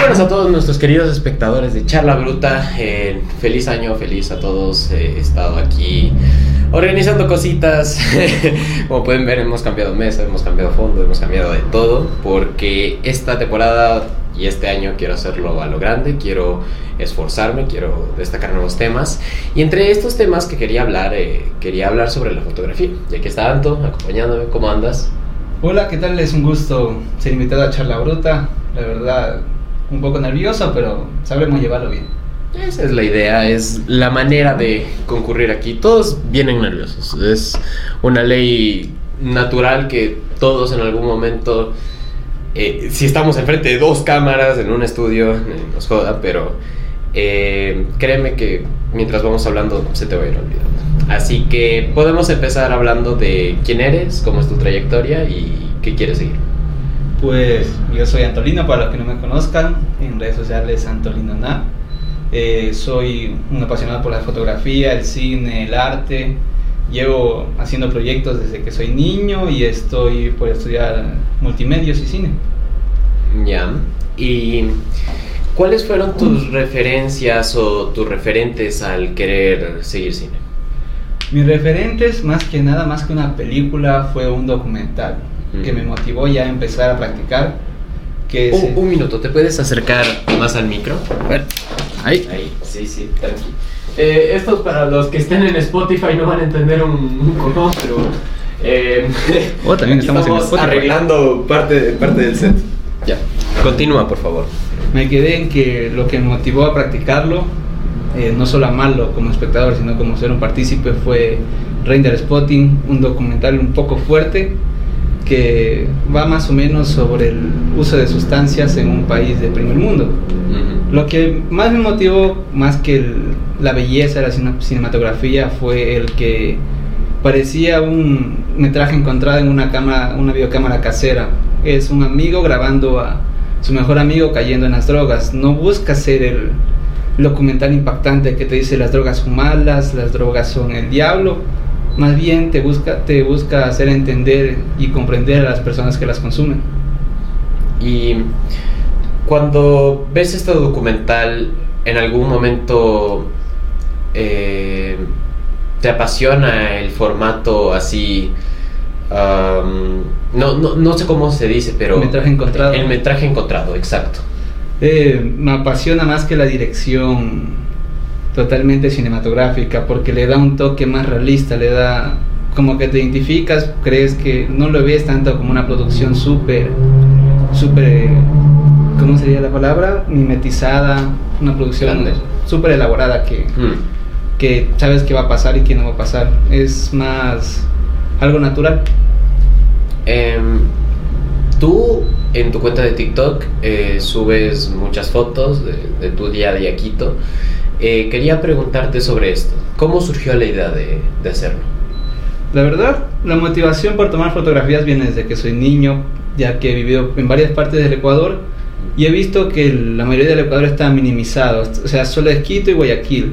buenas a todos nuestros queridos espectadores de Charla Bruta. Eh, feliz año, feliz a todos. Eh, he estado aquí organizando cositas. Como pueden ver, hemos cambiado mesa, hemos cambiado fondo, hemos cambiado de todo. Porque esta temporada y este año quiero hacerlo a lo grande, quiero esforzarme, quiero destacar nuevos temas. Y entre estos temas que quería hablar, eh, quería hablar sobre la fotografía. Y aquí está Anto, acompañándome. ¿Cómo andas? Hola, ¿qué tal? Es un gusto ser invitado a Charla Bruta. La verdad, un poco nervioso, pero sabremos llevarlo bien. Esa es la idea, es la manera de concurrir aquí. Todos vienen nerviosos. Es una ley natural que todos en algún momento, eh, si estamos enfrente de dos cámaras en un estudio, eh, nos joda, pero eh, créeme que mientras vamos hablando se te va a ir olvidando. Así que podemos empezar hablando de quién eres, cómo es tu trayectoria y qué quieres seguir. Pues yo soy Antolino, para los que no me conozcan, en redes sociales Antolino Na. Eh, soy un apasionado por la fotografía, el cine, el arte. Llevo haciendo proyectos desde que soy niño y estoy por estudiar multimedios y cine. Ya. ¿Y cuáles fueron tus referencias o tus referentes al querer seguir cine? Mis referentes, más que nada, más que una película, fue un documental que me motivó ya a empezar a practicar. Que un, un, minuto, ¿te puedes acercar más al micro? A ver. Ahí. Ahí, sí, sí, tranqui. Eh, estos para los que estén en Spotify no van a entender un, un pero... Eh, oh, también estamos, estamos arreglando parte, parte del set. Ya, continúa por favor. Me quedé en que lo que me motivó a practicarlo, eh, no solo amarlo como espectador, sino como ser un partícipe, fue Render Spotting, un documental un poco fuerte, que va más o menos sobre el uso de sustancias en un país de primer mundo. Lo que más me motivó, más que el, la belleza de la cinematografía, fue el que parecía un metraje encontrado en una cámara, una videocámara casera. Es un amigo grabando a su mejor amigo cayendo en las drogas. No busca ser el documental impactante que te dice las drogas son malas, las drogas son el diablo más bien te busca, te busca hacer entender y comprender a las personas que las consumen. Y cuando ves este documental, en algún momento eh, te apasiona el formato así. no, no, no, sé cómo se dice, pero. El metraje encontrado. El metraje encontrado, exacto. Eh, me apasiona más que la dirección totalmente cinematográfica porque le da un toque más realista, le da como que te identificas, crees que no lo ves tanto como una producción súper, súper, ¿cómo sería la palabra? Mimetizada, una producción súper elaborada que, mm. que sabes qué va a pasar y qué no va a pasar. Es más algo natural. Em, tú en tu cuenta de TikTok eh, subes muchas fotos de, de tu día a día Quito. Eh, quería preguntarte sobre esto. ¿Cómo surgió la idea de, de, hacerlo? La verdad, la motivación por tomar fotografías viene desde que soy niño, ya que he vivido en varias partes del Ecuador y he visto que la mayoría del Ecuador está minimizado, o sea, solo es Quito y Guayaquil.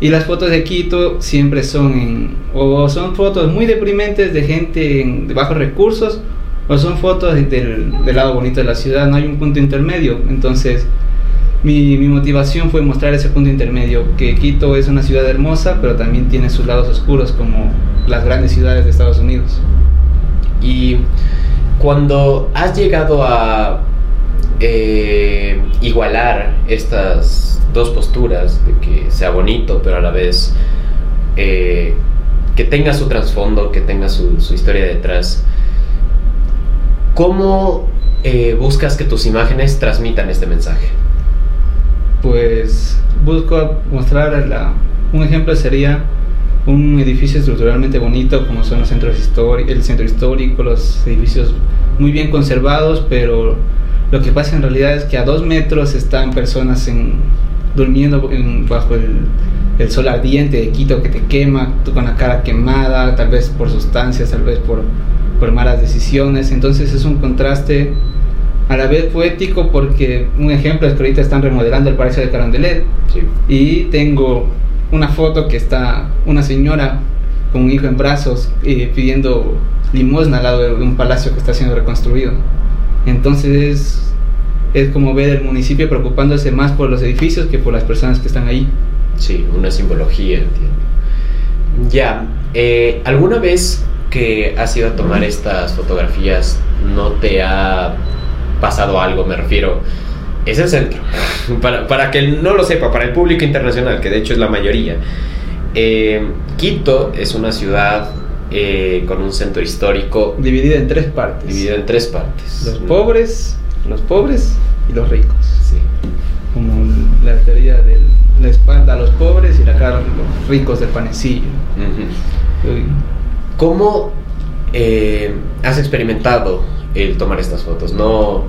Y las fotos de Quito siempre son en, o son fotos muy deprimentes de gente de bajos recursos, o son fotos del, del lado bonito de la ciudad, no hay un punto intermedio. Entonces, mi, motivación fue mostrar ese punto intermedio, que Quito es una ciudad hermosa, pero también tiene sus lados oscuros como las grandes ciudades de Estados Unidos. Y cuando has llegado a eh, igualar estas dos posturas, de que sea bonito, pero a la vez eh, que tenga su trasfondo, que tenga su, su historia detrás, ¿cómo eh, buscas que tus imágenes transmitan este mensaje? Pues busco mostrar un ejemplo sería un edificio estructuralmente bonito como son los centros el centro histórico, los edificios muy bien conservados, pero lo que pasa en realidad es que a dos metros están personas en, durmiendo bajo el, sol ardiente de Quito que te quema, tú con la cara quemada, tal vez por sustancias, tal vez por malas decisiones, entonces es un contraste a la vez poético porque un ejemplo es que ahorita están remodelando el Palacio de Carondelet y tengo una foto que está una señora con un hijo en brazos eh, pidiendo limosna al lado de un palacio que está siendo reconstruido. Entonces es como ver el municipio preocupándose más por los edificios que por las personas que están ahí. Sí, una simbología, entiendo. Ya, eh, ¿alguna vez que has ido a tomar estas fotografías no te ha pasado algo? Me refiero, es el centro. Para, para que no lo sepa, para el público internacional, que de hecho es la mayoría. Eh, Quito es una ciudad eh, con un centro histórico Dividida en tres partes. dividido en tres partes. Los pobres, los pobres y los ricos. Sí. Como la teoría de la espalda a los pobres y la cara a los ricos del panecillo. Ujú. Uy. ¿Cómo eh, has experimentado el tomar estas fotos? ¿No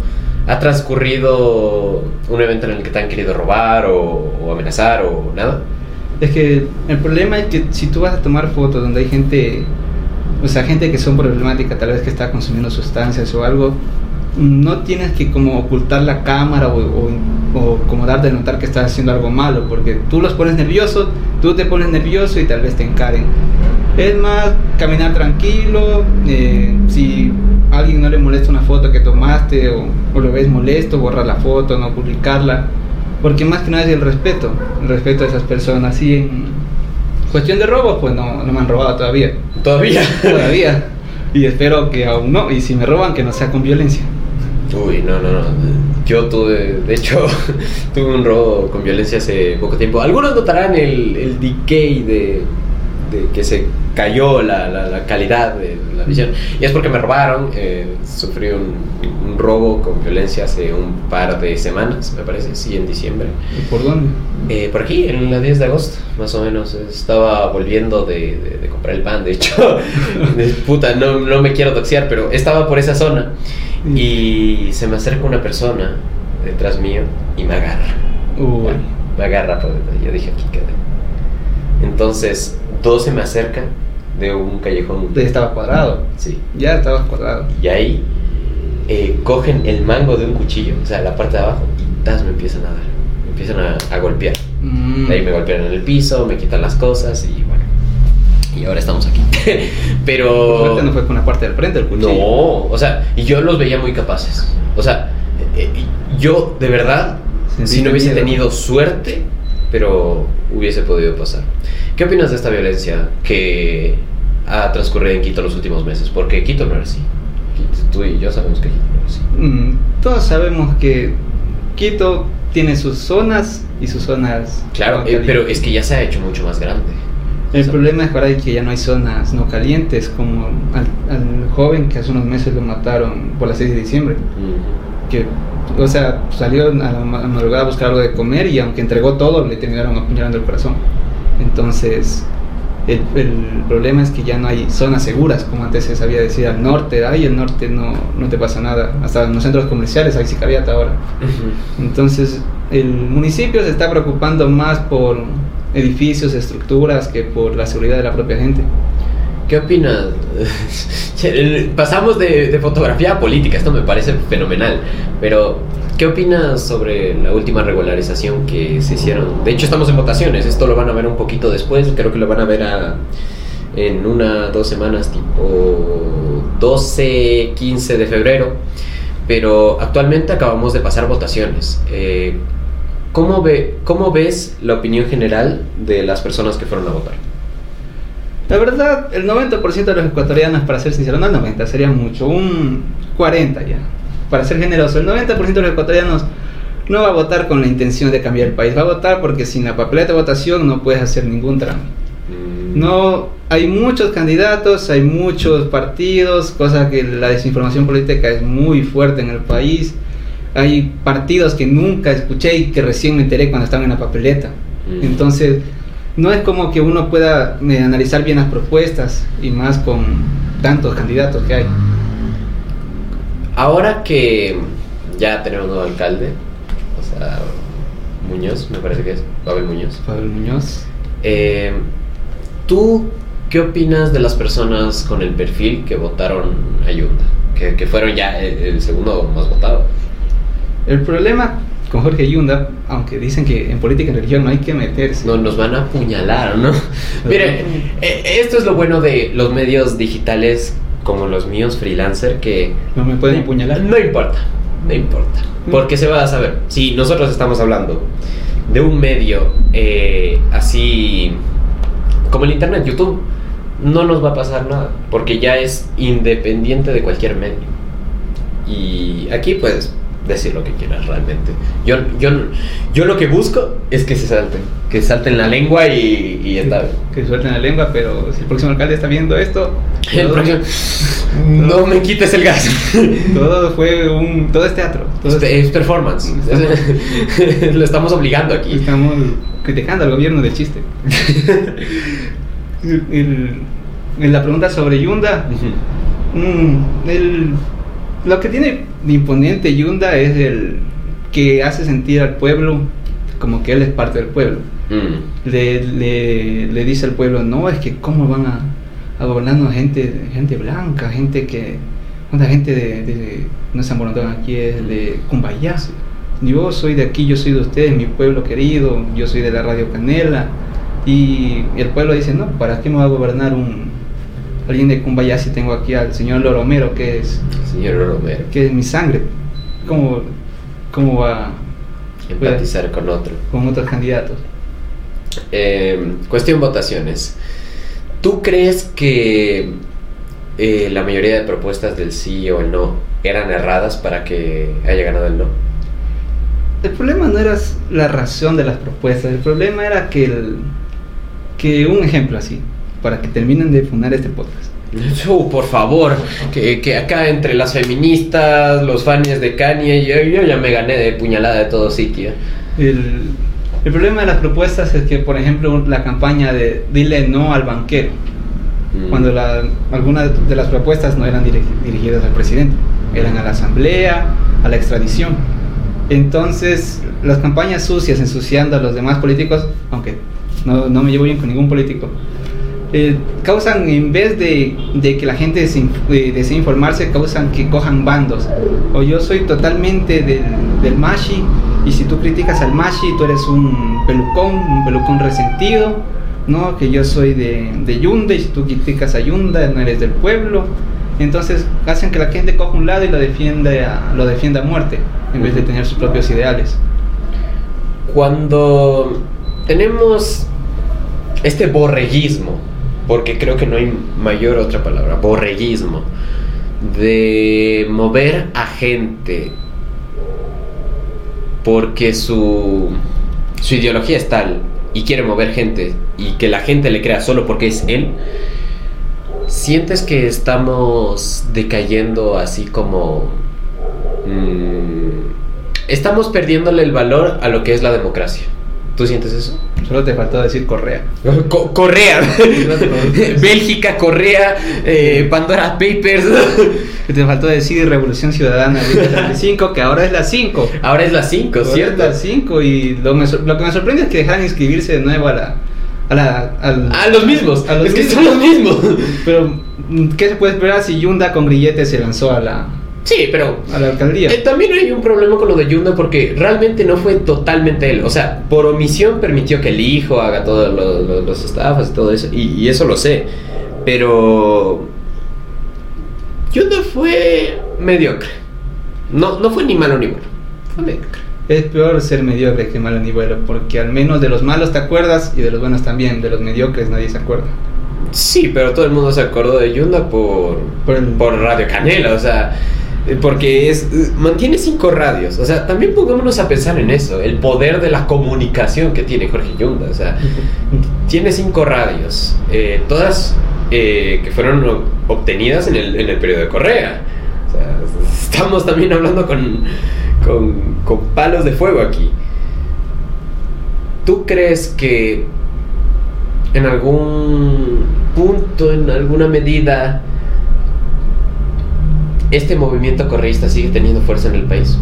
ha transcurrido un evento en el que te han querido robar o, amenazar o nada? Es que el problema es que si tú vas a tomar fotos donde hay gente, o sea, gente que son problemática, tal vez que está consumiendo sustancias o algo, no tienes que como ocultar la cámara o, o- o como darte a notar que estás haciendo algo malo, porque tú los pones nerviosos, tú te pones nervioso y tal vez te encaren. Es más, caminar tranquilo, eh, si a alguien no le molesta una foto que tomaste o, o lo ves molesto, borra la foto, no publicarla, porque más que nada es el respeto, el respeto a esas personas. Y en cuestión de robo, pues no, no me han robado todavía, ¿Todavía? todavía, y espero que aún no, y si me roban, que no sea con violencia. Uy, no, no, no. Yo tuve, de hecho, tuve un robo con violencia hace poco tiempo. Algunos notarán el, el decay de, de que se cayó la, la, la calidad de la visión. Y es porque me robaron. eh, sufrí un, un robo con violencia hace un par de semanas, me parece, sí, en diciembre. ¿Y por dónde? Eh, por aquí, en la 10 de agosto, más o menos. Estaba volviendo de, de- de comprar el pan, de hecho. De- Puta, no, no me quiero doxear, pero estaba por esa zona. Y se me acerca una persona detrás mío y me agarra. Uy. Me agarra por detrás. Yo dije, aquí quedé. Entonces, dos se me acercan de un callejón. Estaba cuadrado, Sí. ya estaba cuadrado. Y ahí eh, cogen el mango de un cuchillo, o sea, la parte de abajo, y tas, me empiezan a dar. Me empiezan a, a golpear. Mm. De ahí me golpean en el piso, me quitan las cosas y bueno. Y ahora estamos aquí. Pero. suerte no fue con la parte del frente del cuchillo. No, o sea, y yo los veía muy capaces. O sea, eh, eh, yo de verdad, Sentí si no hubiese miedo. tenido suerte, pero hubiese podido pasar. ¿Qué opinas de esta violencia que ha transcurrido en Quito los últimos meses? Porque Quito no era así. Tú y yo sabemos que Quito no era así. Mm, todos sabemos que Quito tiene sus zonas y sus zonas. Claro, eh, pero es que ya se ha hecho mucho más grande. El O sea, problema es que ahora que ya no hay zonas no calientes, como al, al joven que hace unos meses lo mataron por la 6 de diciembre. mm, Que, o sea, salió a la ma- madrugada a buscar algo de comer y aunque entregó todo, le terminaron apuñalando el corazón. Entonces, el, el problema es que ya no hay zonas seguras, como antes se sabía decir al norte, ahí el norte no, no te pasa nada. Hasta en los centros comerciales hay sicariata ahora. Entonces, el municipio se está preocupando más por edificios, estructuras, que por la seguridad de la propia gente. ¿Qué opinas? Pasamos de, fotografía a política, esto me parece fenomenal, pero ¿qué opinas sobre la última regularización que se hicieron? De hecho, estamos en votaciones, esto lo van a ver un poquito después, creo que lo van a ver a- en una, dos semanas, tipo 12, 15 de febrero, pero actualmente acabamos de pasar votaciones. Eh, ¿cómo, ve, ¿Cómo ves la opinión general de las personas que fueron a votar? La verdad, el 90% de los ecuatorianos, para ser sincero, no el 90, sería mucho, un 40 ya. Para ser generoso, el 90% de los ecuatorianos no va a votar con la intención de cambiar el país, va a votar porque sin la papeleta de votación no puedes hacer ningún trámite. Mm, No, hay muchos candidatos, hay muchos partidos, cosa que la desinformación política es muy fuerte en el país. Hay partidos que nunca escuché y que recién me enteré cuando estaban en la papeleta. Mm. Entonces, no es como que uno pueda eh, analizar bien las propuestas y más con tantos candidatos que hay. Ahora que ya tenemos nuevo alcalde, o sea, Muñoz, me parece que es, Babel Muñoz. Pablo Muñoz. Eh, ¿Tú qué opinas de las personas con el perfil que votaron a Yunda? Que, que fueron ya el, el segundo más votado. El problema con Jorge Yunda, aunque dicen que en política y religión no hay que meterse. No, nos van a apuñalar, ¿no? Mire, eh, esto es lo bueno de los medios digitales como los míos freelancer que No me pueden apuñalar. No importa. No importa. Porque se va a saber. Si nosotros estamos hablando de un medio eh, así como el Internet, YouTube, no nos va a pasar nada. Porque ya es independiente de cualquier medio. Y aquí puedes decir lo que quieras realmente. Yo, yo, yo lo que busco es que se salten. Que salten la lengua y, y está bien. Que suelten la lengua, pero si el próximo alcalde está viendo esto, El todo, próximo- No me quites el gas. todo fue un. Todo es teatro. Todo Este, es- es performance. Lo estamos obligando aquí. estamos criticando al gobierno del chiste. El- el- en la pregunta sobre Yunda, Mm, el- lo que tiene de imponente Yunda es el que hace sentir al pueblo como que él es parte del pueblo. Mm. Le, le, le dice al pueblo, no, es que cómo van a, a gobernarnos gente, gente blanca, gente que... Una gente de, de no aquí es de Cumbayá. Yo soy de aquí, yo soy de ustedes, mi pueblo querido, yo soy de la Radio Canela. Y el pueblo dice, no, ¿para qué me va a gobernar un alguien de Cumbayá si tengo aquí al señor Loromero, que es, Señor Romero. que es mi sangre? ¿Cómo, cómo va Empatizar con otro. con otros candidatos? Eh, cuestión votaciones. ¿Tú crees que eh, la mayoría de propuestas del sí o el no eran erradas para que haya ganado el no? El problema no era la razón de las propuestas, el problema era que, el, que un ejemplo así, para que terminen de fundar este podcast. Uh, por favor, que, que acá entre las feministas, los fans de Kanye, yo, yo ya me gané de puñalada de todo sitio. El, el problema de las propuestas es que, por ejemplo, la campaña de dile no al banquero, Mm. cuando la, algunas de las propuestas no eran diri- dirigidas al presidente, eran a la asamblea, a la extradición. Entonces, las campañas sucias ensuciando a los demás políticos, aunque no, no me llevo bien con ningún político, eh, causan, en vez de, de que la gente eh, desee informarse, causan que cojan bandos. O yo soy totalmente del, del Mashi, y si tú criticas al Mashi, tú eres un pelucón, un pelucón resentido, ¿no? Que yo soy de, de Yunda, y si tú criticas a Yunda, no eres del pueblo. Entonces hacen que la gente coja un lado y lo defiende a, lo defienda a muerte, en vez de tener sus propios ideales. Cuando tenemos este borreguismo, porque creo que no hay mayor otra palabra, borreguismo, de mover a gente porque su, su ideología es tal y quiere mover gente y que la gente le crea solo porque es él, ¿sientes que estamos decayendo así como... mm, estamos perdiéndole el valor a lo que es la democracia? ¿Tú sientes eso? Solo te faltó decir Correa. Co- Correa, Bélgica, Correa, eh, Pandora Papers. Te faltó decir Revolución Ciudadana del 35, que ahora es la 5. Ahora es las 5, Ahora ¿cierto? Es la 5 y lo, me lo que me sorprende es que dejaran inscribirse de nuevo a la... A, la, al- A los mismos. A los es que son los mismos. Pero, ¿qué se puede esperar si Yunda con grillete se lanzó a la, Sí, pero a la alcaldía? Eh, también hay un problema con lo de Yunda porque realmente no fue totalmente él. O sea, por omisión permitió que el hijo haga todos lo- lo- los estafas y todo eso. Y, y eso lo sé. Pero. Yunda fue mediocre. No, no fue ni malo ni bueno. Fue mediocre. Es peor ser mediocre que malo ni bueno, porque al menos de los malos te acuerdas y de los buenos también, de los mediocres nadie se acuerda. Sí, pero todo el mundo se acordó de Yunda por, Por el- por Radio Canela, o sea, porque es eh, mantiene cinco radios, o sea, también pongámonos a pensar en eso, el poder de la comunicación que tiene Jorge Yunda, o sea, tiene cinco radios, eh, todas eh, que fueron obtenidas en el, en el periodo de Correa. O sea, estamos también hablando con, con, con palos de fuego aquí. ¿Tú crees que en algún punto, en alguna medida, este movimiento correísta sigue teniendo fuerza en el país?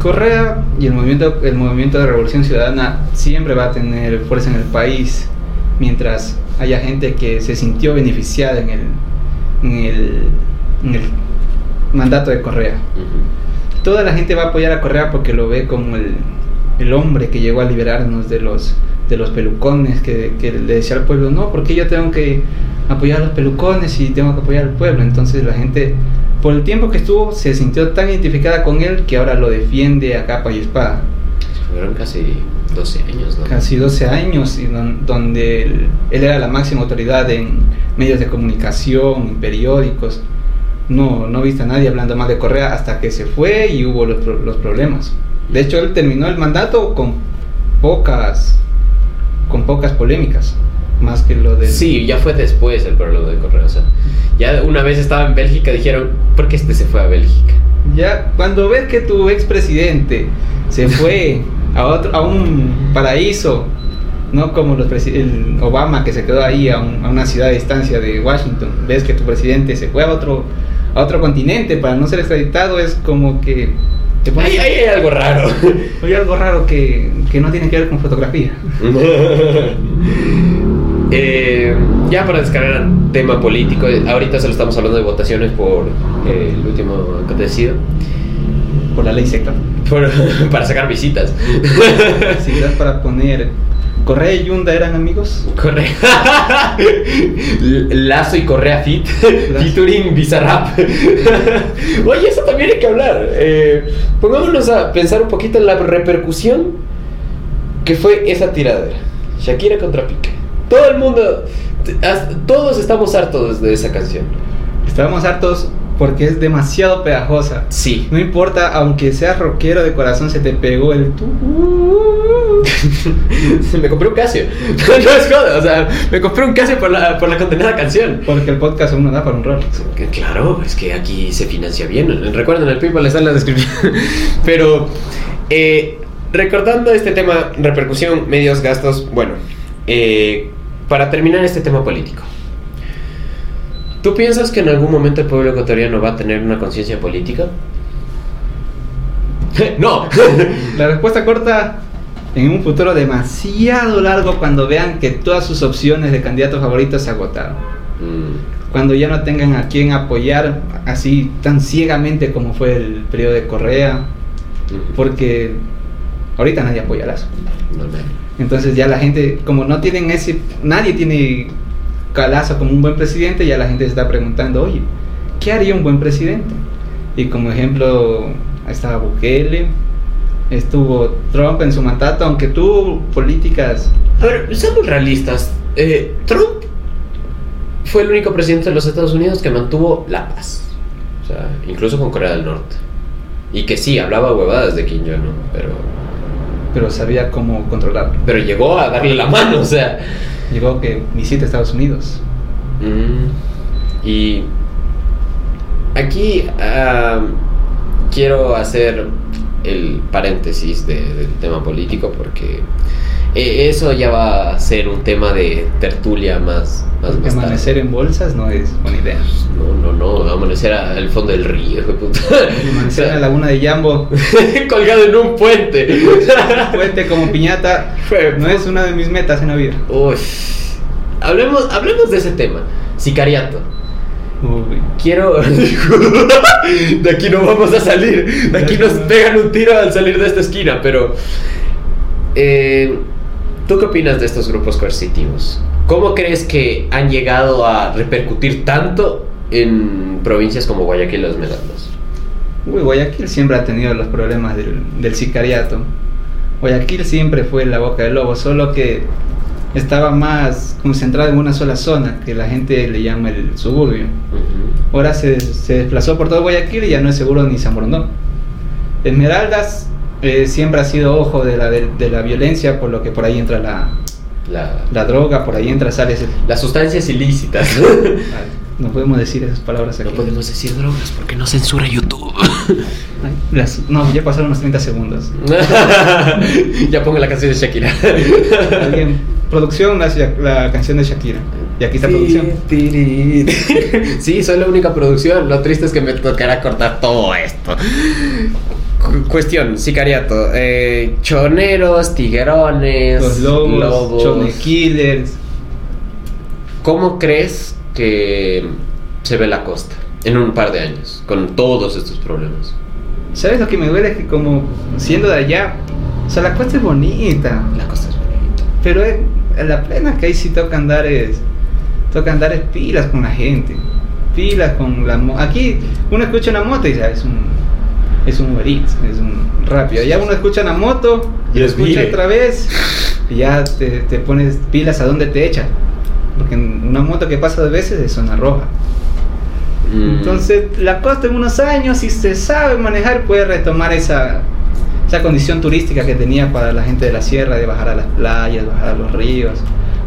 Correa y el movimiento, el movimiento de Revolución Ciudadana siempre va a tener fuerza en el país mientras haya gente que se sintió beneficiada en el, en el, en el mandato de Correa. Toda la gente va a apoyar a Correa porque lo ve como el, el hombre que llegó a liberarnos de los, de los pelucones, que, que le decía al pueblo, no, porque yo tengo que apoyar a los pelucones y tengo que apoyar al pueblo. Entonces la gente por el tiempo que estuvo se sintió tan identificada con él que ahora lo defiende a capa y espada. Fueron casi 12 años, ¿no? Casi 12 años, y don- donde él, él era la máxima autoridad en medios de comunicación, en periódicos. No, no viste a nadie hablando mal de Correa hasta que se fue y hubo los, los problemas. De hecho, él terminó el mandato con pocas, con pocas polémicas, más que lo de... Sí, ya fue después el problema de Correa. O sea, ya una vez estaba en Bélgica, dijeron, ¿por qué este se fue a Bélgica? Ya cuando ves que tu expresidente se fue a otro a un paraíso, no como los el Obama que se quedó ahí a, un- a una ciudad de distancia de Washington, ves que tu presidente se fue a otro a otro continente para no ser extraditado es como que te Ahí, ahí hay algo raro. hay algo raro que, que no tiene que ver con fotografía. Eh, ya para descargar tema político, ahorita solo estamos hablando de votaciones por eh, el último acontecido, Por la ley secta. por- para sacar visitas. Si das para poner Correa y Yunda eran amigos. Correa. Lazo y Correa Fit. Featuring Bizarrap. Oye, eso también hay que hablar. Eh, pongámonos a pensar un poquito en la repercusión que fue esa tiradera. Shakira contra Piqué. Todo el mundo, todos estamos hartos de esa canción. Estábamos hartos porque es demasiado pegajosa. Sí. No importa, aunque seas rockero de corazón, se te pegó el tu. me compré un Casio. no es joda, o sea, me compré un Casio por la, por la condenada canción. Porque el podcast aún no da para un. Que Claro, es que aquí se financia bien. Recuerden, el PayPal está en la descripción. Pero, eh, recordando este tema, repercusión, medios, gastos, bueno, eh, para terminar este tema político. ¿Tú piensas que en algún momento el pueblo ecuatoriano va a tener una conciencia política? no. La respuesta corta en un futuro demasiado largo cuando vean que todas sus opciones de candidatos favoritos se agotaron. Mm, Cuando ya no tengan a quien apoyar así tan ciegamente como fue el periodo de Correa. mm, Porque ahorita nadie apoya a Lazo. normal. Entonces ya la gente, como no tienen ese, nadie tiene calazo como un buen presidente, ya la gente se está preguntando, oye, ¿qué haría un buen presidente? Y como ejemplo, estaba Bukele, estuvo Trump en su mandato, aunque tuvo políticas, A ver, seamos realistas. Eh, Trump fue el único presidente de los Estados Unidos que mantuvo la paz. O sea, incluso con Corea del Norte. Y que sí, hablaba huevadas de Kim Jong-un, pero, pero sabía cómo controlarlo. pero llegó a darle la mano, o sea. Llegó que visita Estados Unidos. mm, y aquí quiero hacer el paréntesis de- del tema político porque eh, eso ya va a ser un tema de tertulia más, más, más tarde. amanecer en bolsas no es buena idea. No, no, no, amanecer al fondo del río. Amanecer en la laguna de Yambo, Colgado en un puente. puente como piñata, no es una de mis metas en la vida. Uy. Hablemos, hablemos de ese tema. Sicariato. Uy. Quiero. de aquí no vamos a salir. De aquí nos pegan un tiro al salir de esta esquina. Pero. eh, ¿Tú qué opinas de estos grupos coercitivos? ¿Cómo crees que han llegado a repercutir tanto en provincias como Guayaquil y Los Esmeraldas? Uy, Guayaquil siempre ha tenido los problemas del, del sicariato. Guayaquil siempre fue la boca del lobo, solo que estaba más concentrado en una sola zona, que la gente le llama el suburbio. Ahora se, se desplazó por todo Guayaquil y ya no es seguro ni San Borondón. Esmeraldas eh, siempre ha sido ojo de la, de, de la violencia, por lo que por ahí entra la, La- la droga, por ahí entra, sale ese... las sustancias ilícitas. No podemos decir esas palabras aquí. no podemos decir drogas porque no censura YouTube. Las- no, ya pasaron unos 30 segundos. ya pongo la canción de Shakira. Alguien, producción, la, la canción de Shakira. Y aquí está producción. Sí, soy la única producción. Lo triste es que me tocará cortar todo esto. Cu- Cuestión, sicariato. Eh, choneros, tiguerones, Los lobos, Chone Killers. ¿Cómo crees que se ve la costa en un par de años con todos estos problemas? ¿Sabes lo que me duele? Que como siendo de allá, o sea, la costa es bonita, La costa es bonita. pero es- en la plena que ahí sí toca andar es, toca andar es pilas con la gente. pilas con la Aquí uno escucha una moto y "Ah, es un es un Uber Eats, es un rápido. Ya uno escucha una moto y lo escucha otra vez y ya te, te pones pilas a dónde te echan. Porque una moto que pasa dos veces es zona roja. Mm. Entonces, la costa en unos años, si se sabe manejar, puede retomar esa, esa condición turística que tenía para la gente de la sierra, de bajar a las playas, bajar a los ríos.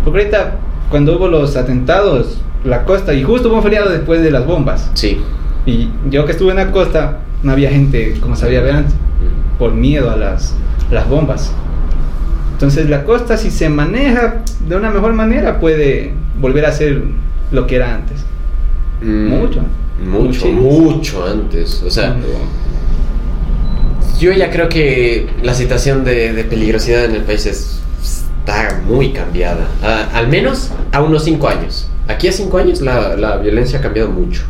Porque ahorita, cuando hubo los atentados, la costa, y justo hubo un feriado después de las bombas, Sí. Y yo que estuve en la costa, no había gente como sabía ver antes, por miedo a las, las bombas. Entonces, la costa, si se maneja de una mejor manera, puede volver a ser lo que era antes. Mm. Mucho. Mucho, Muchísimo. mucho antes. O sea, yo ya creo que la situación de, de peligrosidad en el país es- está muy cambiada. A- al menos a unos 5 años. Aquí a 5 años la, la violencia ha cambiado mucho.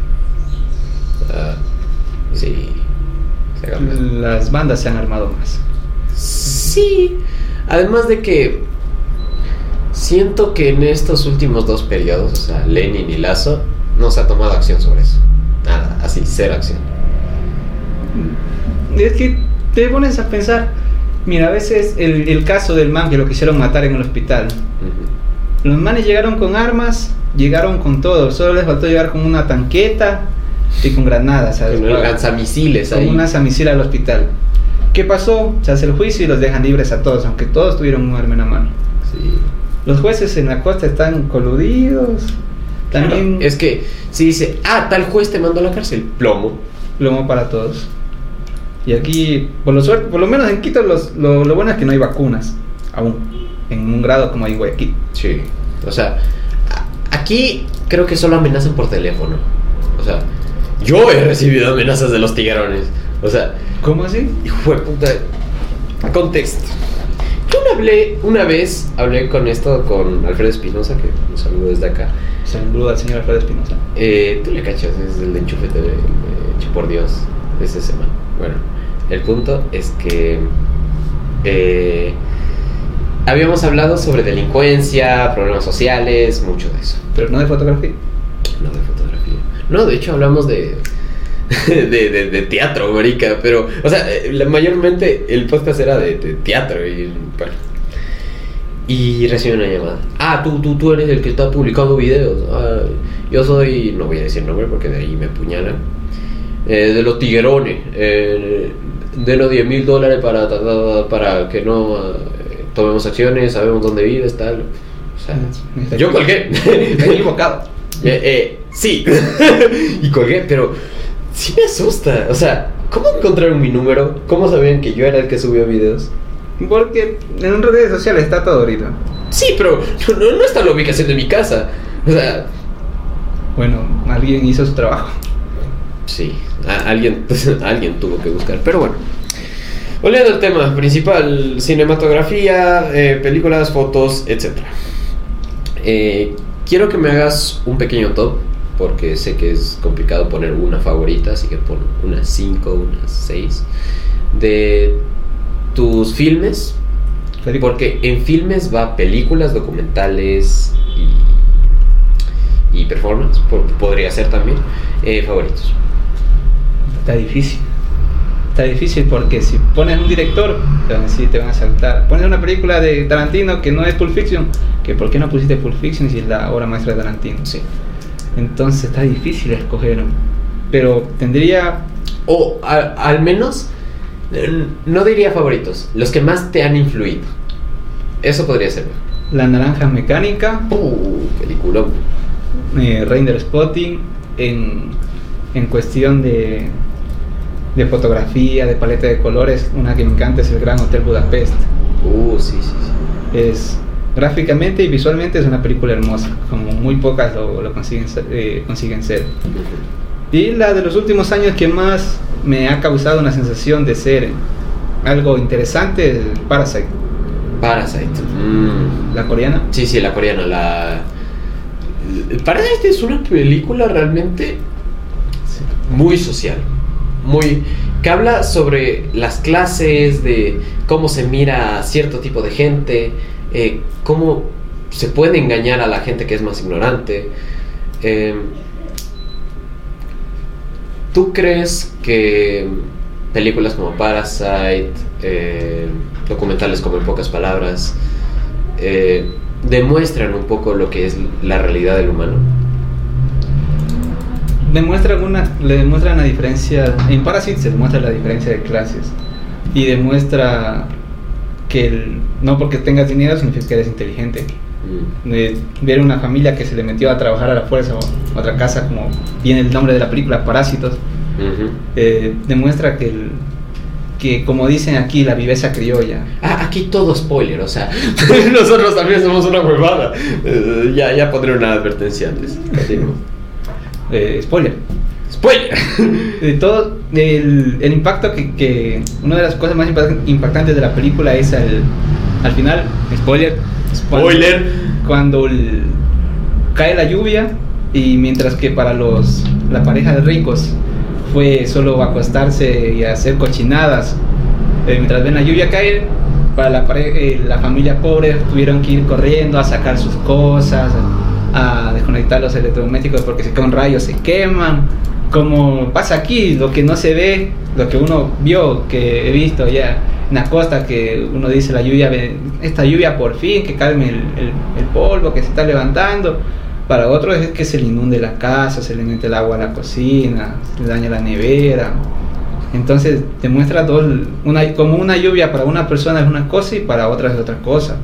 Sí. se las bandas se han armado más. Sí. Además de que siento que en estos últimos dos periodos, o sea, Lenin y Lazo, no se ha tomado acción sobre eso. Nada, así, cero acción. Es que te pones a pensar, mira, a veces el, el caso del man que lo quisieron matar en el hospital. Los manes llegaron con armas, llegaron con todo, solo les faltó llegar con una tanqueta y con granadas, ¿sabes? Con lanzamisiles Con ahí. una misil al hospital. ¿Qué pasó? Se hace el juicio y los dejan libres a todos, aunque todos tuvieron un arma en la mano. Sí. Los jueces en la costa están coludidos. También Claro, es que si dice, ah, tal juez te mandó a la cárcel, plomo. plomo para todos. Y aquí, por lo, suerte, por lo menos en Quito, los- lo, lo bueno es que no hay vacunas, aún, en un grado como hay Guayaquil. Sí. O sea, aquí creo que solo amenazan por teléfono. O sea, yo he recibido amenazas de los tiguerones. O sea, ¿Cómo así? hijo de puta. Contexto. Yo una, hablé, una vez hablé con esto con Alfredo Espinosa, que un saludo desde acá. Saludo al señor Alfredo Espinosa. Eh, Tú le cachas, es el de Enchufe TV, Hecho por Dios, de ese semana. Bueno, el punto es que eh, habíamos hablado sobre delincuencia, problemas sociales, mucho de eso. Pero no de fotografía. No de fotografía. No, de hecho hablamos de, de, de- de teatro, marica, pero, o sea, eh, mayormente el podcast era de, de teatro y, bueno. Y recibí una llamada. Ah, tú, tú, tú eres el que está publicando videos. Ah, yo soy, no voy a decir nombre porque de ahí me apuñalan. Eh, de los tiguerones. Eh, denos 10 mil dólares para, para que no eh, tomemos acciones, sabemos dónde vives, tal. O sea, yo colgué. Me he equivocado. Eh, eh, sí. y colgué, pero sí me asusta. O sea, ¿cómo encontraron mi número? ¿Cómo sabían que yo era el que subió videos? Porque en redes sociales está todo ahorita. Sí, pero no, no está la ubicación de mi casa. O sea, Bueno, alguien hizo su trabajo. sí, a- alguien, alguien tuvo que buscar. Pero bueno. Volviendo al tema principal, cinematografía, eh, películas, fotos, etc. Eh, quiero que me hagas un pequeño top, porque sé que es complicado poner una favorita, así que pon unas 5, unas 6, de tus filmes, porque en filmes va películas, documentales y, y performance, po- podría ser también, eh, favoritos. Está difícil. Está difícil porque si pones un director, te van a decir, te van a saltar. Pones una película de Tarantino que no es Pulp Fiction, que ¿por qué no pusiste Pulp Fiction si es la obra maestra de Tarantino? Sí. Entonces está difícil escoger. Pero tendría O al menos, no diría favoritos, los que más te han influido. Eso podría ser. La Naranja Mecánica, Uh, película. eh, Render Spotting, en, en cuestión de, de fotografía, de paleta de colores, una que me encanta es el Gran Hotel Budapest. Uh, sí, sí, sí. Es gráficamente y visualmente es una película hermosa, como muy pocas lo, lo consiguen, eh, consiguen ser. Y la de los últimos años que más me ha causado una sensación de ser algo interesante es Parasite, Parasite. Mm. la coreana. Sí, sí, la coreana, la... Parasite es una película realmente muy social, muy... que habla sobre las clases, de cómo se mira a cierto tipo de gente, eh, cómo se puede engañar a la gente que es más ignorante. Eh, ¿Tú crees que películas como Parasite, eh, documentales como En pocas palabras, eh, demuestran un poco lo que es la realidad del humano? Demuestran una, le demuestran la diferencia, en Parasite se demuestra la diferencia de clases y demuestra que el- no porque tengas dinero significa que eres inteligente. Mm. de ver una familia que se le metió a trabajar a la fuerza o otra casa, como viene el nombre de la película, Parásitos, eh, demuestra que, el- que, como dicen aquí, la viveza criolla. Ah, aquí todo spoiler, o sea, nosotros también somos una huevada. Eh, ya, ya pondré una advertencia antes. Eh, spoiler. Spoiler. De todo el, el impacto que, que una de las cosas más impact- impactantes de la película es al, al final, spoiler, Spoiler. cuando el- cae la lluvia y mientras que para los la pareja de ricos fue solo acostarse y hacer cochinadas eh, mientras ven la lluvia caer para la, eh, la familia pobre tuvieron que ir corriendo a sacar sus cosas a desconectar los electrodomésticos porque si cae un rayo se queman. Como pasa aquí lo que no se ve lo que uno vio que he visto ya en la costa que uno dice la lluvia esta lluvia por fin que calme el, el- polvo que se está levantando para otros es que se le inunde la casa se le mete el agua a la cocina se le daña la nevera. Entonces demuestra dos una como una lluvia para una persona es una cosa y para otra es otra cosa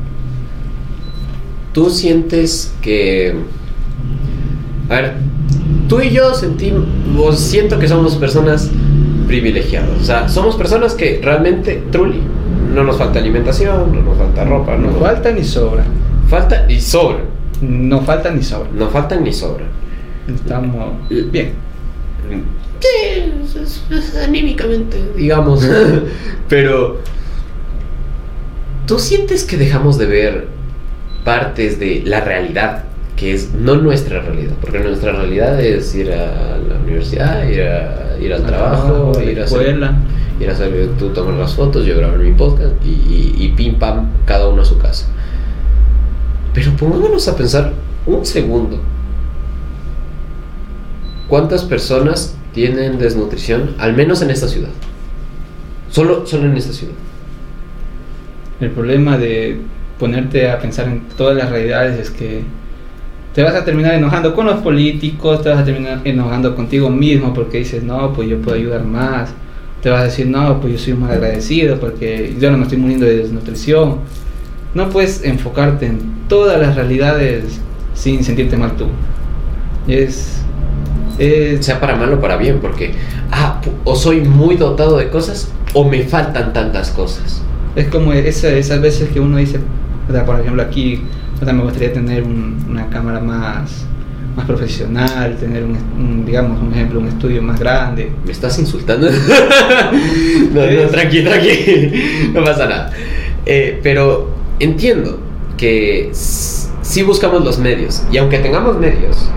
¿Tú sientes que... A ver, tú y yo sentimos, siento que somos personas privilegiadas. O sea, somos personas que realmente, truly, no nos falta alimentación, no nos falta ropa, no no nos falta ni sobra falta y sobra. no falta ni sobra No faltan ni sobra. estamos bien Sí, es- es anímicamente, digamos. Pero, ¿tú sientes que dejamos de ver partes de la realidad? Que es no nuestra realidad, porque nuestra realidad es ir a la universidad, ir, a, ir al trabajo, trabajo, a la ir a hacer, escuela. ir a hacer, tú tomas las fotos, yo grabo mi podcast y, y, y pim pam, cada uno a su casa. Pero pongámonos a pensar un segundo. ¿Cuántas personas tienen desnutrición, al menos en esta ciudad? Solo, solo en esta ciudad. El problema de ponerte a pensar en todas las realidades es que te vas a terminar enojando con los políticos, te vas a terminar enojando contigo mismo porque dices, no, pues yo puedo ayudar más. Te vas a decir, no, pues yo soy más agradecido porque yo no me estoy muriendo de desnutrición. No puedes enfocarte en todas las realidades sin sentirte mal tú. Es... es Sea para mal o para bien, porque, ah, o soy muy dotado de cosas o me faltan tantas cosas. Es como esa- esas veces que uno dice, o sea, por ejemplo aquí, o sea, me gustaría tener un- una cámara más, más profesional, tener un, un, digamos, un ejemplo, un estudio más grande. ¿Me estás insultando? no, no, tranqui, tranqui. No pasa nada. Eh, pero entiendo que s- sí buscamos los medios. Y aunque tengamos medios,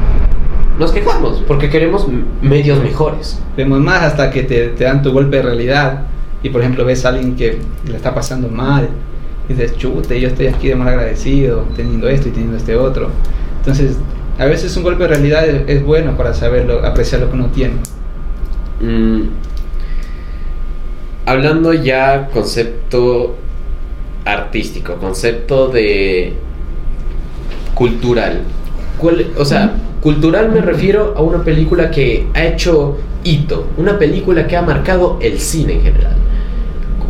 nos quejamos porque queremos medios mejores. Vemos más hasta que te, te dan tu golpe de realidad y por ejemplo ves a alguien que le está pasando mal y dices, chute, yo estoy aquí de mal agradecido, teniendo esto y teniendo este otro. Entonces, a veces un golpe de realidad es, es bueno para saberlo, apreciar lo que uno tiene. Mm, hablando ya concepto artístico, concepto de cultural. ¿Cuál- o sea, cultural me refiero a una película que ha hecho hito, una película que ha marcado el cine en general.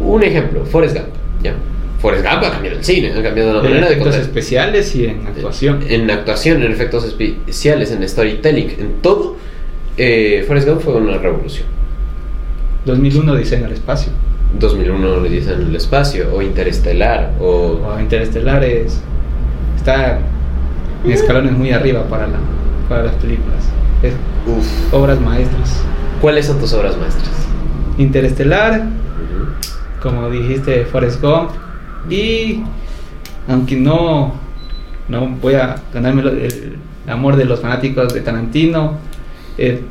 Un ejemplo, Forrest Gump, ¿ya? Forrest Gump ha cambiado el cine, ha cambiado la En manera de efectos contar. especiales y en actuación. En actuación, en efectos especiales, en storytelling, en todo, eh, Forrest Gump fue una revolución. 2001 diseño al espacio. 2001 le dicen el espacio, o Interestelar, o... O Interestelar es, está en escalones muy arriba para, la, para las películas. Es Uf. obras maestras. ¿Cuáles son tus obras maestras? Interestelar, como dijiste, Forrest Gump. Y aunque no, no voy a ganarme el amor de los fanáticos de Tarantino, eh,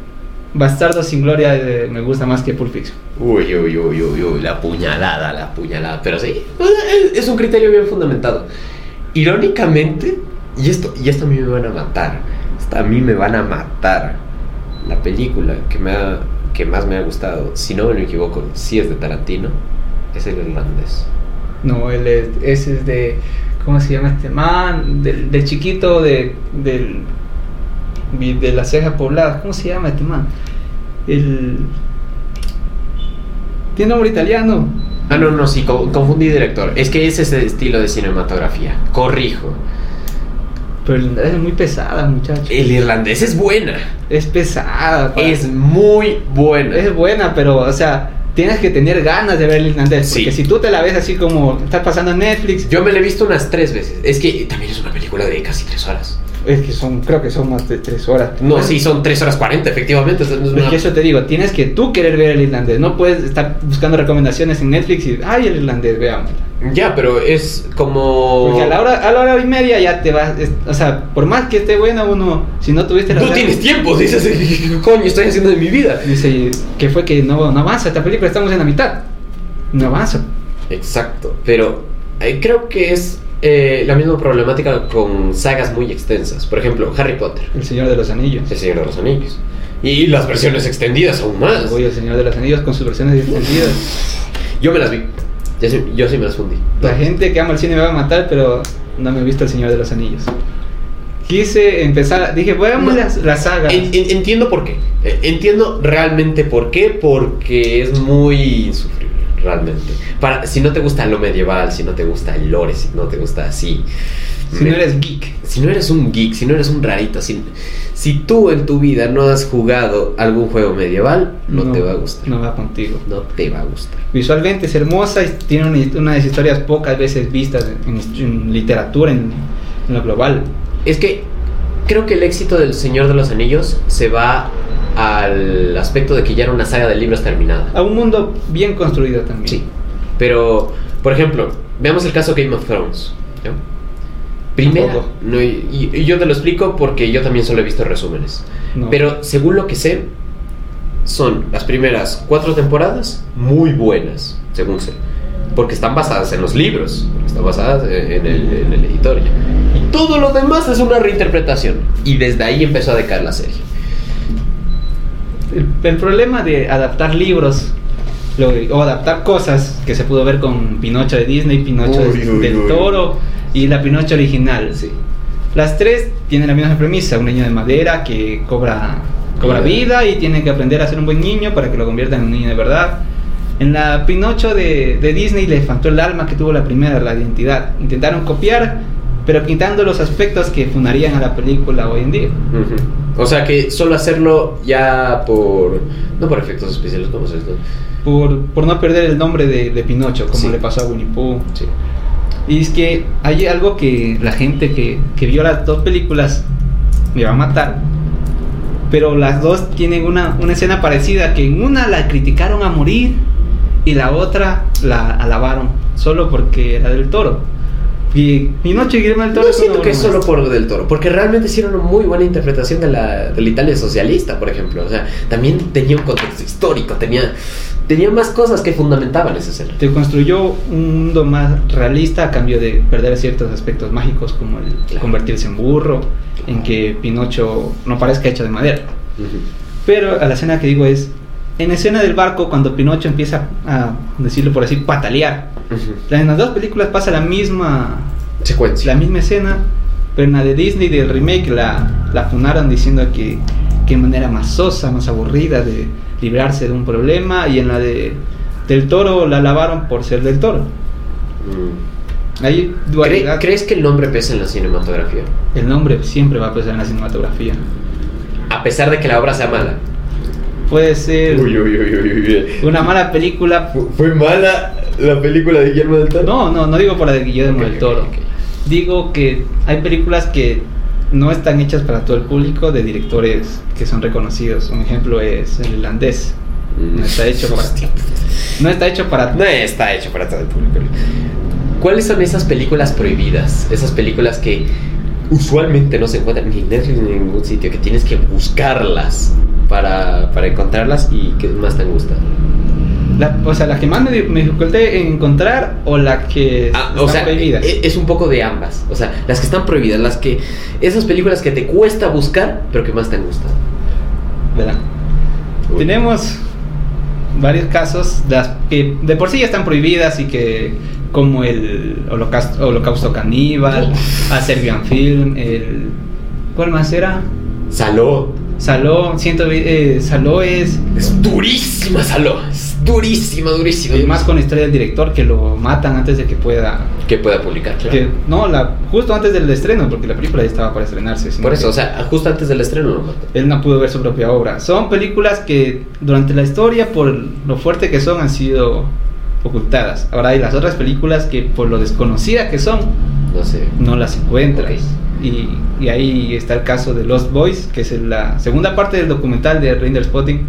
Bastardo sin Gloria eh, me gusta más que Pulp Fiction. Uy, uy, uy, uy, uy, la puñalada, la puñalada. Pero sí, es un criterio bien fundamentado. Irónicamente, y esto, y esto a mí me van a matar. A mí me van a matar. La película que me ha que más me ha gustado, si no me equivoco, sí es de Tarantino, es el irlandés. No, él es, ese es de. ¿Cómo se llama este man? Del, del chiquito de, del, de la ceja poblada. ¿Cómo se llama este man? El. Tiene nombre italiano. Ah, no, no, sí, co- confundí director. Es que es ese estilo de cinematografía. Corrijo. Pero el- es muy pesada, muchacho. El irlandés es buena. Es pesada. pa. Es muy buena. Es buena, pero, o sea, tienes que tener ganas de ver el irlandés. Sí. Porque si tú te la ves así como estás pasando en Netflix, Yo me la he visto unas tres veces. Es que también es una película de casi tres horas. Es que son, creo que son más de tres horas. No, sí, son tres horas cuarenta, efectivamente. o sea, no es una- eso te digo, tienes que tú querer ver el irlandés. No puedes estar buscando recomendaciones en Netflix y, ay, el irlandés, veamos. Ya, pero es como... Porque a la hora, a la hora y media ya te vas, es- o sea, por más que esté buena uno, si no tuviste la No tienes tiempo, dices, ¿qué coño estoy haciendo de mi vida? Dice, que fue que no, no avanza esta película, estamos en la mitad. No avanza. Exacto, pero eh, creo que es eh, la misma problemática con sagas muy extensas. Por ejemplo, Harry Potter, El Señor de los Anillos. El Señor de los Anillos. Y las versiones extendidas aún más. Voy al Señor de los Anillos con sus versiones extendidas. Yo me las vi. Yo sí, yo sí me las fundí. La gente que ama el cine me va a matar, pero no me he visto El Señor de los Anillos. Quise empezar, dije, veamos No. las, las sagas. En- en- entiendo por qué. Eh, Entiendo realmente por qué. Porque es muy insufrible, realmente. Para, si no te gusta lo medieval, si no te gusta el lore, si no te gusta así. si me- no eres geek. si no eres un geek, si no eres un rarito, si, si tú en tu vida no has jugado algún juego medieval, no, te va a gustar. No va contigo. No te va a gustar. Visualmente es hermosa y tiene una, una de las historias pocas veces vistas en, en literatura, en, en lo global. Es que creo que el éxito del Señor de los Anillos se va al aspecto de que ya era una saga de libros terminada. A un mundo bien construido también. Sí. Pero, por ejemplo, veamos el caso Game of Thrones. ¿no? Primera, no, y, y yo te lo explico porque yo también solo he visto resúmenes. No. Pero según lo que sé, son las primeras cuatro temporadas muy buenas, según sé. Porque están basadas en los libros, porque están basadas en el, en el editor. ya. Y todo lo demás es una reinterpretación. Y desde ahí empezó a decaer la serie. el, el problema de adaptar libros lo- o adaptar cosas que se pudo ver con Pinocho de Disney, Pinocho Uy, de- uy, del uy. Toro y la Pinocho original. Sí. Las tres tienen la misma premisa, un niño de madera que cobra, cobra Vida. vida y tiene que aprender a ser un buen niño para que lo convierta en un niño de verdad. En la Pinocho de, de Disney le faltó el alma que tuvo la primera, la identidad. Intentaron copiar, pero quitando los aspectos que fundarían a la película hoy en día. Ujú. O sea que solo hacerlo ya por. No por efectos especiales, ¿cómo se dice? Por, por no perder el nombre de, de Pinocho, como Sí. le pasó a Winnie Pooh. Sí. Y es que hay algo que la gente que, que vio las dos películas me va a matar. Pero las dos tienen una, una escena parecida, que en una la criticaron a morir y la otra la alabaron, solo porque era del toro. Y Pinocho y Guillermo del Toro No siento que es solo por Del Toro, porque realmente hicieron una muy buena interpretación de la, de la Italia socialista, por ejemplo. O sea, también tenía un contexto histórico, tenía, tenía más cosas que fundamentaban esa escena. Te construyó un mundo más realista a cambio de perder ciertos aspectos mágicos como el Claro. convertirse en burro, en que Pinocho no parezca hecho de madera. Ujú. Pero a la escena que digo es, en la escena del barco, cuando Pinocho empieza a, decirlo por así, patalear. Ujú. En las dos películas pasa la misma, Secuencia. la misma escena, pero en la de Disney del remake la, la funaron diciendo que que manera más sosa, más aburrida de librarse de un problema, y en la de del toro la alabaron por ser del toro. Mm. Hay ¿Cre- dualidad. ¿Crees que el nombre pesa en la cinematografía? El nombre siempre va a pesar en la cinematografía. A pesar de que la obra sea mala. Puede ser uy, uy, uy, uy. una mala película. ¿Fue mala la película de Guillermo del Toro? No, no, no digo por la de Guillermo Ok, del Toro. ok. Digo que hay películas que no están hechas para todo el público de directores que son reconocidos. Un ejemplo es el irlandés. No está hecho para, no está hecho para No está hecho para todo el público. ¿Cuáles son esas películas prohibidas? Esas películas que usualmente no se encuentran ni en Netflix ni en ningún sitio, que tienes que buscarlas para, para encontrarlas y que más te han gustado. la, o sea, la que más me, me dificulté en encontrar o la que Ah, están o sea, prohibidas. e- es un poco de ambas. O sea, las que están prohibidas, las que. Esas películas que te cuesta buscar, pero que más te han gustado. ¿verdad? Uy. Tenemos varios casos las que de por sí ya están prohibidas y que como el holocausto, holocausto caníbal, a Serbian Film, el ¿cuál más era? Saló. Saló, siento, eh, Saló es Es durísima, Saló. Es durísima, durísima. y más con la historia del director que lo matan antes de que pueda Que pueda publicar, claro. que- no, la justo antes del estreno porque la película ya estaba para estrenarse. Por eso, o sea, justo antes del estreno lo mató. él no pudo ver su propia obra. Son películas que durante la historia, por lo fuerte que son, han sido ocultadas. Ahora hay las otras películas que por lo desconocida que son, No sé. no las encuentras. Y, y ahí está el caso de Lost Boys, que es la segunda parte del documental de Render Spotting.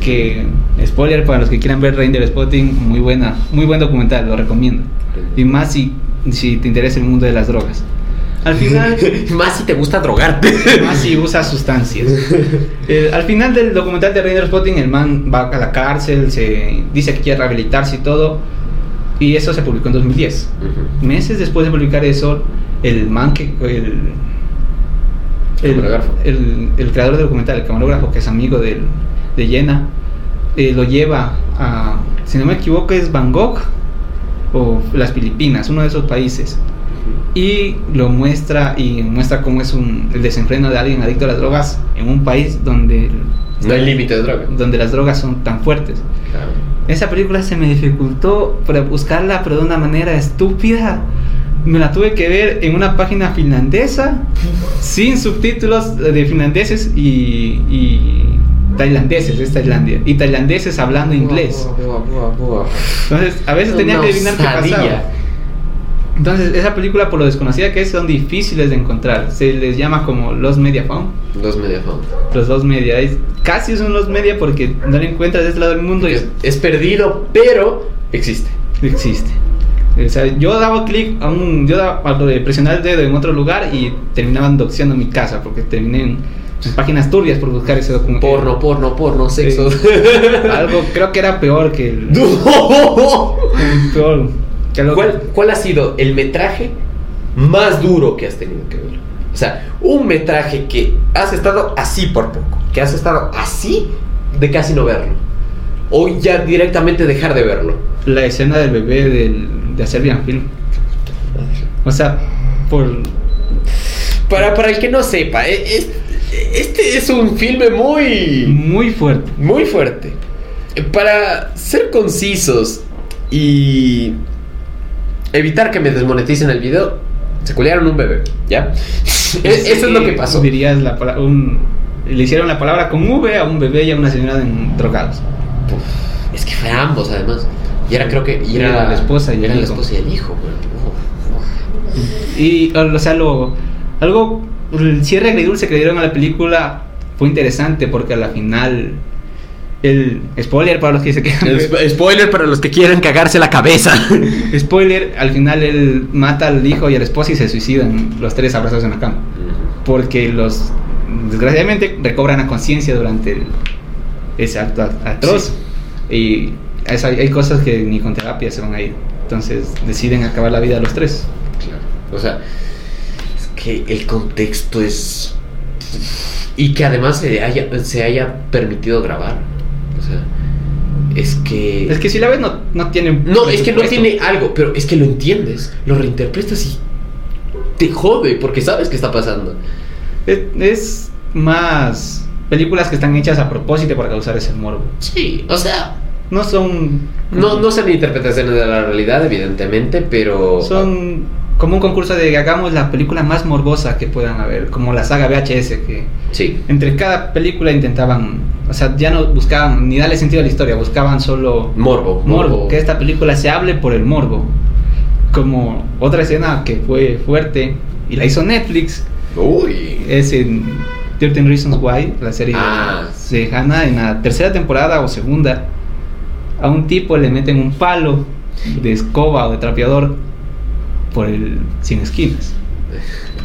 Que, spoiler para los que quieran ver Render Spotting, muy buena, muy buen documental, lo recomiendo. Y más si, si te interesa el mundo de las drogas. Al final, Más si te gusta drogarte. más si usa sustancias. Eh, al final del documental de Render Spotting, el man va a la cárcel, se dice que quiere rehabilitarse y todo. Y eso se publicó en 2010. Ujú. Meses después de publicar eso, el man que. El, el, Camarógrafo. el- el creador del documental, el camarógrafo, que es amigo del, de Jenna, eh, lo lleva a. Si no me equivoco, es Bangkok o las Filipinas, uno de esos países. Y lo muestra y muestra cómo es un, el desenfreno de alguien adicto a las drogas en un país donde, No hay límite de droga. donde las drogas son tan fuertes. Claro. Esa película se me dificultó para buscarla, pero de una manera estúpida. Me la tuve que ver en una página finlandesa, sin subtítulos de finlandeses y, y tailandeses, es Tailandia. Y tailandeses hablando inglés. Buah, buah, buah, buah. Entonces, a veces tenía que adivinar qué pasaba. Entonces, esa película, por lo desconocida que es, son difíciles de encontrar. Se les llama como Los Media Found. Dos media found. Los Los Media. Es, casi son Los Media porque no lo encuentras de este lado del mundo y Es, es perdido, pero existe. existe. O sea, yo daba clic a un. Yo daba, presionar el dedo en otro lugar y terminaban doxeando mi casa porque terminé en, páginas turbias por buscar ese documento. Porno, porno, porno, sexo. Algo creo que era peor que el. No. peor que ¿Cuál, ¿Cuál ha sido el metraje más duro que has tenido que ver? O sea, un metraje que has estado así por poco, que has estado así de casi no verlo. O ya directamente dejar de verlo. La escena del bebé del, de Serbian Film. O sea, por. Para, para el que no sepa, e- es- este es un filme muy... Muy fuerte. Muy fuerte. Para ser concisos y evitar que me desmoneticen el video, se culearon un bebé, ¿ya? E- Eso es lo que pasó. Dirías la un, le hicieron la palabra con V a un bebé y a una señora en drogados. Uf, es que fue a ambos, además. Y era, creo que. Y Era era la esposa y el era la hijo. esposa y el hijo, güey. Y, o sea, lo, algo, el cierre agridulce que le dieron a la película fue interesante porque a la final, el spoiler para los que se quedan. El spoiler para los que quieran cagarse la cabeza. spoiler, al final él mata al hijo y a la esposa y se suicidan los tres abrazados en la cama. Porque los, desgraciadamente, recobran la conciencia durante el- ese acto atroz. Y es- hay, hay cosas que ni con terapia se van a ir. Entonces deciden acabar la vida los tres. Claro. O sea, es que el contexto es. Y que además se haya, se haya permitido grabar. O sea, es que. Es que si la ves no, no tiene... No, es que no tiene algo, pero es que lo entiendes, lo reinterpretas y te jode porque sabes qué está pasando. Es, es más películas que están hechas a propósito para causar ese morbo. Sí, o sea, No son... no, no son interpretaciones de la realidad, evidentemente, pero. Son como un concurso de hagamos la película más morbosa que puedan haber, como la saga VHS, que Sí. entre cada película intentaban, o sea, ya no buscaban ni darle sentido a la historia, buscaban solo Morbo. morbo, que esta película se hable por el morbo. Como otra escena que fue fuerte y la hizo Netflix, Uy. es en 13 Reasons Why, la serie Ah. de Hannah, en la tercera temporada o segunda, a un tipo le meten un palo de escoba o de trapeador por el sin esquinas.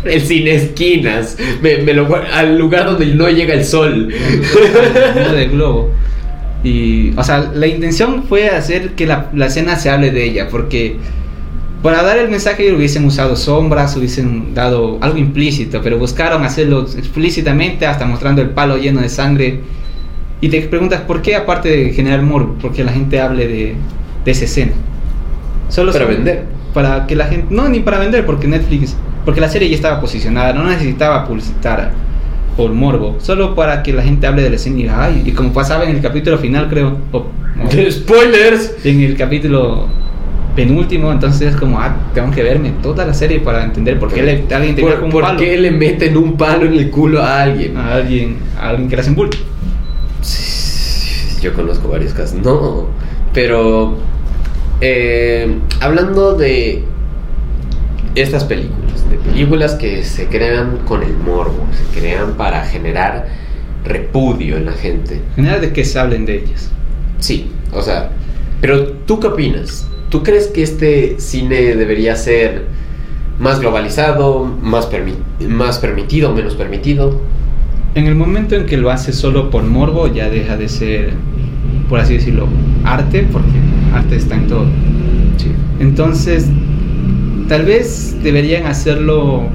El sin esquinas. Me, me lo, al lugar donde no llega el sol. Del globo. Y, o sea, la intención fue hacer que la, la escena se hable de ella, porque para dar el mensaje hubiesen usado sombras, hubiesen dado algo implícito, pero buscaron hacerlo explícitamente, hasta mostrando el palo lleno de sangre. Y te preguntas, ¿por qué aparte de generar morbo? Porque la gente hable de, de esa escena. Solo Para vender. Para que la gente... No, ni para vender, porque Netflix... Porque la serie ya estaba posicionada, no necesitaba publicitar por morbo. Solo para que la gente hable de la escena y diga, ay, y como pasaba en el capítulo final, creo. o- o- ¡Spoilers! en el capítulo penúltimo, entonces es como, ah, tengo que verme toda la serie para entender por qué le, alguien te ¿Por, un por palo qué le meten un palo en el culo a alguien? a alguien, a alguien que le hacen bullying. Yo conozco varios casos. No, pero eh, hablando de estas películas, de películas que se crean con el morbo, se crean para generar repudio en la gente. En general de que se hablen de ellas. Sí, o sea, pero ¿tú qué opinas? ¿Tú crees que este cine debería ser más globalizado, más, permi- más permitido, menos permitido? En el momento en que lo hace solo por morbo, ya deja de ser, por así decirlo, arte, porque arte está en todo. Sí. Entonces, tal vez deberían hacerlo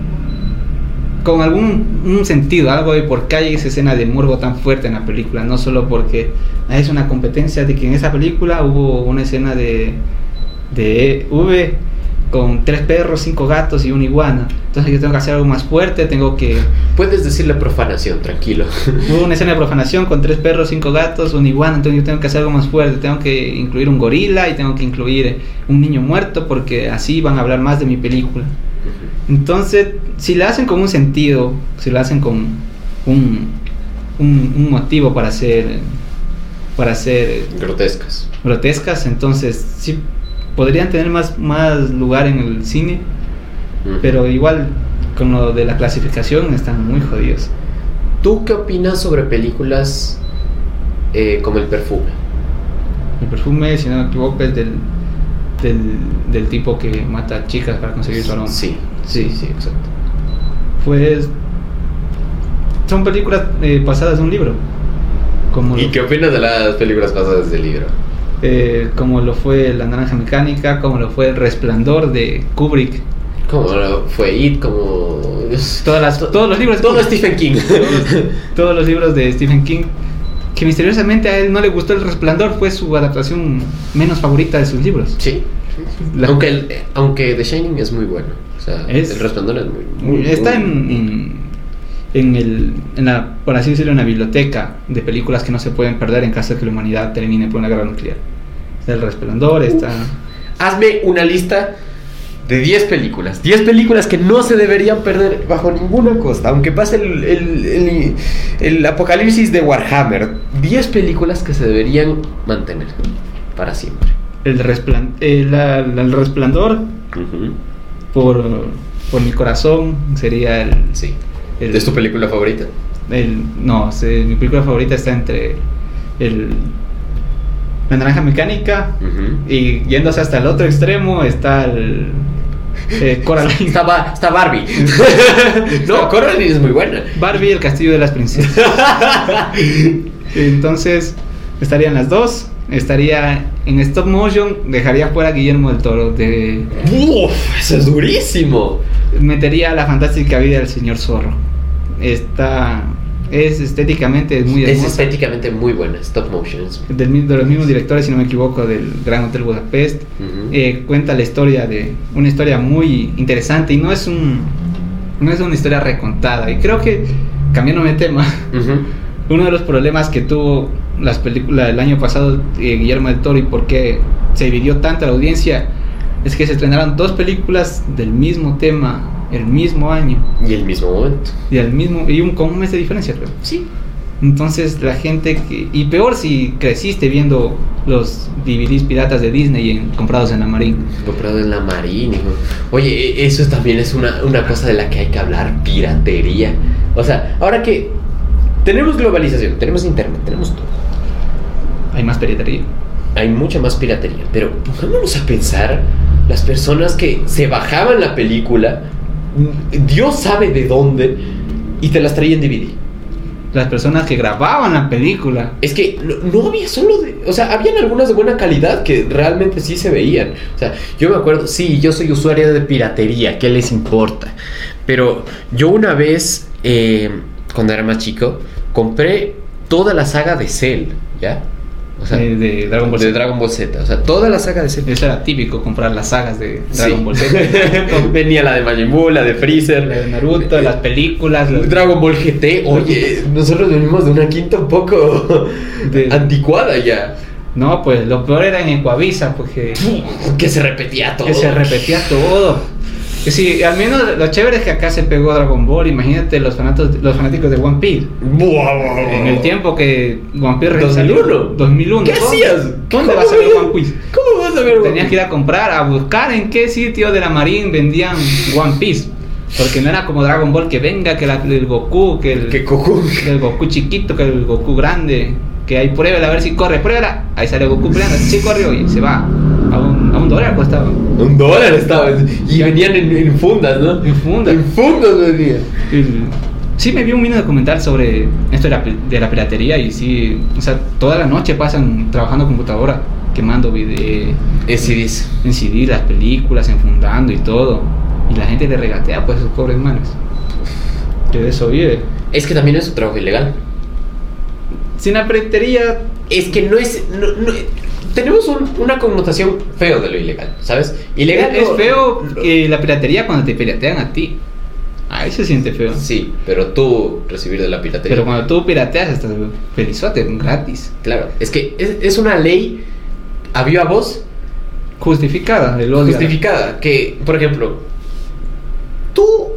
con algún un sentido, algo de por qué hay esa escena de morbo tan fuerte en la película, no solo porque ah, es una competencia de que en esa película hubo una escena de, de V con tres perros, cinco gatos y una iguana. Entonces yo tengo que hacer algo más fuerte, tengo que... Puedes decirle profanación, tranquilo. Hubo una escena de profanación con tres perros, cinco gatos, una iguana, entonces yo tengo que hacer algo más fuerte, tengo que incluir un gorila y tengo que incluir un niño muerto porque así van a hablar más de mi película. Entonces, si la hacen con un sentido, si la hacen con un, un, un motivo para hacer, para hacer Grotescas. grotescas, entonces sí podrían tener más, más lugar en el cine, pero igual con lo de la clasificación están muy jodidos. ¿Tú qué opinas sobre películas eh, como El Perfume? El perfume, si no me equivoco, es del, del, del tipo que mata chicas para conseguir su aroma. Sí, sí, sí, exacto. Pues son películas eh, pasadas de un libro. Como ¿Y lo, qué opinas de las películas pasadas del libro? Eh, como lo fue La Naranja Mecánica, como lo fue El Resplandor de Kubrick. Como lo fue It, como... Todas las, todos los libros de Todo. Stephen King. todos, todos los libros de Stephen King. Que misteriosamente a él no le gustó El Resplandor, fue su adaptación menos favorita de sus libros. sí. La- Aunque, el- aunque The Shining es muy bueno. O sea, Es- El Resplandor es muy... muy Está muy- en, en, en el, en la, por así decirlo, en la biblioteca de películas que no se pueden perder en caso de que la humanidad termine por una guerra nuclear. Está El Resplandor, está... Hazme una lista de 10 películas. 10 películas que no se deberían perder bajo ninguna costa. Aunque pase el, el- el- el apocalipsis de Warhammer. 10 películas que se deberían mantener para siempre. El, resplan- eh, la- la- el Resplandor, por, por mi corazón, sería el... Sí. El- ¿Es tu película favorita? el- no, se- mi película favorita está entre el... La Naranja Mecánica y yéndose hasta el otro extremo está el... eh, Coraline. Está, Ba- está Barbie. no, Coraline es muy buena. Barbie y el Castillo de las Princesas. Entonces, estarían las dos. Estaría en stop motion, dejaría fuera a Guillermo del Toro. De, Uf, eso es durísimo. metería la fantástica vida del señor Zorro. Está. Es estéticamente es muy Es hermosa. estéticamente muy buena. Stop motion. es- Del de los mismos directores, si no me equivoco, del Gran Hotel Budapest. Ujú. Eh, cuenta la historia de. Una historia muy interesante y no es un. No es una historia recontada. Y creo que, cambiándome de tema, Ujú. Uno de los problemas que tuvo las películas del año pasado eh, Guillermo del Toro y por qué se dividió tanto la audiencia es que se estrenaron dos películas del mismo tema el mismo año Y el mismo momento. y al mismo y un, con un mes de diferencia creo. Sí. Entonces la gente que y peor si creciste viendo los DVDs piratas de Disney en- comprados en la Marín. Comprado en la Marina. hijo. Oye, e- eso también es una, una cosa de la que hay que hablar, piratería. O sea, ahora que tenemos globalización, tenemos internet, tenemos todo. Hay más piratería. Hay mucha más piratería, pero pongámonos a pensar las personas que se bajaban la película, Dios sabe de dónde, y te las traían en DVD. Las personas que grababan la película Es que no, había solo de. O sea, habían algunas de buena calidad que realmente sí se veían. O sea, yo me acuerdo, sí, yo soy usuario de piratería, ¿qué les importa? Pero yo una vez, eh, cuando era más chico, compré toda la saga de Cell, ¿ya? O sea, de, de Dragon Ball de Z. Dragon Ball Z. O sea, toda la saga de. Eso era típico, comprar las sagas de Dragon Sí. Ball Z. Venía la de Majin Buu, la de Freezer. La de Naruto, las películas. los- Dragon Ball GT, oye, nosotros venimos de una quinta un poco De- anticuada ya. No, pues lo peor era en Ecuavisa, porque Que se repetía todo. que se repetía todo. Que sí, al menos lo chévere es que acá se pegó Dragon Ball. Imagínate los, fanatos, los fanáticos de One Piece. Buah. En el tiempo que One Piece recién 2001. salió. 2001. ¿Qué ¿Dónde- hacías? ¿Dónde ¿Cómo va a ves? One Piece? ¿Cómo vas a ver One Tenías que ir a comprar, a buscar en qué sitio de la Marine vendían One Piece. Porque no era como Dragon Ball que venga, que la- el Goku, que el, Que Goku. que el Goku chiquito, que el Goku grande. Que ahí pruébela a ver si corre, pruébela. Ahí sale Goku peleando, sí corre hoy, se va. A un, a un dólar costaba. Un dólar estaba. Y venían en, en fundas, ¿no? En fundas. En fundas venían. Sí, me vi un mini documental sobre esto de la, de la piratería y sí, o sea, toda la noche pasan trabajando computadora, quemando video, Es CDs. en CD, las películas, enfundando y todo. Y la gente le regatea pues sus pobres manos. Que de eso vive. Es que también es un trabajo ilegal. Sin la piratería, Es que no es. no- no- tenemos un- una connotación feo de lo ilegal, ¿sabes? Ilegal es, es feo la piratería cuando te piratean a ti. Ahí se siente feo. Sí, pero tú recibir de la piratería. Pero cuando tú pirateas estás felizote, gratis. Claro, es que es, es una ley a viva voz Justificada, el odio. justificada. Que, por ejemplo, tú,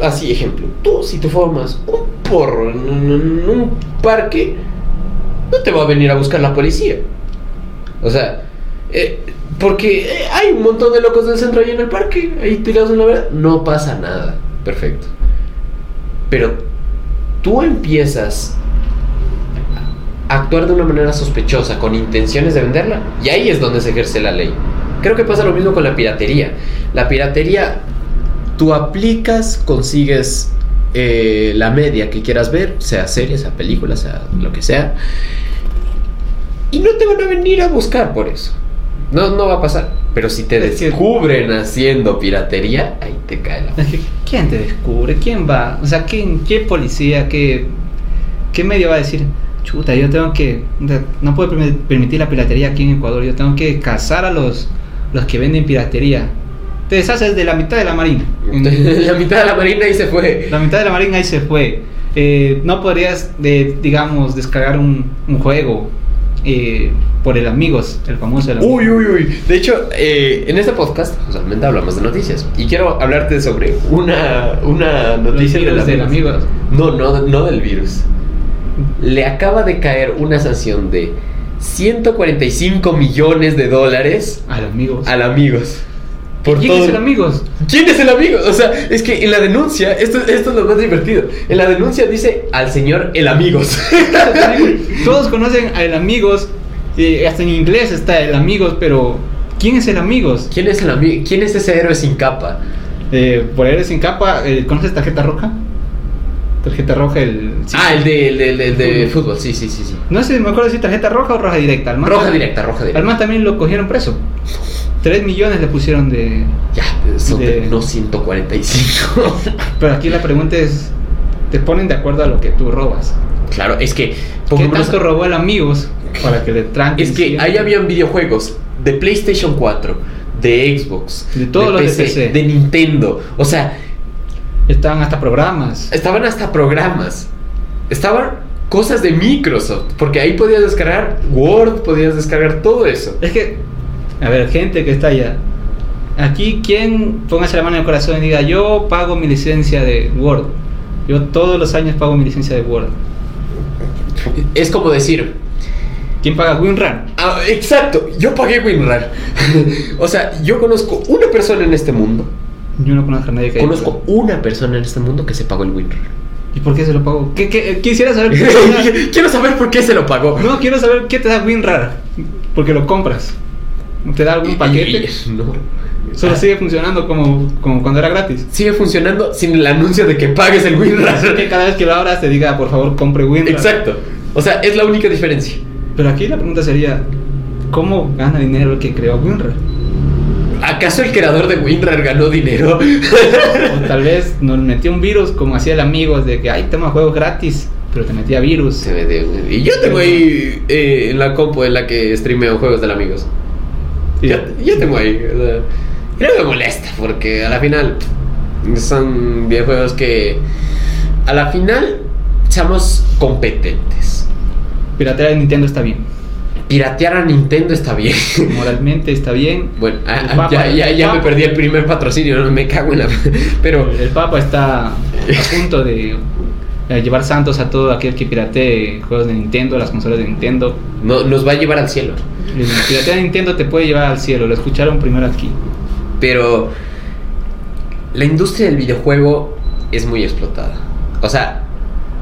así ejemplo, tú si te formas un porro en, un- en un parque, no te va a venir a buscar la policía. O sea, eh, porque eh, hay un montón de locos del centro ahí en el parque, ahí tirados en la verdad, no pasa nada. Perfecto. Pero tú empiezas a actuar de una manera sospechosa, con intenciones de venderla, y ahí es donde se ejerce la ley. Creo que pasa lo mismo con la piratería. La piratería, tú aplicas, consigues eh, la media que quieras ver, sea serie, sea película, sea lo que sea, y no te van a venir a buscar por eso. No, no va a pasar. Pero si te descubren haciendo piratería, ahí te cae la... ¿quién te descubre? ¿Quién va? O sea, ¿quién, qué policía, qué, qué medio va a decir? Chuta, yo tengo que. No puedo permi- permitir la piratería aquí en Ecuador. Yo tengo que cazar a los, los que venden piratería. Te deshaces de la mitad de la marina. la mitad de la marina y se fue. La mitad de la marina ahí se fue. Eh, no podrías, de, digamos, descargar un, un juego eh, por el Amigos, el famoso el Amigos. Uy, uy, uy. De hecho, eh, en este podcast usualmente hablamos de noticias. Y quiero hablarte sobre una, una noticia del del Amigos. No, no, no del virus. Le acaba de caer una sanción de 145 millones de dólares Al Amigos. al amigos. Por ¿Quién todo- es el Amigos? ¿Quién es el amigo? O sea, es que en la denuncia, esto, esto es lo más divertido. En la denuncia dice al señor el amigos. Todos conocen al Amigos, y hasta en inglés está el Amigos, pero ¿quién es el Amigos? ¿Quién es el amigo? ¿Quién es ese héroe sin capa? Eh, por eres sin capa, eh, ¿conoces tarjeta roja? Tarjeta roja, el. sí. Ah, el de, el de, el de- el de fútbol, sí, sí, sí, sí. No sé, me acuerdo si tarjeta roja o roja directa. Roja también- directa, roja directa. Al man también lo cogieron preso. 3 millones le pusieron de. Ya, son de- no 145. Pero aquí la pregunta es: ¿te ponen de acuerdo a lo que tú robas? claro, es que. ¿Qué tanto robó el Amigos para que le tranquen? Es que ahí habían videojuegos de PlayStation 4, de Xbox, De todos los de PC. de Nintendo. O sea, Estaban hasta programas. estaban hasta programas. Estaban cosas de Microsoft. Porque ahí podías descargar Word, podías descargar todo eso. Es que, a ver, gente que está allá. Aquí, ¿quién póngase la mano en el corazón y diga, yo pago mi licencia de Word? Yo todos los años pago mi licencia de Word. Es como decir, ¿Quién paga WinRAR? ah, exacto, yo pagué WinRAR. o sea, yo conozco una persona en este mundo. Yo no conozco a nadie que haya Conozco una persona en este mundo que se pagó el WinRAR. ¿Y por qué se lo pago? ¿Qué, qué- quisiera saber qué Quiero saber por qué se lo pagó. No, quiero saber qué te da WinRAR. Porque lo compras. ¿Te da algún paquete? No. Solo sigue funcionando como, como cuando era gratis. Sigue funcionando sin el anuncio de que pagues el WinRAR. Así que cada vez que lo abras te diga, por favor, compre WinRAR. Exacto. O sea, es la única diferencia. Pero aquí la pregunta sería, ¿cómo gana dinero el que creó WinRAR? ¿Acaso el creador de WinRAR ganó dinero? O tal vez nos metió un virus como hacía el amigos de que, ay, toma juegos gratis Pero te metía virus. Se me dio- Y yo tengo ahí eh, en la compu en la que streameo juegos del amigos. Sí. Ya, ya tengo ahí. o sea, y no me molesta porque a la final son videojuegos que a la final seamos competentes. Piratear en Nintendo está bien. Piratear a Nintendo está bien. Moralmente está bien. Bueno, ah, ah, Papa- ya, ya, me perdí el primer patrocinio, no me cago en la... Pero El Papa está a punto de llevar santos a todo aquel que piratee juegos de Nintendo, las consolas de Nintendo. no, nos va a llevar al cielo. El piratear de Nintendo te puede llevar al cielo. Lo escucharon primero aquí. Pero la industria del videojuego es muy explotada. O sea,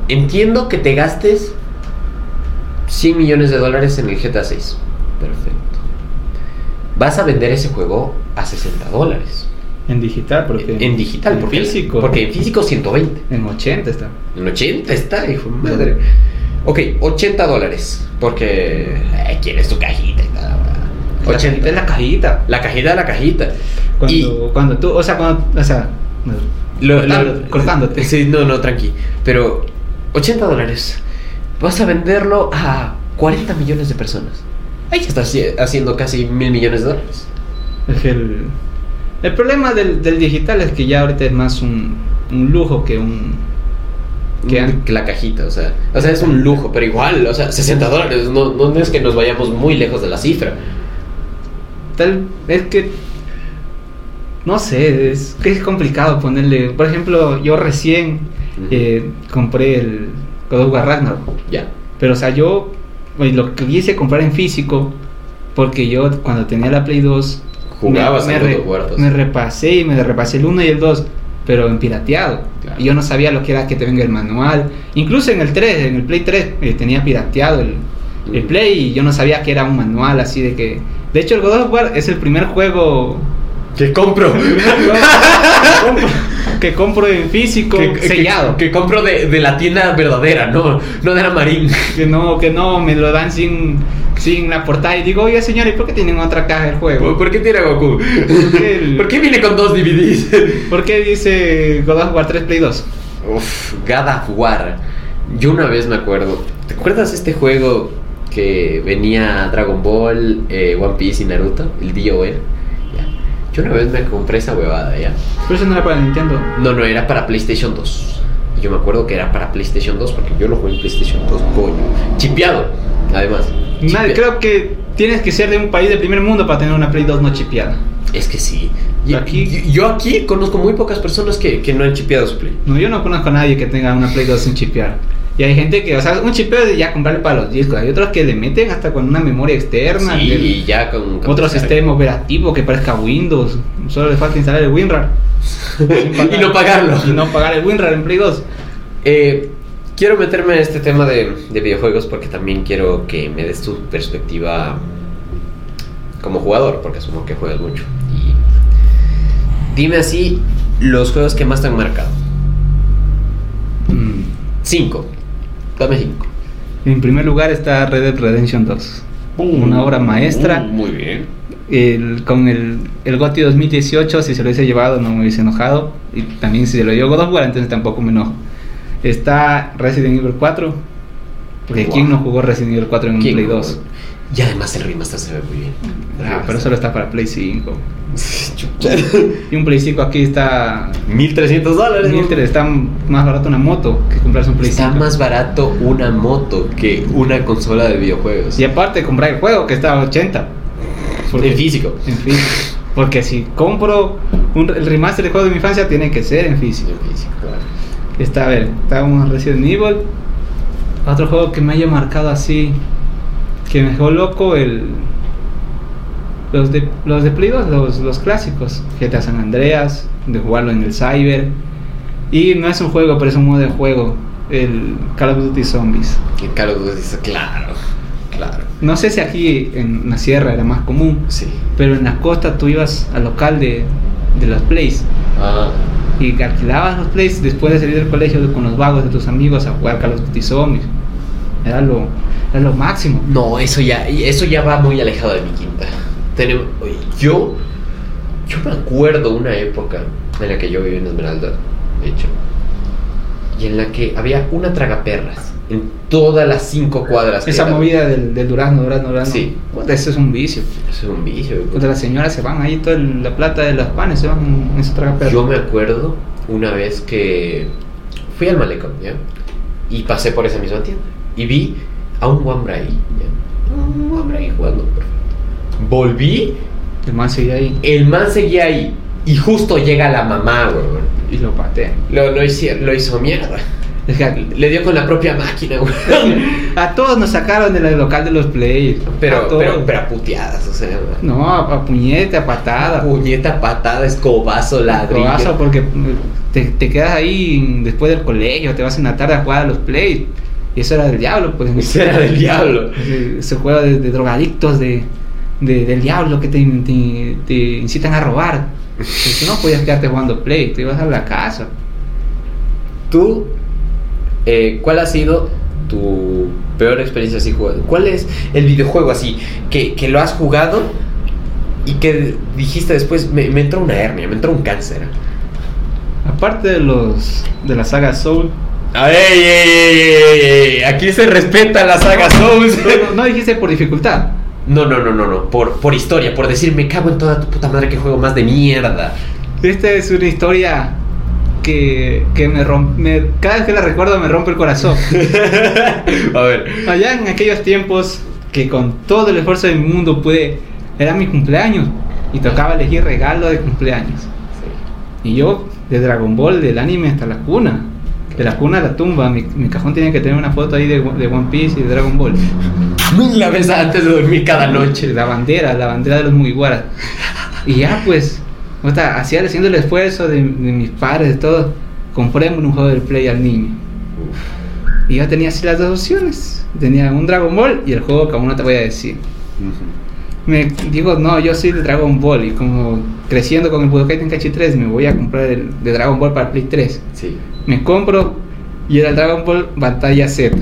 entiendo que te gastes 100 millones de dólares en el GTA 6. Perfecto. Vas a vender ese juego a 60 dólares. En digital, porque En digital, en porque, físico. porque en físico 120. En 80 está. En 80 está, hijo de madre. Ok, 80 dólares. Porque eh, quieres tu cajita y tal. La cajita es la cajita. La cajita de la cajita. Cuando, Y- cuando tú, o sea, cuando, o sea, Lo- cortando- lo- cortándote. Sí, no, no, tranqui. Pero 80 dólares. Vas a venderlo a 40 millones de personas. Ahí ya estás haci- haciendo casi mil millones de dólares. Es el, el problema del, del digital es que ya ahorita es más un, un lujo que un... Que la cajita, o sea. O sea, es un lujo, pero igual, o sea, 60 dólares. No, no es que nos vayamos muy lejos de la cifra. Tal, es que... No sé, es que es complicado ponerle... Por ejemplo, yo recién eh, compré el God of War Ragnarok. Ya. Pero, o sea, yo pues, lo que quise comprar en físico, porque yo cuando tenía la Play 2, Jugabas me, me, pues. me repasé y me repasé el 1 y el 2, pero en pirateado. Claro. Y yo no sabía lo que era que te venga el manual. Incluso en el 3, en el Play 3, eh, tenía pirateado el, el. Play y yo no sabía que era un manual así de que... De hecho, el God of War es el primer juego Que compro. que compro, en físico, Que- sellado. Que, compro de, de la tienda verdadera, no, no de la Marín. que no, que no me lo dan sin, sin la portada y digo, oye señor, ¿y por qué tienen otra caja del ¿Por, juego? por qué tiene Goku? qué el- ¿Por qué viene con dos DVDs? ¿Por qué dice God of War 3 Play 2? Uf, God of War. Yo una vez me acuerdo. ¿Te acuerdas este juego que venía Dragon Ball, eh, One Piece y Naruto? El DOE. Yo una vez me compré esa huevada, ya. Pero eso no era para Nintendo. No, no, era para PlayStation 2. Yo me acuerdo que era para PlayStation 2 porque yo lo jugué en PlayStation 2, coño. Chipeado, además. Nadie- creo que tienes que ser de un país de primer mundo para tener una Play 2 no chipeada. Es que sí. Y- Aquí- yo aquí conozco muy pocas personas que, que no han chipeado su Play. No, yo no conozco a nadie que tenga una Play 2 sin chipear. Y hay gente que, o sea, un chipeo de ya comprarle para los discos. Hay otros que le meten hasta con una memoria externa. Sí, y ya con... con otro sistema operativo que parezca Windows. Solo le falta instalar el WinRAR. y no pagarlo. Y no pagar el WinRAR en Play 2. Eh, quiero meterme en este tema de, de videojuegos porque también quiero que me des tu perspectiva como jugador, porque asumo que juegas mucho. Y dime así los juegos que más te han marcado. Mm. Cinco. Dame cinco. En primer lugar está Red Dead Redemption 2. Una obra maestra. Uh, muy bien. El- con el, el GOTY 2018, si se lo hubiese llevado, no me hubiese enojado. Y también si se lo dio God of War, entonces tampoco me enojo. Está Resident Evil 4. Porque Wow. ¿quién no jugó Resident Evil 4 en un ¿Quién Play jugó? 2? Y además el remaster se ve muy bien. Ah, pero solo está para Play 5. Chucha. Y un Play 5 aquí está. 1300 dólares. está más barato una moto que comprarse un Play Está 5. más barato una moto que una consola de videojuegos. Y aparte comprar el juego que está a 80. Porque- En físico. En físico. Porque si compro un, el remaster de juego de mi infancia, tiene que ser en físico. En físico, claro. Está, a ver, está un Resident Evil. Otro juego que me haya marcado así, que me dejó loco, el. Los de, los de Play 2, los, los clásicos. GTA San Andreas, de jugarlo en el Cyber. Y no es un juego, pero es un modo de juego. El Call of Duty Zombies. En Call of Duty claro, claro. No sé si aquí en la sierra era más común, Sí. pero en la costa tú ibas al local de, de los plays Ah, y alquilabas los plays después de salir del colegio con los vagos de tus amigos a jugar Call of Duty Zombies. Era lo, era lo máximo. no, eso ya, eso ya va muy alejado de mi quinta. Tenemos, yo, yo me acuerdo una época en la que yo vivía en Esmeralda, de hecho, y en la que había una tragaperras en todas las cinco cuadras. Esa movida del, del Durazno, Durazno, Durazno. Sí. Puta, eso es un vicio. Eso es un vicio. Puta, las señoras se van ahí, toda la plata de los panes se van en esa traga Yo me acuerdo una vez que fui al malecón, ¿ya? Y pasé por esa misma tienda. Y vi a un Wambra ahí, ¿ya? Un Wambra ahí jugando, perfecto. Volví, El man seguía ahí el man seguía ahí. Y justo llega la mamá, güey. y lo patea. Lo, lo, hizo, lo hizo mierda. Le dio con la propia máquina, güey. a todos nos sacaron del local de los players. a Pero, todos. pero, pero a puteadas, o sea. No, a, a puñete, a patada. Puñeta, patada, escobazo, ladrillo. Codazo, porque te, te quedas ahí después del colegio, te vas en la tarde a jugar a los plays. Y eso era del diablo, pues. Eso era del diablo. Ese, juego de, de drogadictos de, de- del diablo que te, te, te incitan a robar. Tú no podías quedarte jugando play, te ibas a la casa. Tú, eh, ¿cuál ha sido tu peor experiencia así jugando? ¿Cuál es el videojuego así que, que lo has jugado y que dijiste después, me, me entró una hernia, me entró un cáncer? Aparte de los de la saga Soul, ¡Ey, ey, ey, ey, ey! Aquí se respeta la saga Souls. no, no dijiste por dificultad. No, no, no, no, no. Por, por historia, por decir, me cago en toda tu puta madre que juego más de mierda. Esta es una historia que, que me rompe. Cada vez que la recuerdo me rompe el corazón. A ver. Allá en aquellos tiempos que con todo el esfuerzo del mundo pude. Era mi cumpleaños y tocaba elegir regalo de cumpleaños. Y yo, de Dragon Ball, del anime hasta la cuna. De la cuna a la tumba. Mi, mi cajón tenía que tener una foto ahí de, de One Piece y de Dragon Ball. La ves antes de dormir cada noche. La bandera, la bandera de los Mugiwara. Y ya pues, o sea, hacía haciendo el esfuerzo de, de mis padres, de todo. Compré un juego del Play al niño. Y yo tenía así las dos opciones. Tenía un Dragon Ball y el juego que aún no te voy a decir. Me digo, no, yo soy de Dragon Ball y como creciendo con el Budokai Tenkaichi 3 me voy a comprar el de Dragon Ball para Play 3. Sí. Me compro y era Dragon Ball Batalla Z.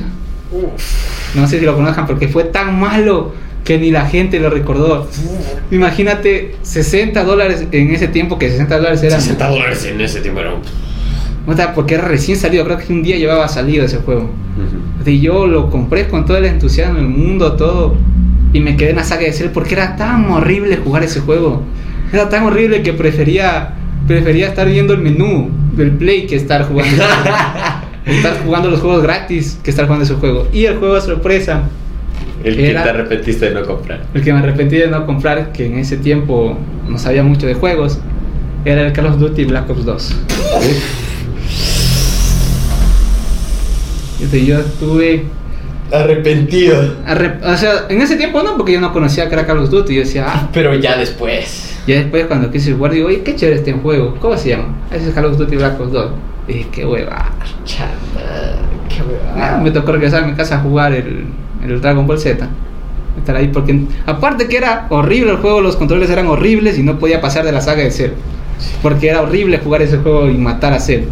No sé si lo conozcan porque fue tan malo que ni la gente lo recordó. Imagínate 60 dólares en ese tiempo que 60 dólares era... 60 dólares en ese tiempo era O sea, porque era recién salido, creo que un día llevaba salido ese juego. Y yo lo compré con todo el entusiasmo del mundo, todo. Y me quedé en la saga de Cell porque era tan horrible jugar ese juego. Era tan horrible que prefería, prefería estar viendo el menú del Play que estar jugando. estar jugando los juegos gratis que estar jugando ese juego. Y el juego sorpresa, El que Era- te arrepentiste de no comprar. el que me arrepentí de no comprar, que en ese tiempo no sabía mucho de juegos, era el Call of Duty Black Ops 2. Entonces yo estuve Arrepentido. Arre- O sea, en ese tiempo no, porque yo no conocía que era Call of Duty. Yo decía, ah, Pero ya después. Ya después cuando quise jugar, digo, oye, qué chévere este juego. ¿Cómo se llama? Ese es Call of Duty Black Ops 2. Y dije, qué hueva. Chama, qué Ah, me tocó regresar a mi casa a jugar el, el Dragon Ball Z. Estar ahí porque, aparte que era horrible el juego, los controles eran horribles y no podía pasar de la saga de Cell. Porque era horrible jugar ese juego y matar a Cell.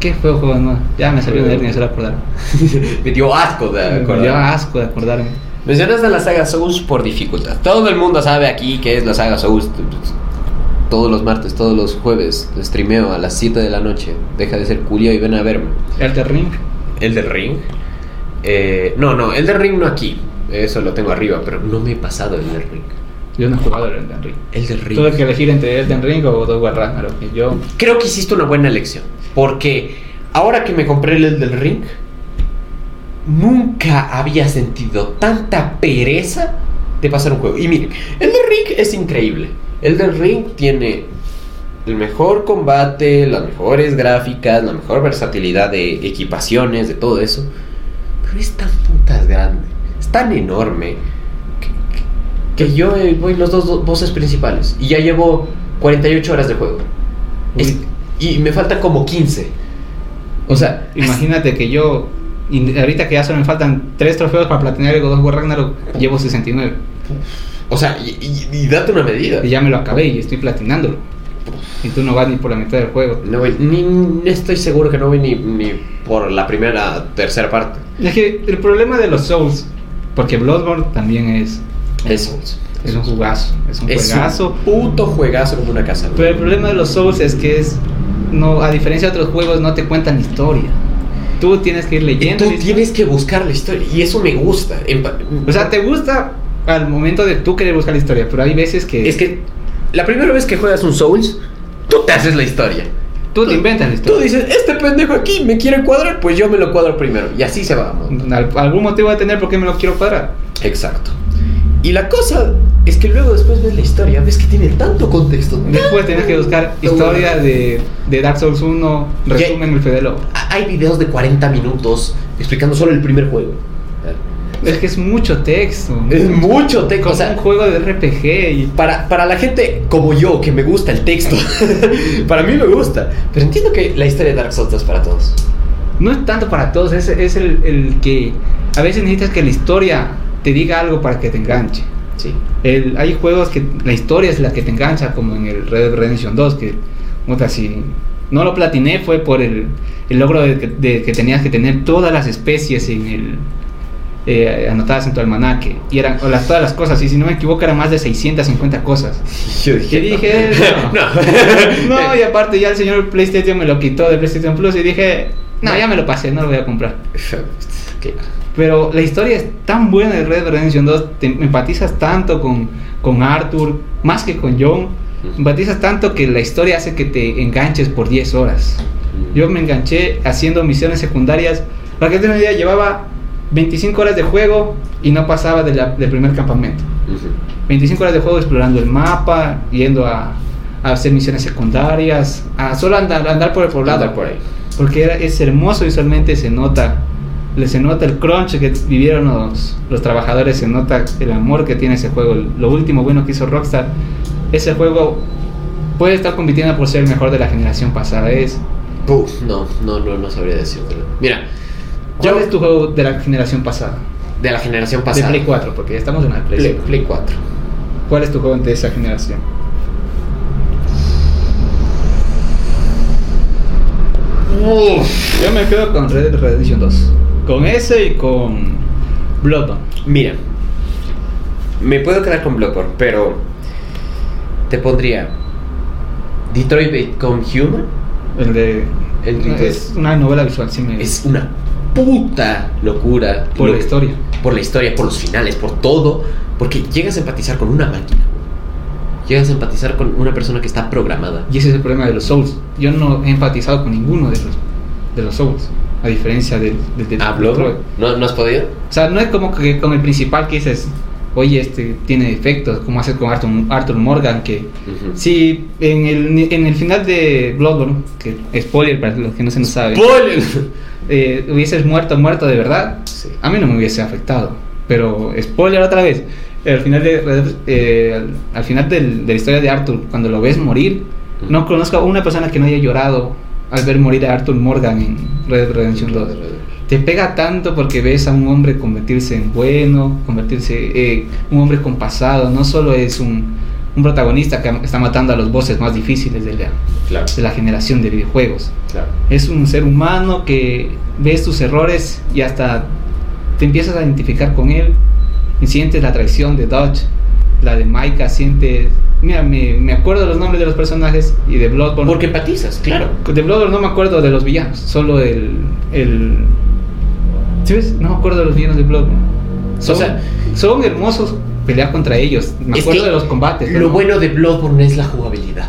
Qué feo juego, no. Ya me salió de hernia solo acordar. Me dio asco de Me acordar. dio asco de acordarme. Mencionaste la saga Souls por dificultad. Todo el mundo sabe aquí que es la saga Souls. Todos los martes, todos los jueves, streameo a las 7 de la noche. Deja de ser culio y ven a verme. Elder Ring. El del ring. Eh, no, no, el del ring no aquí. Eso lo tengo arriba, pero no me he pasado el del ring. Yo no he jugado el Elden Ring. El del ring. Tuve que elegir entre Elden Ring o God of Ragnarok. Yo, Creo que hiciste una buena elección. Porque ahora que me compré el del ring, nunca había sentido tanta pereza de pasar un juego. Y miren, el del ring es increíble. El del ring tiene el mejor combate, las mejores gráficas, la mejor versatilidad de equipaciones, de todo eso. Pero es tan putas grande, es tan enorme que, que- que yo eh, voy los dos, dos voces principales y ya llevo 48 horas de juego. Es- y me faltan como 15. O sea, imagínate que yo, y ahorita que ya solo me faltan 3 trofeos para platinar el God of War Ragnarok, llevo 69. o sea, y, y- y date una medida. Y ya me lo acabé y estoy platinándolo. Y tú no vas ni por la mitad del juego. No voy- ni, estoy seguro que no voy ni, ni por la primera, tercera parte. Es que el problema de los Souls, porque Bloodborne también es, Es, es un jugazo, es un es juegazo. un puto juegazo como una casa. Pero el problema de los Souls es que es, no, a diferencia de otros juegos, no te cuentan historia. Tú tienes que ir Y leyendo. tú la historia. tienes que buscar la historia. Y eso me gusta. O sea, te gusta al momento de tú querer buscar la historia, pero hay veces que es que la primera vez que juegas un Souls, tú te haces la historia. tú te inventas la Tú historia. dices, este pendejo aquí me quiere cuadrar, pues yo me lo cuadro primero. Y así se va. algún motivo de tener por qué me lo quiero cuadrar. Exacto. Y la cosa es que luego después ves la historia, ves que tiene tanto contexto. Después tienes que buscar historia de, de Dark Souls 1, resumen el Fedelo. Hay videos de 40 minutos explicando solo el primer juego. Es que es mucho texto. Es mucho texto. Como O sea, un juego de RPG y para, para la gente como yo, que me gusta el texto, para mí me gusta. Pero entiendo que la historia de Dark Souls no es para todos. no es tanto para todos, es, es el, el que a veces necesitas que la historia te diga algo para que te enganche. Sí. El- hay juegos que la historia es la que te engancha, como en el Red Dead Redemption 2, que si no lo platiné fue por el, el logro de, que- de que tenías que tener todas las especies en el eh, anotadas en tu almanaque y eran o las, todas las cosas y si no me equivoco eran más de 650 cosas Yo y dije no. no. no y aparte ya el señor PlayStation me lo quitó de PlayStation Plus y dije no ya me lo pasé no lo voy a comprar. Pero la historia es tan buena de Red Dead Redemption 2, te empatizas tanto con, con Arthur, más que con John. Empatizas tanto que la historia hace que te enganches por 10 horas. Yo me enganché haciendo misiones secundarias. Para que tengan una idea, llevaba 25 horas de juego y no pasaba de la- del primer campamento. Ujú. 25 horas de juego explorando el mapa, yendo a, a hacer misiones secundarias, a solo andar, andar por el poblado. Andar por ahí. Porque era- es hermoso visualmente, se nota, le- se nota el crunch que vivieron los, los trabajadores, se nota el amor que tiene ese juego. Lo último bueno que hizo Rockstar, ese juego puede estar compitiendo por ser el mejor de la generación pasada. Es, Uf, no, no, no, no sabría decirte. Mira, ¿Cuál yo es tu juego de la generación pasada? de la generación pasada. De Play 4, porque ya estamos en la Play, Play, 5. Play 4. ¿Cuál es tu juego de esa generación? Yo me quedo con Red Dead Redemption 2. Con ese y con Bloodborne. Mira, me puedo quedar con Bloodborne, pero te pondría Detroit Become Human. El de. El es una novela visual, sí me. Es una puta locura. por Lo- la historia. Por la historia, por los finales, por todo. Porque llegas a empatizar con una máquina. Llegas a empatizar con una persona que está programada. Y ese es el problema de los Souls. Yo no he empatizado con ninguno de los, de los Souls. A diferencia del de, de Ah. ¿No, ¿No has podido? O sea, no es como que con el principal que dices, oye, este tiene defectos, como haces con Arthur, Arthur Morgan, que Ujú. si en el, en el final de Bloodborne, que spoiler para los que no se nos saben, ¡Spoiler! eh, hubieses muerto, muerto de verdad, Sí. a mí no me hubiese afectado. Pero, spoiler otra vez, al final, de, eh, al, al final del- de la historia de Arthur, cuando lo ves morir, no conozco a una persona que no haya llorado al ver morir a Arthur Morgan en Red Dead Redemption 2 te pega tanto porque ves a un hombre convertirse en bueno, convertirse eh, un hombre con pasado, no solo es un, un protagonista que está matando a los bosses más difíciles de la, Claro, de la generación de videojuegos. claro. Es un ser humano que ves tus errores y hasta te empiezas a identificar con él. Y sientes la traición de Dodge, la de Micah, sientes... Mira, me, me acuerdo de los nombres de los personajes y de Bloodborne. Porque empatizas, claro. De Bloodborne no me acuerdo de los villanos, solo el. el ¿Sí ves? No me acuerdo de los villanos de Bloodborne. Son, O sea- son hermosos pelear contra ellos. Me acuerdo de los combates. Lo no. bueno de Bloodborne es la jugabilidad.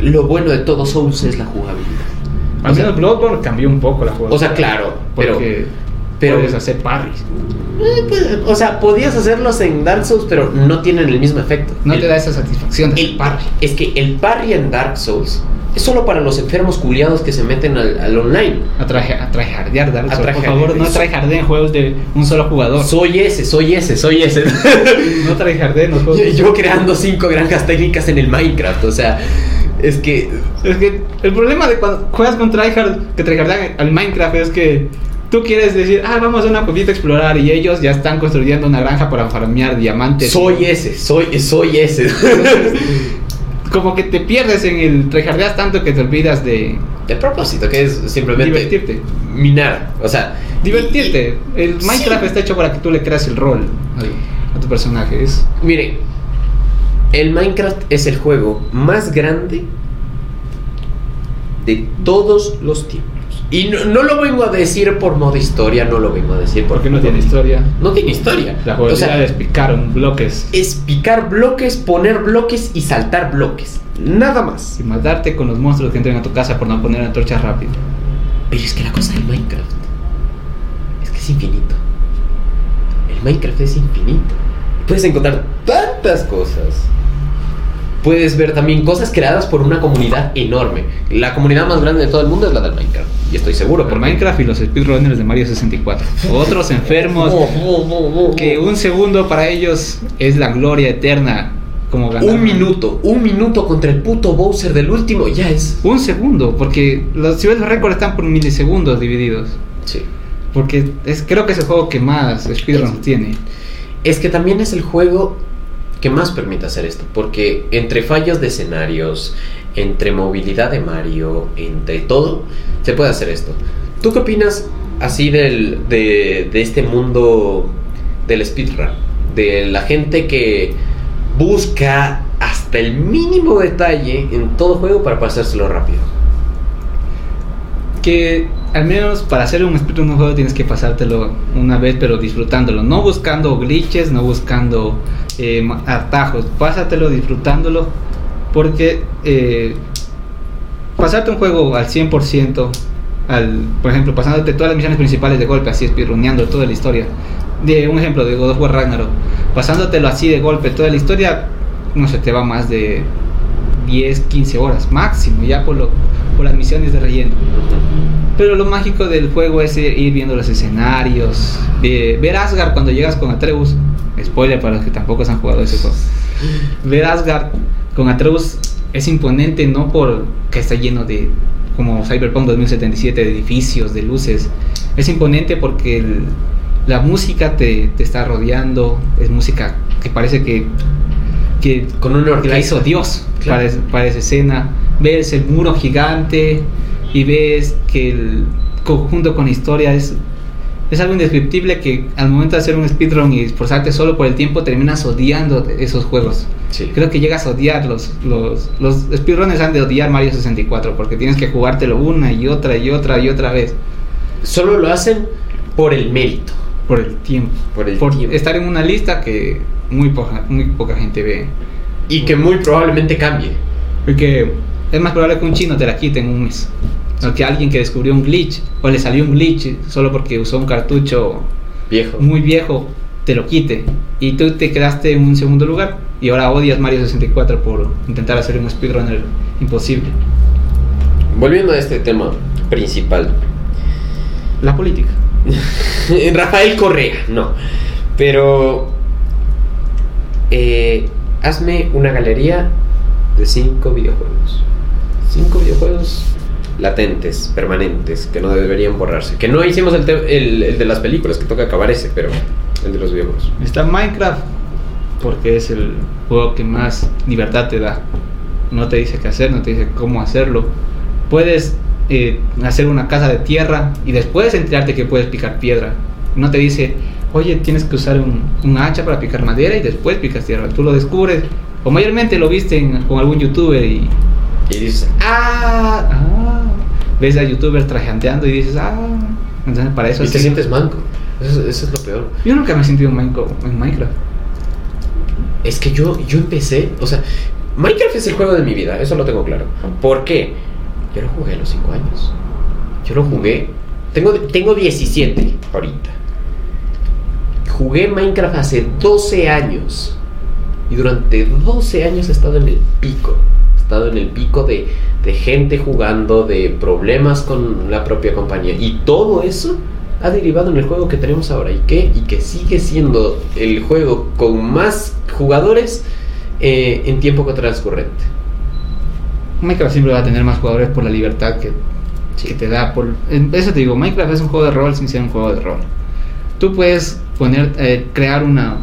Lo bueno de todo Souls es la jugabilidad. Al menos Bloodborne cambió un poco la jugabilidad. O sea, claro. Porque pero- puedes hacer parries. eh, pues, o sea, podías hacerlos en Dark Souls, pero no tienen el mismo efecto. No El- te da esa satisfacción de el parry. Es que el parry en Dark Souls es solo para los enfermos culiados que se meten al, al online. A, traje, a tryhardear Dark A Souls. Por tryhardear. favor, no tryhardeen juegos de un solo jugador. Soy ese, soy ese, soy ese. no tryhardeen los juegos. yo, yo creando cinco granjas técnicas en el Minecraft, o sea, es que Es que el problema de cuando juegas con tryhard, que tryhardean al Minecraft es que tú quieres decir, ah, vamos a una cuevita a explorar y ellos ya están construyendo una granja para farmear diamantes. soy ese, soy, soy ese. Como que te pierdes en el tryhardeas tanto que te olvidas de De propósito, que es simplemente divertirte. minar, o sea, Divertirte. El Sí. Minecraft está hecho para que tú le creas el rol a tu personaje. Es Mire, el Minecraft es el juego más grande de todos los tiempos. Y no, no lo vengo a decir por modo historia, no lo vengo a decir ¿Por porque qué no tiene historia? No tiene historia. La o jugabilidad sea, es picar un bloques es picar bloques, poner bloques y saltar bloques. Nada más. y matarte con los monstruos que entren a tu casa por no poner antorchas rápido. Pero es que la cosa del Minecraft es que es infinito. El Minecraft es infinito. Puedes encontrar tantas cosas. Puedes ver también cosas creadas por una comunidad enorme. La comunidad más grande de todo el mundo es la del Minecraft. Y estoy seguro Por por Minecraft y los speedrunners de Mario 64. Otros enfermos que un segundo para ellos es la gloria eterna. Como ganar. Un minuto, un minuto contra el puto Bowser del último ya es. Un segundo, porque los si ves los récords están por milisegundos divididos. Sí. Porque es, creo que es el juego que más speedruns tiene. Es que también es el juego que más permite hacer esto, porque entre fallos de escenarios, entre movilidad de Mario, entre todo, se puede hacer esto. ¿Tú qué opinas así del, de, de este mundo del speedrun? De la gente que busca hasta el mínimo detalle en todo juego para pasárselo rápido. Que al menos para hacer un speedrun un juego tienes que pasártelo una vez, pero disfrutándolo. No buscando glitches, no buscando eh, atajos. Pásatelo disfrutándolo. Porque eh, pasarte un juego al 100%, al, por ejemplo, pasándote todas las misiones principales de golpe, así speedruneando toda la historia. De un ejemplo de God of War Ragnarok. Pasándotelo así de golpe toda la historia, no se te va más de 10, 15 horas máximo, ya por, lo, por las misiones de relleno. Pero lo mágico del juego es ir viendo los escenarios, eh, ver Asgard cuando llegas con Atreus. Spoiler para los que tampoco se han jugado ese juego. Ver Asgard con Atreus es imponente no por que está lleno de como Cyberpunk 2077 de edificios, de luces. Es imponente porque el- la música te, te está rodeando, es música que parece que que Con una que la hizo Dios Claro. para, para esa escena. Ves el muro gigante y ves que el conjunto con la historia es, es algo indescriptible que al momento de hacer un speedrun y esforzarte solo por el tiempo terminas odiando esos juegos. Sí. Creo que llegas a odiar los, los, los speedrunners han de odiar Mario 64 porque tienes que jugártelo una y otra y otra y otra vez Solo lo hacen por el mérito. por el tiempo. Por el por tiempo. estar en una lista que muy poca, muy poca gente ve. Y que muy probablemente cambie. Porque es más probable que un chino te la quite en un mes. O que alguien que descubrió un glitch o le salió un glitch solo porque usó un cartucho Viejo. muy viejo te lo quite. Y tú te quedaste en un segundo lugar. Y ahora odias Mario 64 por intentar hacer un speedrunner imposible. Volviendo a este tema principal. La política. Rafael Correa, no. Pero. eh, hazme una galería de cinco videojuegos. Cinco videojuegos latentes, permanentes, que no deberían borrarse. Que no hicimos el, el- el de las películas, que toca acabar ese, pero el de los videojuegos. Está Minecraft porque es el juego que más libertad te da. No te dice qué hacer, no te dice cómo hacerlo. Puedes eh, hacer una casa de tierra y después enterarte que puedes picar piedra. No te dice, oye, tienes que usar un, un hacha para picar madera y después picas tierra. Tú lo descubres. O mayormente lo viste en- con algún youtuber y Y dices, ah. ah, ves a youtubers trajeanteando y dices, ah, entonces para eso Y te sientes manco. Eso, eso es lo peor. Yo nunca me he sentido en Minecraft. En Minecraft. Es que yo, yo empecé, o sea, Minecraft es el juego de mi vida, eso lo tengo claro. ¿Por qué? Yo lo jugué a los 5 años. Yo lo jugué. Tengo, tengo 17 ahorita. Jugué Minecraft hace 12 años. Y durante 12 años he estado en el pico. Estado en el pico de, de gente jugando, de problemas con la propia compañía. Y todo eso ha derivado en el juego que tenemos ahora. ¿Y qué? Y que sigue siendo el juego con más jugadores eh, en tiempo transcurrente. Minecraft siempre va a tener más jugadores por la libertad que, que te da. Por, eso te digo, Minecraft es un juego de rol sin ser un juego de rol. Tú puedes poner, eh, crear una,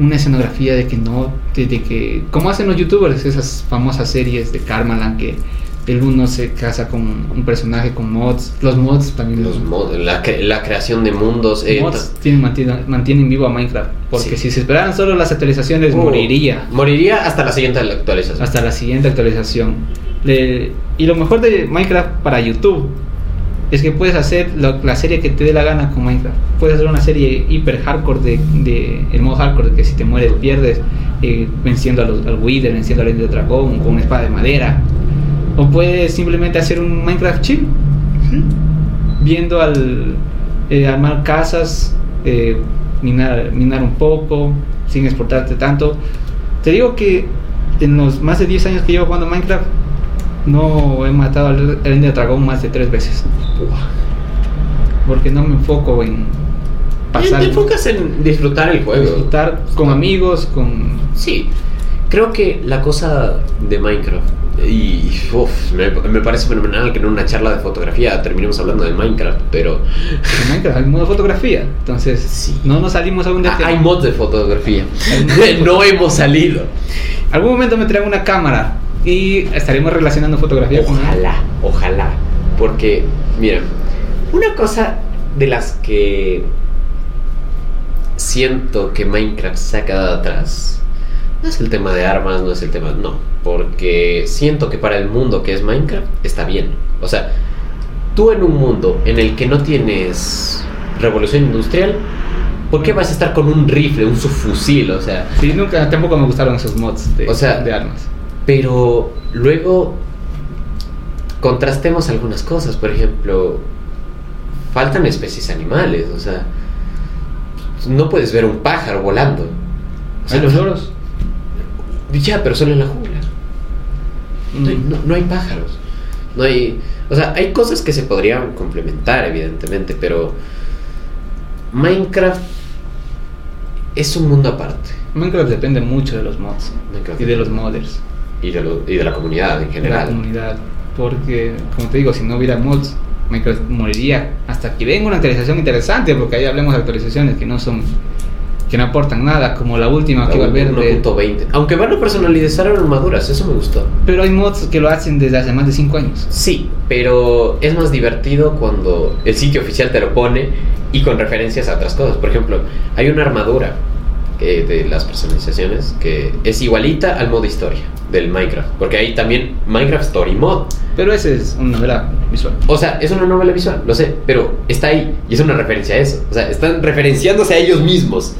una escenografía de que no, de, de que, como hacen los youtubers, esas famosas series de Karmaland que el uno se casa con un personaje con mods, los mods también Los mod- la, cre- la creación de mundos. eh, mods tienen, mantienen, mantienen vivo a Minecraft. Porque Sí. si se esperaran solo las actualizaciones, uh, moriría. Moriría hasta la siguiente actualización. hasta la siguiente actualización. Le- y lo mejor de Minecraft para YouTube es que puedes hacer lo- la serie que te dé la gana con Minecraft. Puedes hacer una serie hiper hardcore de, de el modo hardcore de que si te mueres pierdes, eh, venciendo a los, al Wither, venciendo al Ender Dragón con una espada de madera. O puedes simplemente hacer un Minecraft chill, viendo al eh, armar casas, eh, minar, minar un poco, sin exportarte tanto. Te digo que en los más de 10 años que llevo jugando Minecraft, no he matado al Ender Dragón más de 3 veces. Porque no me enfoco en pasar. Te enfocas en disfrutar el juego. disfrutar con amigos, con. Sí, creo que la cosa de Minecraft, y uf, me, me parece fenomenal que en una charla de fotografía terminemos hablando de Minecraft, pero en Minecraft hay modo fotografía. Entonces, Sí. no nos salimos aún de ah, tema. hay mods de fotografía. No hemos salido. Algún momento me traen una cámara y estaremos relacionando fotografía con Ojalá, ojalá. Porque, mira, una cosa de las que siento que Minecraft se ha quedado atrás no es el tema de armas, no es el tema. No. Porque siento que para el mundo que es Minecraft está bien. O sea, tú en un mundo en el que no tienes revolución industrial, ¿por qué vas a estar con un rifle, un subfusil? O sea, Sí, nunca, tampoco me gustaron esos mods de, O sea, de armas. Pero luego contrastemos algunas cosas. Por ejemplo, faltan especies animales. O sea, no puedes ver un pájaro volando. O sea, ¿Hay los loros? Ya, pero solo en la jungla. No hay, no- no hay pájaros. No hay. O sea, hay cosas que se podrían complementar, evidentemente, pero. Minecraft es un mundo aparte. Minecraft depende mucho de los mods Minecraft y de los modders, y de, lo- y de la comunidad en de la general. comunidad. Porque, como te digo, si no hubiera mods, Minecraft moriría hasta que venga una actualización interesante. Porque ahí hablemos de actualizaciones que no son, que no aportan nada, como la última que iba a haber de. 1.20. Aunque van a personalizar armaduras, eso me gustó. Pero hay mods que lo hacen desde hace más de 5 años. Sí, pero es más divertido cuando el sitio oficial te lo pone y con referencias a otras cosas. Por ejemplo, hay una armadura eh, de las personalizaciones que es igualita al modo historia del Minecraft. Porque hay también Minecraft Story Mod. Pero ese es una novela visual. O sea, es una novela visual, lo sé, pero está ahí y es una referencia a eso. O sea, están referenciándose a ellos mismos.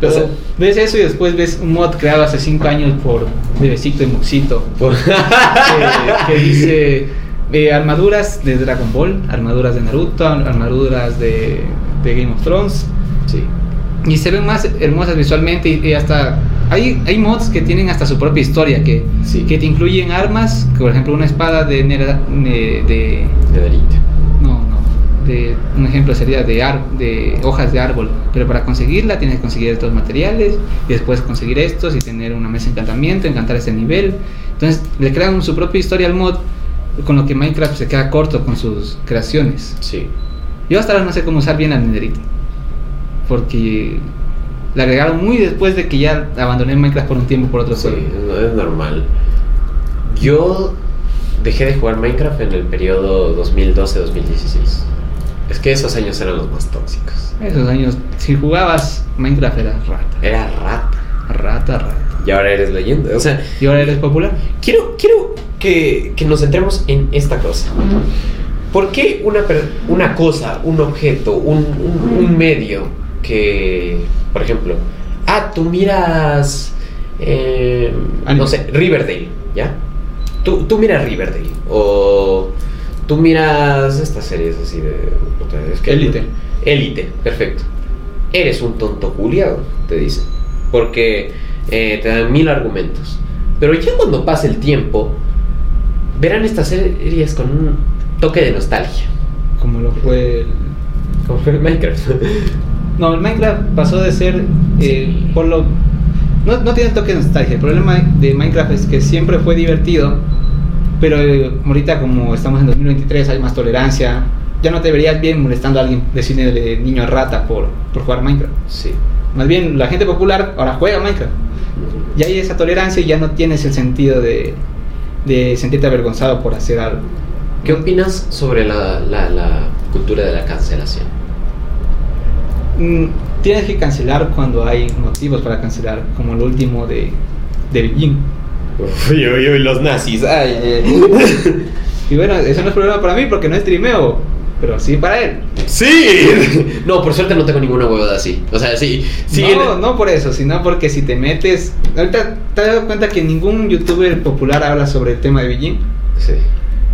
Pero O sea, ves eso y después ves un mod creado hace 5 años por Bebecito y Muxito. por- que, que dice eh, armaduras de Dragon Ball, armaduras de Naruto, armaduras de, de Game of Thrones. sí. Y se ven más hermosas visualmente y, y hasta... Hay, hay mods que tienen hasta su propia historia, que, Sí. que te incluyen armas, que, por ejemplo una espada de... Nera- ne- de Nederita. no, no. De, un ejemplo sería de, ar- de hojas de árbol, pero para conseguirla tienes que conseguir estos materiales y después conseguir estos y tener una mesa de encantamiento, encantar ese nivel. Entonces le crean su propia historia al mod, con lo que Minecraft se queda corto con sus creaciones. Sí. Yo hasta ahora no sé cómo usar bien la nederita, porque la agregaron muy después de que ya abandoné Minecraft por un tiempo por otro Sí, juego. es es normal. Yo dejé de jugar Minecraft en el periodo 2012-2016. Es que esos años eran los más tóxicos. Esos años, si jugabas Minecraft eras rata, Era rata. rata, rata. Y ahora eres leyenda. O sea, Y ahora eres popular. quiero, quiero que, que nos centremos en esta cosa. ¿Por qué una, una cosa, un objeto, un, un- un medio que, por ejemplo, ah, tú miras, eh, no sé, Riverdale, ¿ya? Tú, tú miras Riverdale o tú miras estas series así de... es que- Élite. Élite, perfecto. Eres un tonto culiado, te dicen. Porque eh, te dan mil argumentos. Pero ya cuando pase el tiempo, verán estas series con un toque de nostalgia. Como lo fue el... Como fue Minecraft. No, el Minecraft pasó de ser eh, por lo... No, no tiene toque de nostalgia. El problema de Minecraft es que siempre fue divertido, pero eh, ahorita como estamos en 2023 hay más tolerancia. Ya no te verías bien molestando a alguien, decirle niño rata por, por jugar Minecraft. Sí. Más bien, la gente popular ahora juega Minecraft. Y hay esa tolerancia y ya no tienes el sentido de, de sentirte avergonzado por hacer algo. ¿Qué opinas sobre la, la- la cultura de la cancelación? Mm, tienes que cancelar cuando hay motivos para cancelar, como lo último de, de Beijing. Uy, uy, uy, los nazis. Ay, Y bueno, eso no es problema para mí porque no streameo. pero sí para él. Sí. No, por suerte no tengo ninguna huevada así. O sea, sí. sí no, no por eso, sino porque si te metes. Ahorita te has dado cuenta que ningún youtuber popular habla sobre el tema de Beijing. Sí.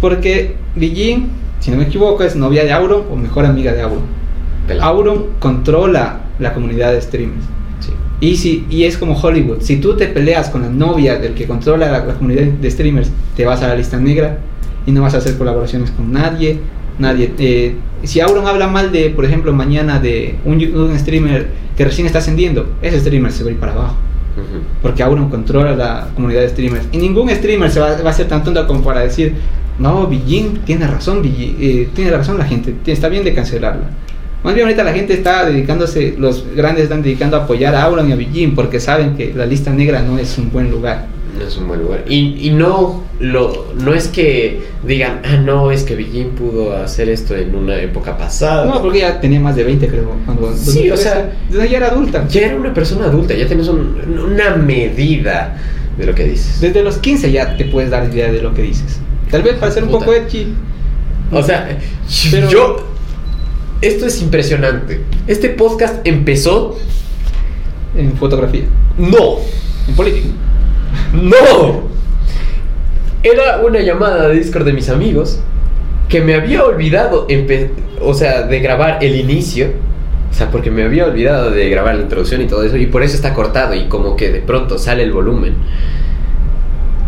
Porque Beijing, si no me equivoco, es novia de Auron o mejor amiga de Auron. Pelado. Auron controla la comunidad de streamers. Sí. Y, si, y es como Hollywood. Si tú te peleas con la novia del que controla la, la comunidad de streamers, te vas a la lista negra y no vas a hacer colaboraciones con nadie. Nadie. eh, si Auron habla mal de, por ejemplo, mañana de un, un streamer que recién está ascendiendo, ese streamer se va a ir para abajo. Porque Auron controla la comunidad de streamers. Y ningún streamer se va, va a ser tan tonto como para decir, no, Bijin tiene razón, Bijin, eh, tiene razón la gente, está bien de cancelarla. Más bien ahorita la gente está dedicándose, los grandes están dedicando a apoyar a Auron y a Bijin porque saben que la lista negra no es un buen lugar. No es un buen lugar. Y, y no, lo, no es que digan, ah, no, es que Beijing pudo hacer esto en una época pasada. No, porque ya tenía más de 20 creo. Cuando, Sí, o sea, desde ya era adulta. Ya era una persona adulta, ya tienes un- una medida de lo que dices. Desde los 15 ya te puedes dar idea de lo que dices. Tal vez para ser un Puta. poco edgy. O sea, Pero- yo. Esto es impresionante. Este podcast empezó. En fotografía, No, en política. no. Era una llamada de Discord de mis amigos que me había olvidado, o sea, de grabar el inicio. O sea, porque me había olvidado de grabar la introducción y todo eso. Y por eso está cortado y como que de pronto sale el volumen.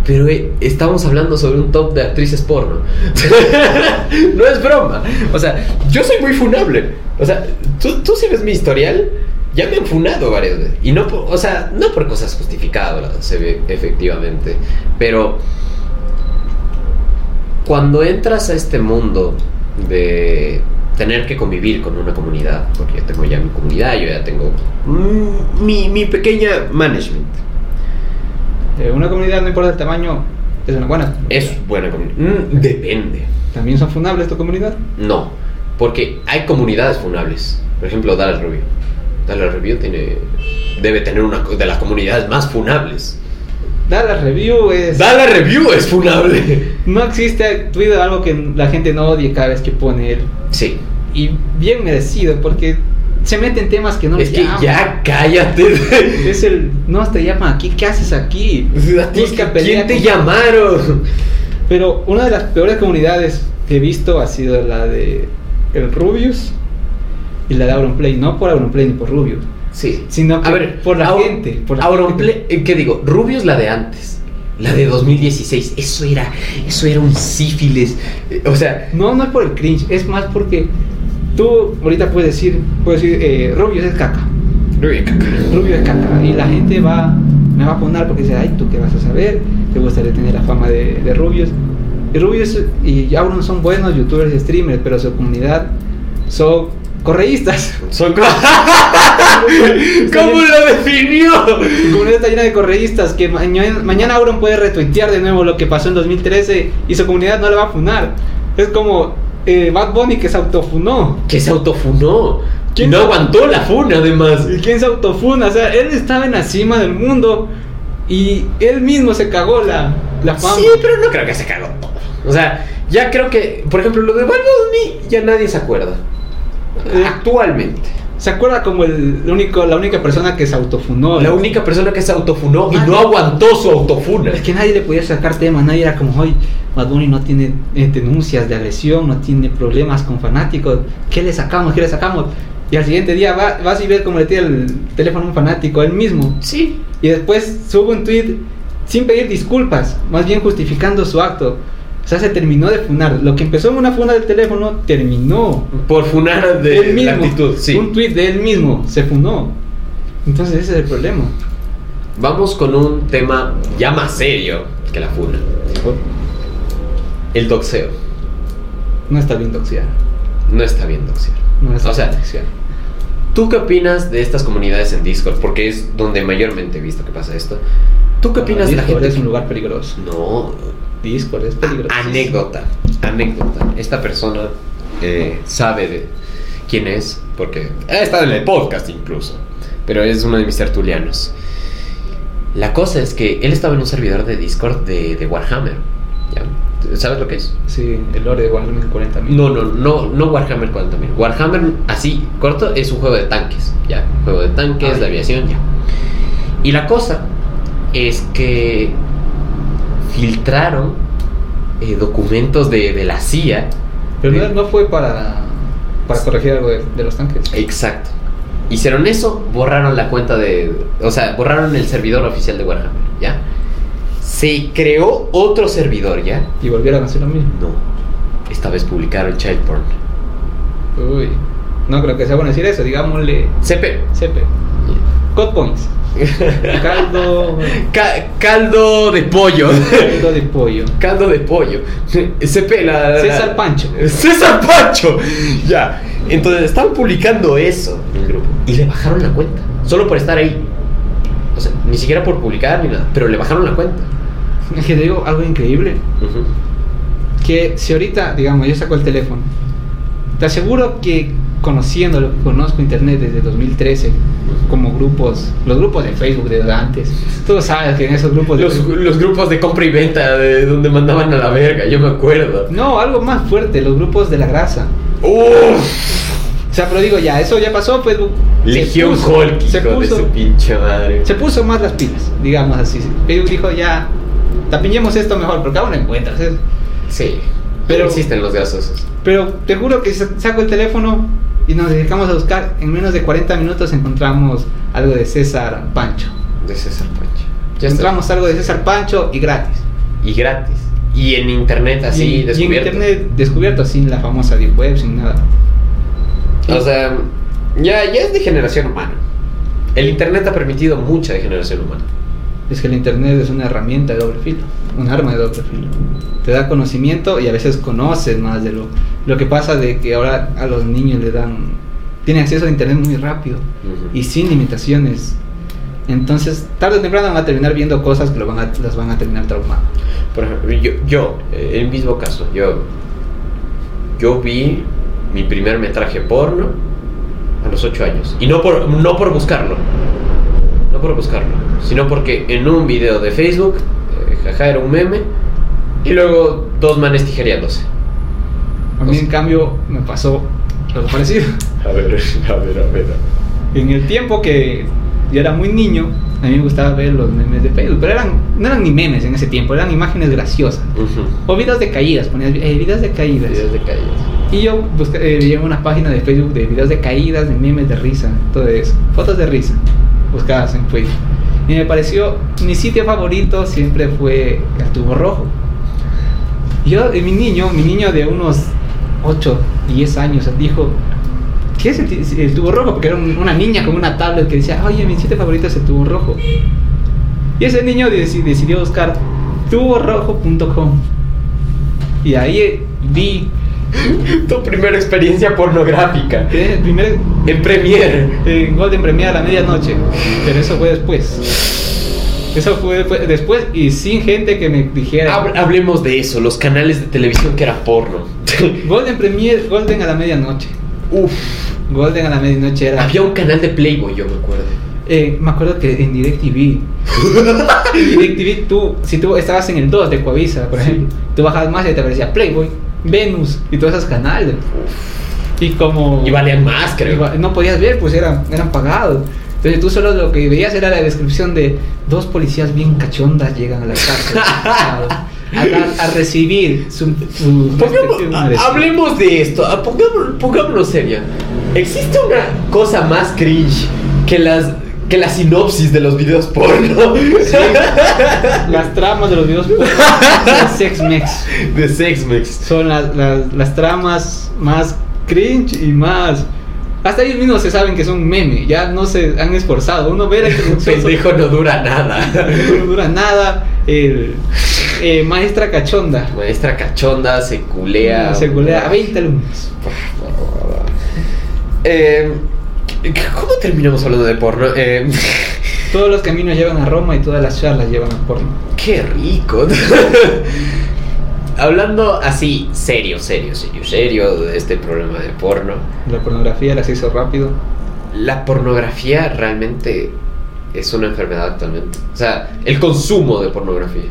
Pero estamos hablando sobre un top de actrices porno. no es broma. O sea, yo soy muy funable. O sea, tú, si ves mi historial, ya me han funado varias veces. Y no, por- o sea, no por cosas justificadas, efectivamente. Pero cuando entras a este mundo de tener que convivir con una comunidad, porque yo tengo ya mi comunidad, yo ya tengo mi, mi pequeña management. Eh, una comunidad, no importa el tamaño, es una buena. comunidad. Es buena comunidad. Mm, depende. ¿También son funables tu comunidad? No, porque hay comunidades funables. Por ejemplo, Dallas Review. Dallas Review tiene, debe tener una de las comunidades más funables. Dallas Review es... Dallas Review es funable. No existe Twitter algo que la gente no odie cada vez que pone él. Sí. Y bien merecido, porque se mete en temas que no es le que llaman. ya cállate. Es el... No, te llaman aquí, ¿qué haces aquí? ¿A ti Busca pelea ¿Quién te con- llamaron? Pero una de las peores comunidades que he visto ha sido la de el Rubius y la de Auronplay. No por Auronplay ni por Rubius, Sí. sino que A ver, por la gente. Por la Auronplay, gente. eh, ¿qué digo? Rubio es la de antes. La de 2016. Eso era, eso era un sífilis. Eh, O sea, No, no es por el cringe, es más porque tú ahorita puedes decir, puedes decir, eh, Rubius es caca. Rubio caca. Rubio es caca. Y la gente va, me va a poner porque dice, ay, ¿tú qué vas a saber? Te gustaría tener la fama de, de Rubius. Y Rubius y Auron son buenos youtubers y streamers, pero su comunidad son correístas. Son co- ¿Cómo lo definió? Su comunidad está llena de correístas que mañana, mañana Auron puede retuitear de nuevo lo que pasó en 2013 y su comunidad no le va a funar. Es como eh, Bad Bunny que se autofunó. Que se autofunó. ¿Quién no aguantó la funa, además. ¿Y quién se autofuna? O sea, él estaba en la cima del mundo y él mismo se cagó la, la fama. Sí, pero no creo que se cagó todo. O sea, ya creo que, por ejemplo, lo de Bad Bunny ya nadie se acuerda. Eh, Actualmente. ¿Se acuerda como el, el único, la única persona que se autofunó? La única persona que se autofunó y Ah, no aguantó su autofuna. Es que nadie le podía sacar temas, nadie era como, hoy Bad Bunny no tiene eh, denuncias de agresión, no tiene problemas con fanáticos, ¿qué le sacamos? ¿Qué le sacamos? Y al siguiente día va- vas y ves cómo le tira el teléfono a un fanático, él mismo. Sí. Y después sube un tweet sin pedir disculpas, más bien justificando su acto. O sea, se terminó de funar. Lo que empezó en una funa del teléfono terminó. Por funar de él mismo. la actitud, sí. Un tweet de él mismo se funó. Entonces ese es el problema. Vamos con un tema ya más serio que la funa. El doxeo. No está bien doxear. No está bien doxear. No está O sea, bien doxear. ¿Tú qué opinas de estas comunidades en Discord? Porque es donde mayormente he visto que pasa esto. ¿Tú qué opinas de la gente? es un lugar peligroso. No, Discord es peligroso. anécdota, anécdota. Esta persona eh, sabe de quién es, porque ha estado en el podcast incluso, pero es uno de mis tertulianos. La cosa es que él estaba en un servidor de Discord de, de Warhammer, ¿ya? ¿Sabes lo que es? Sí, el lore de Warhammer 40.000. No, no, no, no Warhammer 40.000. Warhammer, así, corto, es un juego de tanques. Ya, juego de tanques, Ah, de aviación, ya. Y la cosa es que filtraron eh, documentos de, de la CIA. Pero Eh, no, no fue para, para corregir algo de, de los tanques. Exacto. Hicieron eso, borraron la cuenta de. O sea, borraron el servidor oficial de Warhammer, ¿ya? Se creó otro servidor, ¿ya? Y volvieron a hacer lo mismo. No. Esta vez publicaron Child Porn. Uy. No creo que sea bueno decir eso, digámosle CP. CP. Code points. Caldo. Ca- caldo de pollo. caldo de pollo. caldo de pollo. CP, la, la- César Pancho. César Pancho. Ya. Entonces estaban publicando eso en el grupo. Y le bajaron la cuenta. Solo por estar ahí. O sea, ni siquiera por publicar ni nada. Pero le bajaron la cuenta. Es que te digo algo increíble. Que si ahorita, digamos, yo saco el teléfono, te aseguro que conociendo lo que conozco internet desde 2013, como grupos, los grupos de Facebook de antes, tú sabes que en esos grupos de Los, grupos de compra y venta de donde mandaban a la verga, yo me acuerdo. No, algo más fuerte, los grupos de la grasa. Uff. O sea, pero digo, ya, eso ya pasó, Facebook. se Legión puso- Hulk, se hijo de puso, su pinche madre. se puso más las pilas, digamos así. Facebook dijo, ya, tapiñemos esto mejor, porque aún no encuentras. Sí. Pero- Pero existen los gasosos. Pero te juro que sa- saco el teléfono y nos dedicamos a buscar. En menos de 40 minutos encontramos algo de César Pancho. De César Pancho. Ya está. encontramos algo de César Pancho y gratis. Y gratis. Y en internet así y, en- y en descubierto. internet descubierto sin la famosa deep web, sin nada. O sea, ya, ya es degeneración humana. El internet ha permitido mucha degeneración humana. Es que el internet es una herramienta de doble filo, un arma de doble filo. Te da conocimiento y a veces conoces más de lo, lo que pasa de que ahora a los niños le dan, tienen acceso a internet muy rápido Ujú. y sin limitaciones. Entonces, tarde o temprano van a terminar viendo cosas que lo van a, las van a terminar traumando. Por ejemplo, yo, yo el mismo caso, yo, yo vi mi primer metraje porno a los 8 años. Y no por, no por buscarlo, no por buscarlo, sino porque en un video de Facebook, eh, jaja, era un meme, y luego dos manes tijereándose. A mí, en cambio, me pasó algo parecido. A ver, a ver, a ver. En el tiempo que yo era muy niño, a mí me gustaba ver los memes de Facebook, pero eran, no eran ni memes en ese tiempo, eran imágenes graciosas. O videos de caídas, ponías eh, videos de caídas. Videos de caídas. Y yo busqué, eh, una página de Facebook de videos de caídas, de memes de risa, todo eso. Fotos de risa, buscadas en Facebook. Y me pareció, mi sitio favorito siempre fue el tubo rojo. Y Yo, eh, mi niño, mi niño de unos 8, 10 años, dijo, ¿qué es el, tubo rojo? Porque era un- una niña con una tablet que decía, oye, mi sitio favorito es el tubo rojo. Y ese niño deci- decidió buscar tuborojo.com. Y ahí eh, vi Tu primera experiencia pornográfica. el primer En Premiere. en Golden Premiere a la medianoche. Pero eso fue después. Eso fue después, después y sin gente que me dijera. Hab- hablemos de eso, los canales de televisión que era porno. Golden Premiere, Golden a la medianoche. Uf. Golden a la medianoche era. Había un canal de Playboy, yo me acuerdo. Eh, me acuerdo que en DirecTV. DirecTV tú, si tú estabas en el 2 de Coavisa, por Sí. ejemplo, tú bajabas más y te aparecía Playboy, Venus y todos esos canales. Y como. Y valían más, creo. Iba- No podías ver, pues eran, eran pagados. Entonces tú solo lo que veías era la descripción de dos policías bien cachondas llegan a la cárcel a, a dar- a recibir su, su Pongamos- hablemos de esto, pongámoslo, pongámoslo seria. ¿Existe una cosa más cringe que las, que la sinopsis de los videos porno? Las tramas de los videos porno de Sex Mex de Sex Mex. son las, las, las tramas más cringe y más. Hasta ellos mismos se saben que son meme, ya no se han esforzado. Uno ve la introducción, Pendejo no dura nada. no dura nada. El, eh, maestra cachonda Maestra cachonda se culea. se culea a 20 alumnos. Eh, ¿Cómo terminamos hablando de porno? Eh, Todos los caminos llevan a Roma y todas las charlas llevan a porno. qué rico. Hablando así, serio, serio, serio, serio de este problema de porno. La pornografía, el acceso rápido. La pornografía realmente es una enfermedad actualmente. O sea, el consumo de pornografía.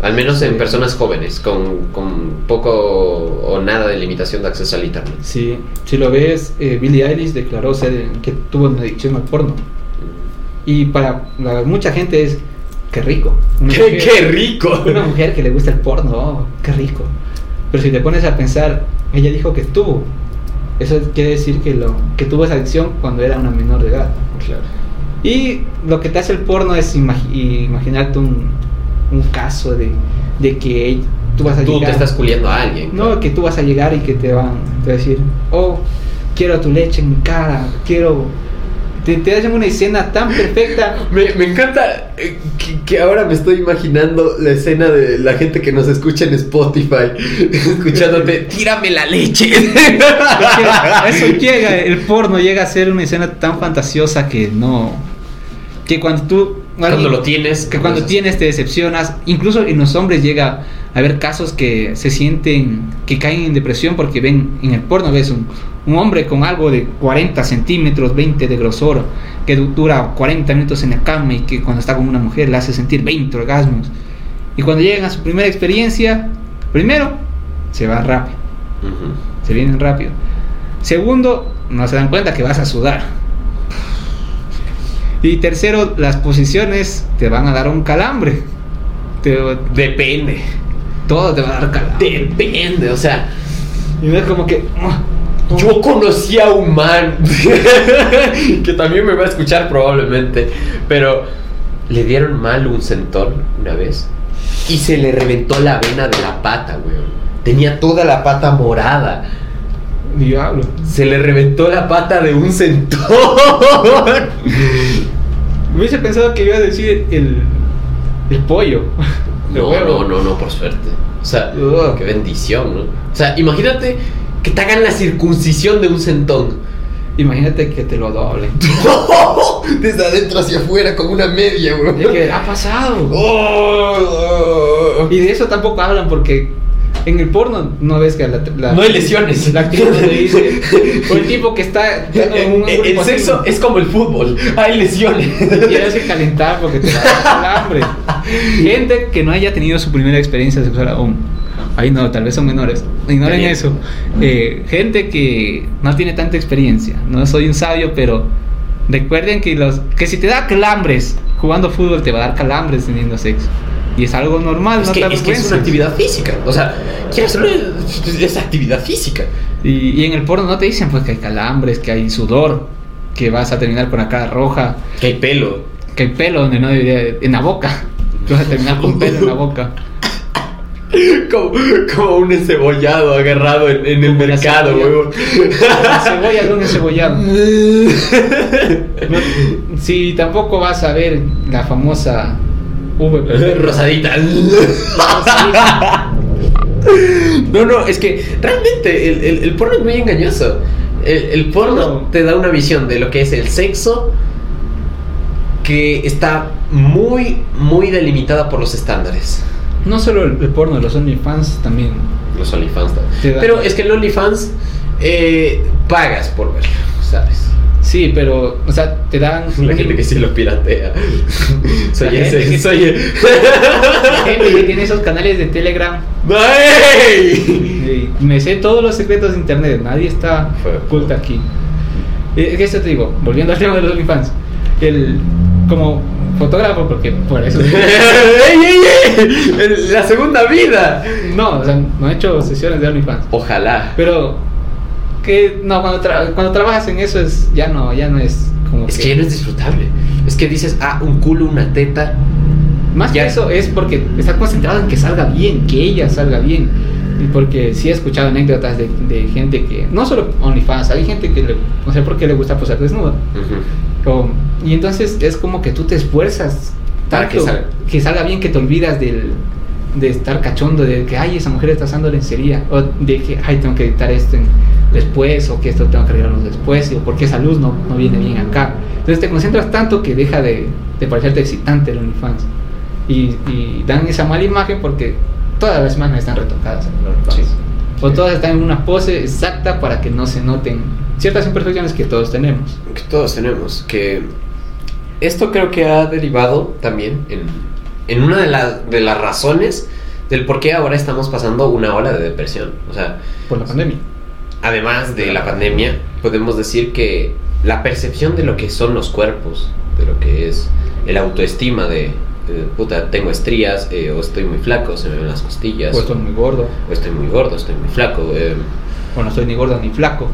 Al menos en Sí. personas jóvenes, con, con poco o nada de limitación de acceso al internet. Sí, si lo ves, eh, Billie Eilish declaró ser que tuvo una adicción al porno. Y para la- mucha gente es, qué rico. ¡Qué, mujer- qué rico! Una mujer que le gusta el porno, oh, qué rico. Pero si te pones a pensar, ella dijo que tuvo. Eso quiere decir que, lo, que tuvo esa adicción cuando era una menor de edad. Claro. Y lo que te hace el porno es imagi- imaginarte un, un caso de, de que tú vas a Tú llegar. te estás culiando a alguien. No, que tú vas a llegar y que te van te a decir, oh, quiero tu leche en mi cara, quiero... Te, te hacen una escena tan perfecta. Me, me encanta eh, que, que ahora me estoy imaginando la escena de la gente que nos escucha en Spotify, escuchándote, tírame la leche. eso llega, el porno llega a ser una escena tan fantasiosa que no... Que cuando tú... Cuando lo tienes, Que cuando tienes te decepcionas. Incluso en los hombres llega a haber casos que se sienten, que caen en depresión porque ven en el porno, ves un, un hombre con algo de 40 centímetros, 20 de grosor, que du- dura 40 minutos en la cama y que cuando está con una mujer le hace sentir 20 orgasmos. Y cuando llegan a su primera experiencia, primero, se va rápido, se vienen rápido. Segundo, no se dan cuenta que vas a sudar. Y tercero, las posiciones te van a dar un calambre. Te- Depende. todo te va a dar calambre. Depende, o sea, Y no es como que. "Ah, yo conocí a un man que también me va a escuchar probablemente, pero le dieron mal un centón una vez y se le reventó la vena de la pata, weón. Tenía toda la pata morada. Diablo. Se le reventó la pata de un centón. Hubiese pensado que iba a decir el. El pollo. No, no, no, no, por suerte. O sea, Ugh. qué bendición, ¿no? O sea, imagínate que te hagan la circuncisión de un centón. Imagínate que te lo doblen. Desde adentro hacia afuera con una media, ¿De weón. qué ha pasado? Oh. Y de eso tampoco hablan porque en el porno no ves que la, la- No hay lesiones. La actriz no dice. O el tipo que está. dando un El, el grupo así, sexo es como el fútbol, hay lesiones. Te hace calentar porque te va a dar hambre. Gente que no haya tenido su primera experiencia sexual aún. Ahí no, tal vez son menores. Ignoren eso. Eh, gente que no tiene tanta experiencia. No soy un sabio, pero recuerden que los que si te da calambres jugando fútbol te va a dar calambres teniendo sexo. Y es algo normal, Es no que, te es que es una actividad física. O sea, quieres esa actividad física. Y, y en el porno no te dicen pues que hay calambres, que hay sudor, que vas a terminar con la cara roja, Que hay pelo. que hay pelo donde no debería, en la boca. Que vas a terminar con pelo en la boca. Como, como un encebollado agarrado en, en el mercado, huevón. La cebolla de un encebollado. No, si tampoco vas a ver la famosa V. Rosadita. No, no, es que realmente el, el- el porno es muy engañoso. El, el porno No. te da una visión de lo que es el sexo que está muy, muy delimitada por los estándares. No solo el, el porno, los OnlyFans también. Los OnlyFans. Da- Pero es que el OnlyFans eh, pagas por verlo, ¿sabes? Sí, pero, o sea, te dan. La gente que sí lo piratea. soy La ese, que- soy el... La gente que tiene esos canales de Telegram. ¡Ay! Me sé todos los secretos de internet. Nadie está oculto aquí. Eh, ¿Qué te digo? Volviendo al tema de los OnlyFans. El, como fotógrafo, porque por eso. La segunda vida. No, o sea, no he hecho sesiones de OnlyFans. Ojalá. Pero que no, cuando, tra- cuando trabajas en eso es ya no, ya no es como Es que ya no es disfrutable. Es que dices, ah, un culo, una teta. Más ya- que eso es porque está concentrado en que salga bien, que ella salga bien. Porque sí he escuchado anécdotas de, de gente que, no solo OnlyFans, hay gente que le, no sé por qué le gusta posar desnudo. O- y entonces es como que tú te esfuerzas Para que salga. que salga bien, que te olvidas del, de estar cachondo, de que, ay, esa mujer está usando lencería, o de que, ay, tengo que editar esto en- después, o que esto tengo que arreglarlo después, o porque esa luz no, no viene bien acá. Entonces te concentras tanto que deja de, de parecerte excitante el OnlyFans. Y, y dan esa mala imagen porque todas las imágenes están retocadas en el OnlyFans. Sí. O todas están en una pose exacta para que no se noten ciertas imperfecciones que todos tenemos. Que todos tenemos. Que esto creo que ha derivado también en, en una de, la- de las razones del por qué ahora estamos pasando una ola de depresión. O sea, Por la pandemia. además de la pandemia, podemos decir que la percepción de lo que son los cuerpos, de lo que es el autoestima de, puta, tengo estrías, eh, o estoy muy flaco, se me ven las costillas, O estoy muy gordo. o estoy muy gordo, estoy muy flaco, eh, O no estoy ni gordo ni flaco.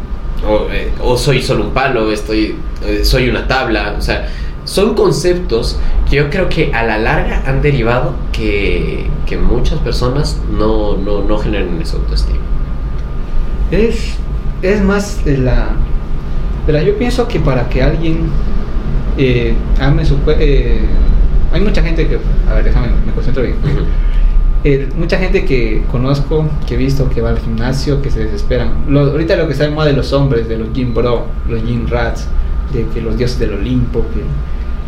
O, eh, o soy solo un palo, estoy, eh, soy una tabla, o sea, son conceptos que yo creo que a la larga han derivado que, que muchas personas no, no, no generen esa autoestima. Es, es más de la, de la... Yo pienso que para que alguien eh, ame su cuerpo... hay mucha gente que... A ver, déjame, me concentro bien. Eh, mucha gente que conozco, que he visto, que va al gimnasio, que se desesperan. Lo- ahorita lo que está de moda de los hombres, de los gym bro, los gym rats, de que los dioses del Olimpo, que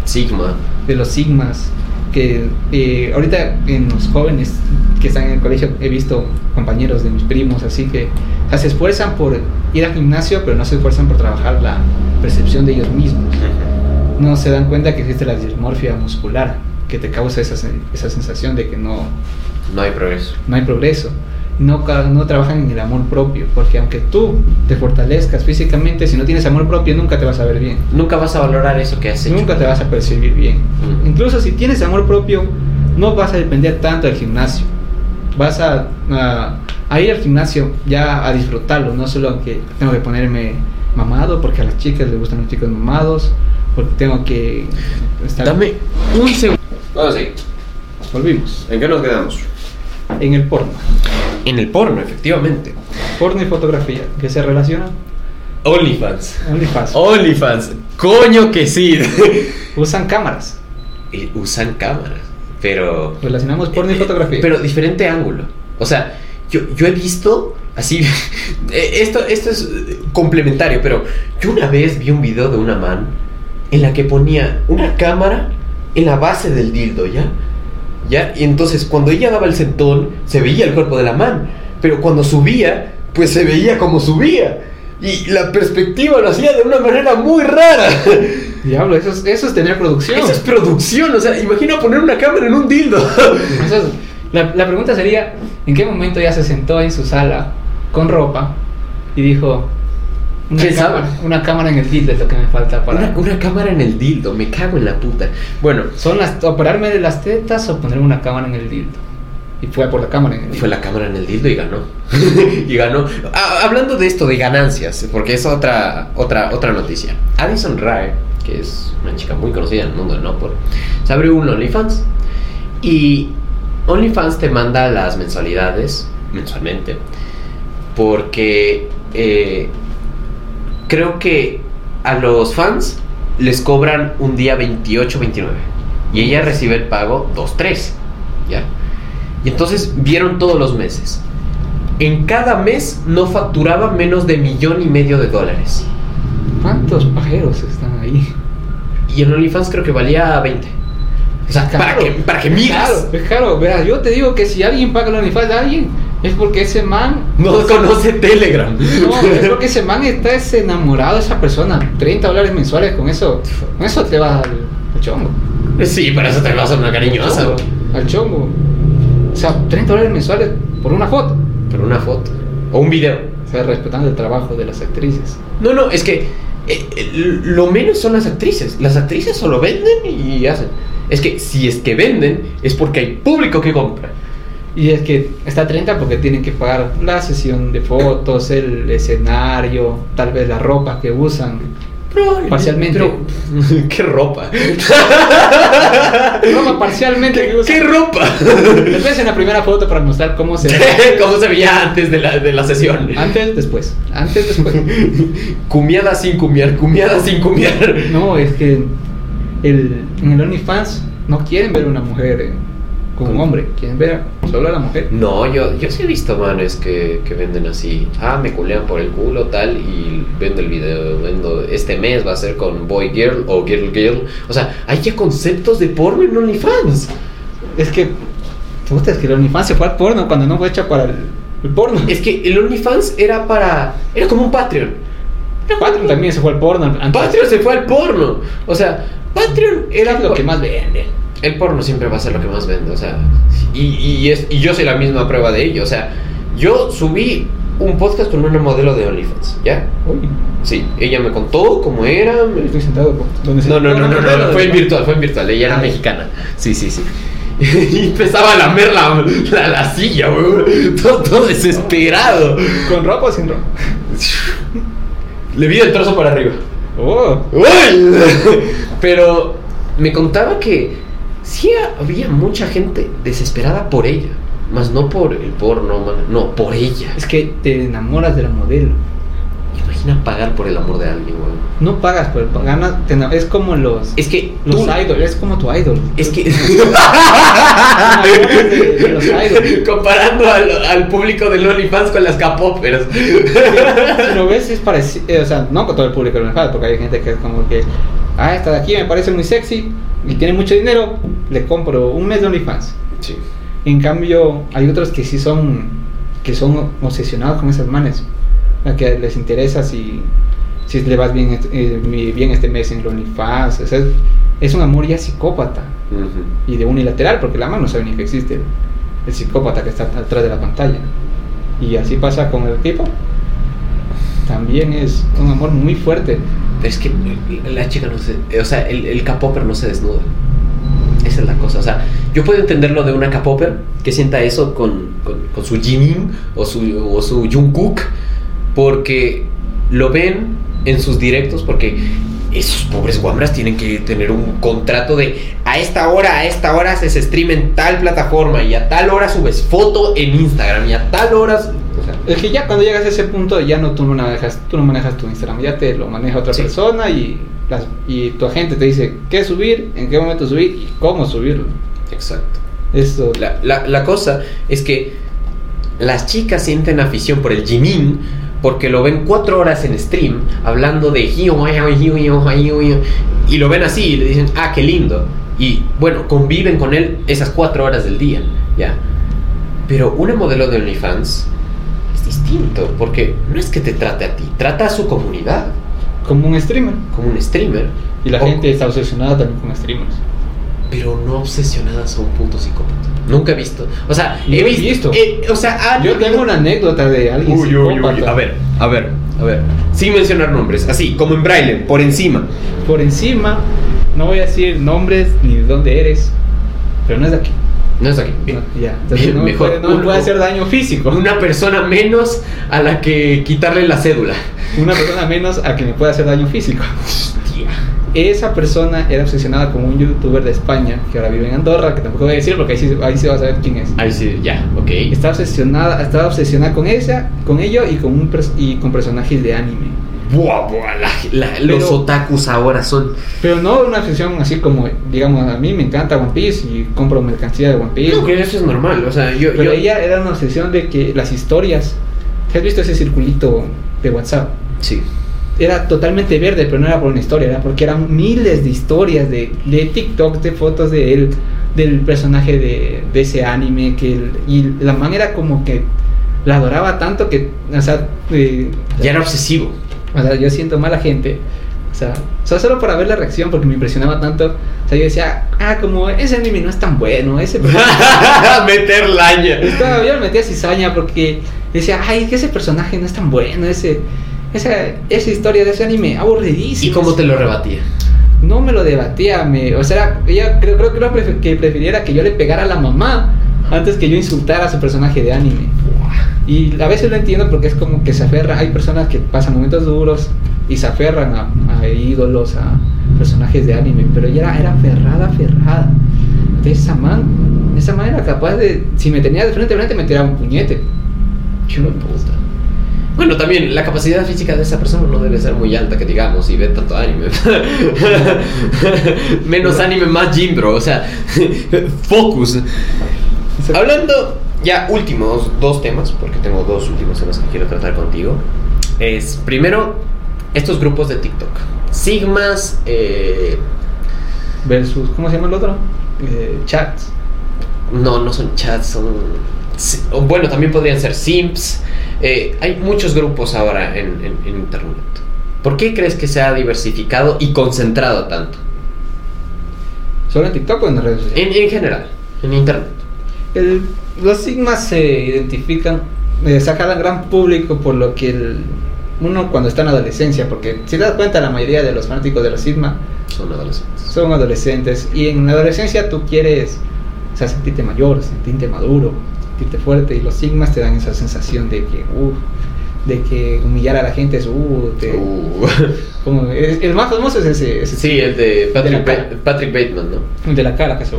Sigma. de los sigmas que eh, ahorita en los jóvenes que están en el colegio he visto compañeros de mis primos así que o sea, se esfuerzan por ir al gimnasio pero no se esfuerzan por trabajar la percepción de ellos mismos no se dan cuenta que existe la dismorfia muscular que te causa esa, esa sensación de que no, No hay progreso. no hay progreso no, no trabajan en el amor propio porque aunque tú te fortalezcas físicamente si no tienes amor propio nunca te vas a ver bien Nunca vas a valorar eso que has hecho. Nunca te vas a percibir bien. Mm. Incluso si tienes amor propio, no vas a depender tanto del gimnasio. Vas a, a- a ir al gimnasio ya a disfrutarlo, no solo que tengo que ponerme mamado porque a las chicas les gustan los chicos mamados, porque tengo que estar... Dame un segundo. A seguir. Volvimos. ¿En qué nos quedamos? En el porno. En el porno, efectivamente. Porno y fotografía, que se relacionan. OnlyFans. OnlyFans. OnlyFans. Coño que sí. Usan cámaras. Y usan cámaras. Pero. Relacionamos porno y Eh, fotografía. Pero diferente ángulo. O sea, yo, yo he visto así. eh, esto, esto es eh, complementario, pero yo una vez vi un video de una man en la que ponía una cámara en la base del dildo, ¿ya? ¿Ya? Y entonces cuando ella daba el sentón, se veía el cuerpo de la man. Pero cuando subía, pues se veía como subía. Y la perspectiva lo hacía de una manera muy rara. Diablo, eso es, eso es tener producción. Esa es producción, o sea, imagina poner una cámara en un dildo. Eso es- la, la pregunta sería, ¿en qué momento ya se sentó en su sala con ropa y dijo, una, cámara, una cámara en el dildo es lo que me falta para... Una, una cámara en el dildo, me cago en la puta. Bueno, ¿Son las, operarme de las tetas o ponerme una cámara en el dildo? Y fue por la cámara en el dildo. fue la cámara en el dildo y ganó. y ganó. Ah, hablando de esto de ganancias, porque es otra, otra, otra noticia. Addison Rae, que es una chica muy conocida en el mundo del no por, se abrió un OnlyFans. Y OnlyFans te manda las mensualidades mensualmente. Porque eh, creo que a los fans les cobran un día 28, 29. Y ella recibe el pago 2, 3. ¿Ya? Y entonces vieron todos los meses. En cada mes no facturaba menos de millón y medio de dólares. ¿Cuántos pajeros están ahí? Y en OnlyFans creo que valía 20. O sea, para que, para que miras. Claro, claro, verás, yo te digo que si alguien paga la OnlyFans de alguien, es porque ese man... No conoce Telegram. No, es porque ese man está es enamorado de esa persona. 30 dólares mensuales con eso, con eso te vas al, al chongo. Sí, para eso te vas a una cariñosa. Al chongo, al chongo. O sea, 30 dólares mensuales por una foto. Pero una foto. O un video. O sea, respetando el trabajo de las actrices. No, no, es que eh, eh, lo menos son las actrices. Las actrices solo venden y hacen. Es que si es que venden, es porque hay público que compra. Y es que está 30 porque tienen que pagar la sesión de fotos, el escenario, tal vez la ropa que usan. Probablemente. Parcialmente. Pero, ¿Qué ropa? Ropa parcialmente. ¿Qué ropa? Después en la primera foto para mostrar cómo se ve. ¿Cómo se veía antes de la, de la sesión? Antes, después. Antes, después. Cumiada sin cumiar, cumiada sin cumiar. No, es que el, en el OnlyFans no quieren ver a una mujer eh, con un hombre, quieren ver solo a la mujer. No, yo, yo sí he visto manes que, que venden así. Ah, me culean por el culo, tal, y vendo el video. Vendo, este mes va a ser con Boy Girl o Girl Girl. O sea, hay ya conceptos de porno en OnlyFans. Es que, puta, es que el OnlyFans se fue al porno cuando no fue hecha para el, el porno. Es que el OnlyFans era para. Era como un Patreon. Patreon también se fue al porno. antes. Patreon se fue al porno. O sea, Patreon era lo que más vende. El porno siempre va a ser lo que más vende, o sea, y, y, es, y yo soy la misma prueba de ello, o sea, yo subí un podcast con una modelo de OnlyFans, ¿ya? Uy, Sí, ella me contó cómo era. me- estoy sentado. ¿Dónde No, no, no, no, no, no, fue en virtual, fue en virtual, ella era Ah. mexicana. Sí, sí, sí. Y empezaba a lamer la, la, la silla, weón. Todo, todo desesperado. ¿Con ropa o sin ropa? Le vi el trozo para arriba. Oh, ¡Uy! Pero me contaba que sí había mucha gente desesperada por ella. Más no por el porno, no, por ella. es que te enamoras de la modelo. Imagina pagar por el amor de alguien, weón. No pagas el ganas, es como los Es que los tú- idols, es como tu idol. Es que. De, de los idols. Comparando al, al público del OnlyFans con las K-Poppers. Si lo ves es parecido, o sea, no con todo el público lo enfada, porque hay gente que es como que, ah, esta de aquí me parece muy sexy y tiene mucho dinero, le compro un mes de OnlyFans. Sí. En cambio, hay otros que sí son, que son obsesionados con esas manes, a que les interesa si, si le vas bien, este- eh, bien este mes en el OnlyFans. O sea, es, es un amor ya psicópata y de unilateral, porque la mano no sabe ni que existe el psicópata que está atrás de la pantalla. Y así pasa con el tipo. También es un amor muy fuerte. Pero es que la chica no se. O sea, el, el K-Popper no se desnuda. Esa es la cosa. O sea, yo puedo entenderlo de una K-Popper que sienta eso con, con, con su Jimin o su, o su Jungkook. Porque lo ven en sus directos. Porque esos pobres guambras tienen que tener un contrato de a esta hora, a esta hora haces stream en tal plataforma y a tal hora subes foto en Instagram y a tal hora. O sea, Es que ya cuando llegas a ese punto ya no tú no manejas, tú no manejas tu Instagram, ya te lo maneja otra Sí. persona y las, y tu agente te dice qué subir, en qué momento subir y cómo subirlo. exacto. Eso La, la- la cosa es que las chicas sienten afición por el Jimin porque lo ven cuatro horas en stream hablando de y lo ven así y le dicen, ah, qué lindo. Y bueno, conviven con él esas cuatro horas del día, ¿ya? Pero una modelo de OnlyFans es distinto porque no es que te trate a ti, trata a su comunidad como un streamer. como un streamer. Y la O- gente está obsesionada también con streamers. pero no obsesionadas a un punto psicópata. Nunca he visto. O sea, he visto. visto. eh, o sea, han Yo habido- tengo una anécdota de alguien Uy, uy, uy. A ver, a ver, a ver. Sin mencionar nombres, así, como en braille, por encima. Por encima, no voy a decir nombres ni de dónde eres, pero no es de aquí. No es aquí. No, ya. Entonces no, mejor. puede, no Un- puede hacer daño físico. Una persona menos a la que quitarle la cédula. Una persona menos a que me pueda hacer daño físico. Hostia. Esa persona era obsesionada con un youtuber de España que ahora vive en Andorra, que tampoco voy a decir porque ahí sí, ahí sí vas a saber quién es. Ahí sí, ya, ok. Estaba obsesionada, estaba obsesionada con ella, con ello y con un y con personajes de anime. Buah, buah, la- la- los Pero- otakus ahora son. Pero no una obsesión así como, digamos, a mí me encanta One Piece y compro mercancía de One Piece. No, que eso es normal. O sea, yo. Pero yo- ella era una obsesión de que las historias, ¿has visto ese circulito de WhatsApp? Sí. Era totalmente verde, pero no era por una historia, era porque eran miles de historias de, de TikTok, de fotos de él, del personaje de, de ese anime, que el- y la manera como que la adoraba tanto que, o sea, eh, Ya era obsesivo. o sea, yo siento mala gente. O sea, o sea, solo para ver la reacción, porque me impresionaba tanto. O sea, yo decía, ah, como ese anime no es tan bueno, ese Meter laña. Estaba, yo le metía cizaña porque decía, ay, que ese personaje no es tan bueno, ese, esa, esa historia de ese anime, aburridísimo. ¿Y cómo te lo rebatía? No me lo debatía, me, o sea, ella creo, creo que, lo prefe- que prefiriera que yo le pegara a la mamá antes que yo insultara a su personaje de anime. Y a veces lo entiendo porque es como que se aferra, hay personas que pasan momentos duros y se aferran a, a ídolos, a personajes de anime, pero ella era, era aferrada, aferrada. Entonces esa man, esa man era capaz de, si me tenía de frente a frente, me tiraba un puñete. Qué puta. Bueno, también la capacidad física de esa persona no debe ser muy alta, que digamos, y ve tanto anime. Menos anime, más gym, bro. O sea, focus. Hablando ya últimos dos temas, porque tengo dos últimos temas que quiero tratar contigo. Es primero, estos grupos de TikTok. Sigmas, eh, Versus, ¿cómo se llama el otro? Eh, chats. No, no son chats, son... Bueno, también podrían ser simps. Eh, hay muchos grupos ahora en, en- en internet. ¿Por qué crees que se ha diversificado y concentrado tanto? ¿Solo en TikTok o en redes sociales? En, en general, en internet. El- los sigmas se identifican, eh, sacan al gran público por lo que el- uno cuando está en adolescencia, porque si te das cuenta la mayoría de los fanáticos de los sigma Son adolescentes. son adolescentes y en la adolescencia tú quieres o sea, sentirte mayor, sentirte maduro, sentirte fuerte y los sigmas te dan esa sensación de que, uh, de que humillar a la gente es, uh, te- Uh. como, es- el más famoso es ese, ese Sí, el de Patrick, De la Ba- cara. Patrick Bateman, ¿no? el de la cara que se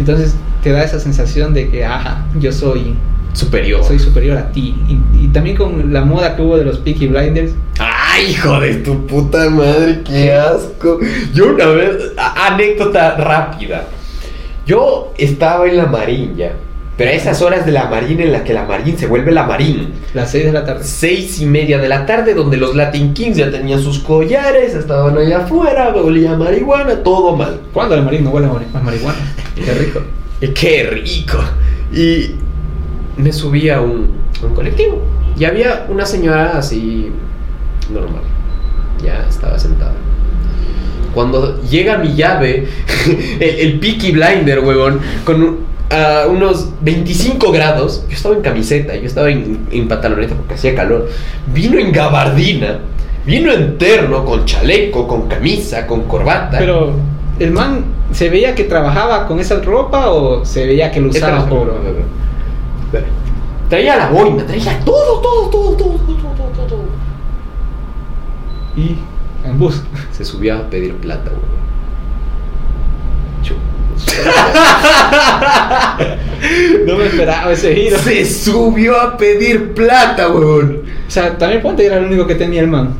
Entonces te da esa sensación de que, ajá, yo soy Superior. soy superior a ti. Y, y también con la moda que hubo de los Peaky Blinders. ¡Ay, hijo de tu puta madre! ¡Qué asco! Yo una vez, anécdota rápida. Yo estaba en la Marina, pero a esas horas de la Marina en la que la Marina se vuelve la Marina. Las 6 de la tarde. Seis y media de la tarde, donde los Latin Kings ya tenían sus collares, estaban allá afuera, olía a marihuana, todo mal. ¿Cuándo la marina no huele a mari- a marihuana? Qué rico. Y ¡Qué rico! Y me subí a un, a un colectivo. Y había una señora así normal. Ya estaba sentada. Cuando llega mi llave, el, el Peaky Blinder, huevón, con un- a unos 25 grados, yo estaba en camiseta, yo estaba en, en pantaloneta porque hacía calor. Vino en gabardina, vino en terno, con chaleco, con camisa, con corbata. Pero, ¿el man se veía que trabajaba con esa ropa o se veía que lo usaba. Traía la boina, traía todo, todo, todo, todo, todo, todo, todo. Y en bus. Se subió a pedir plata, güey. No me esperaba ese giro. Se subió a pedir plata, weón. O sea, también ponte era el único que tenía el man.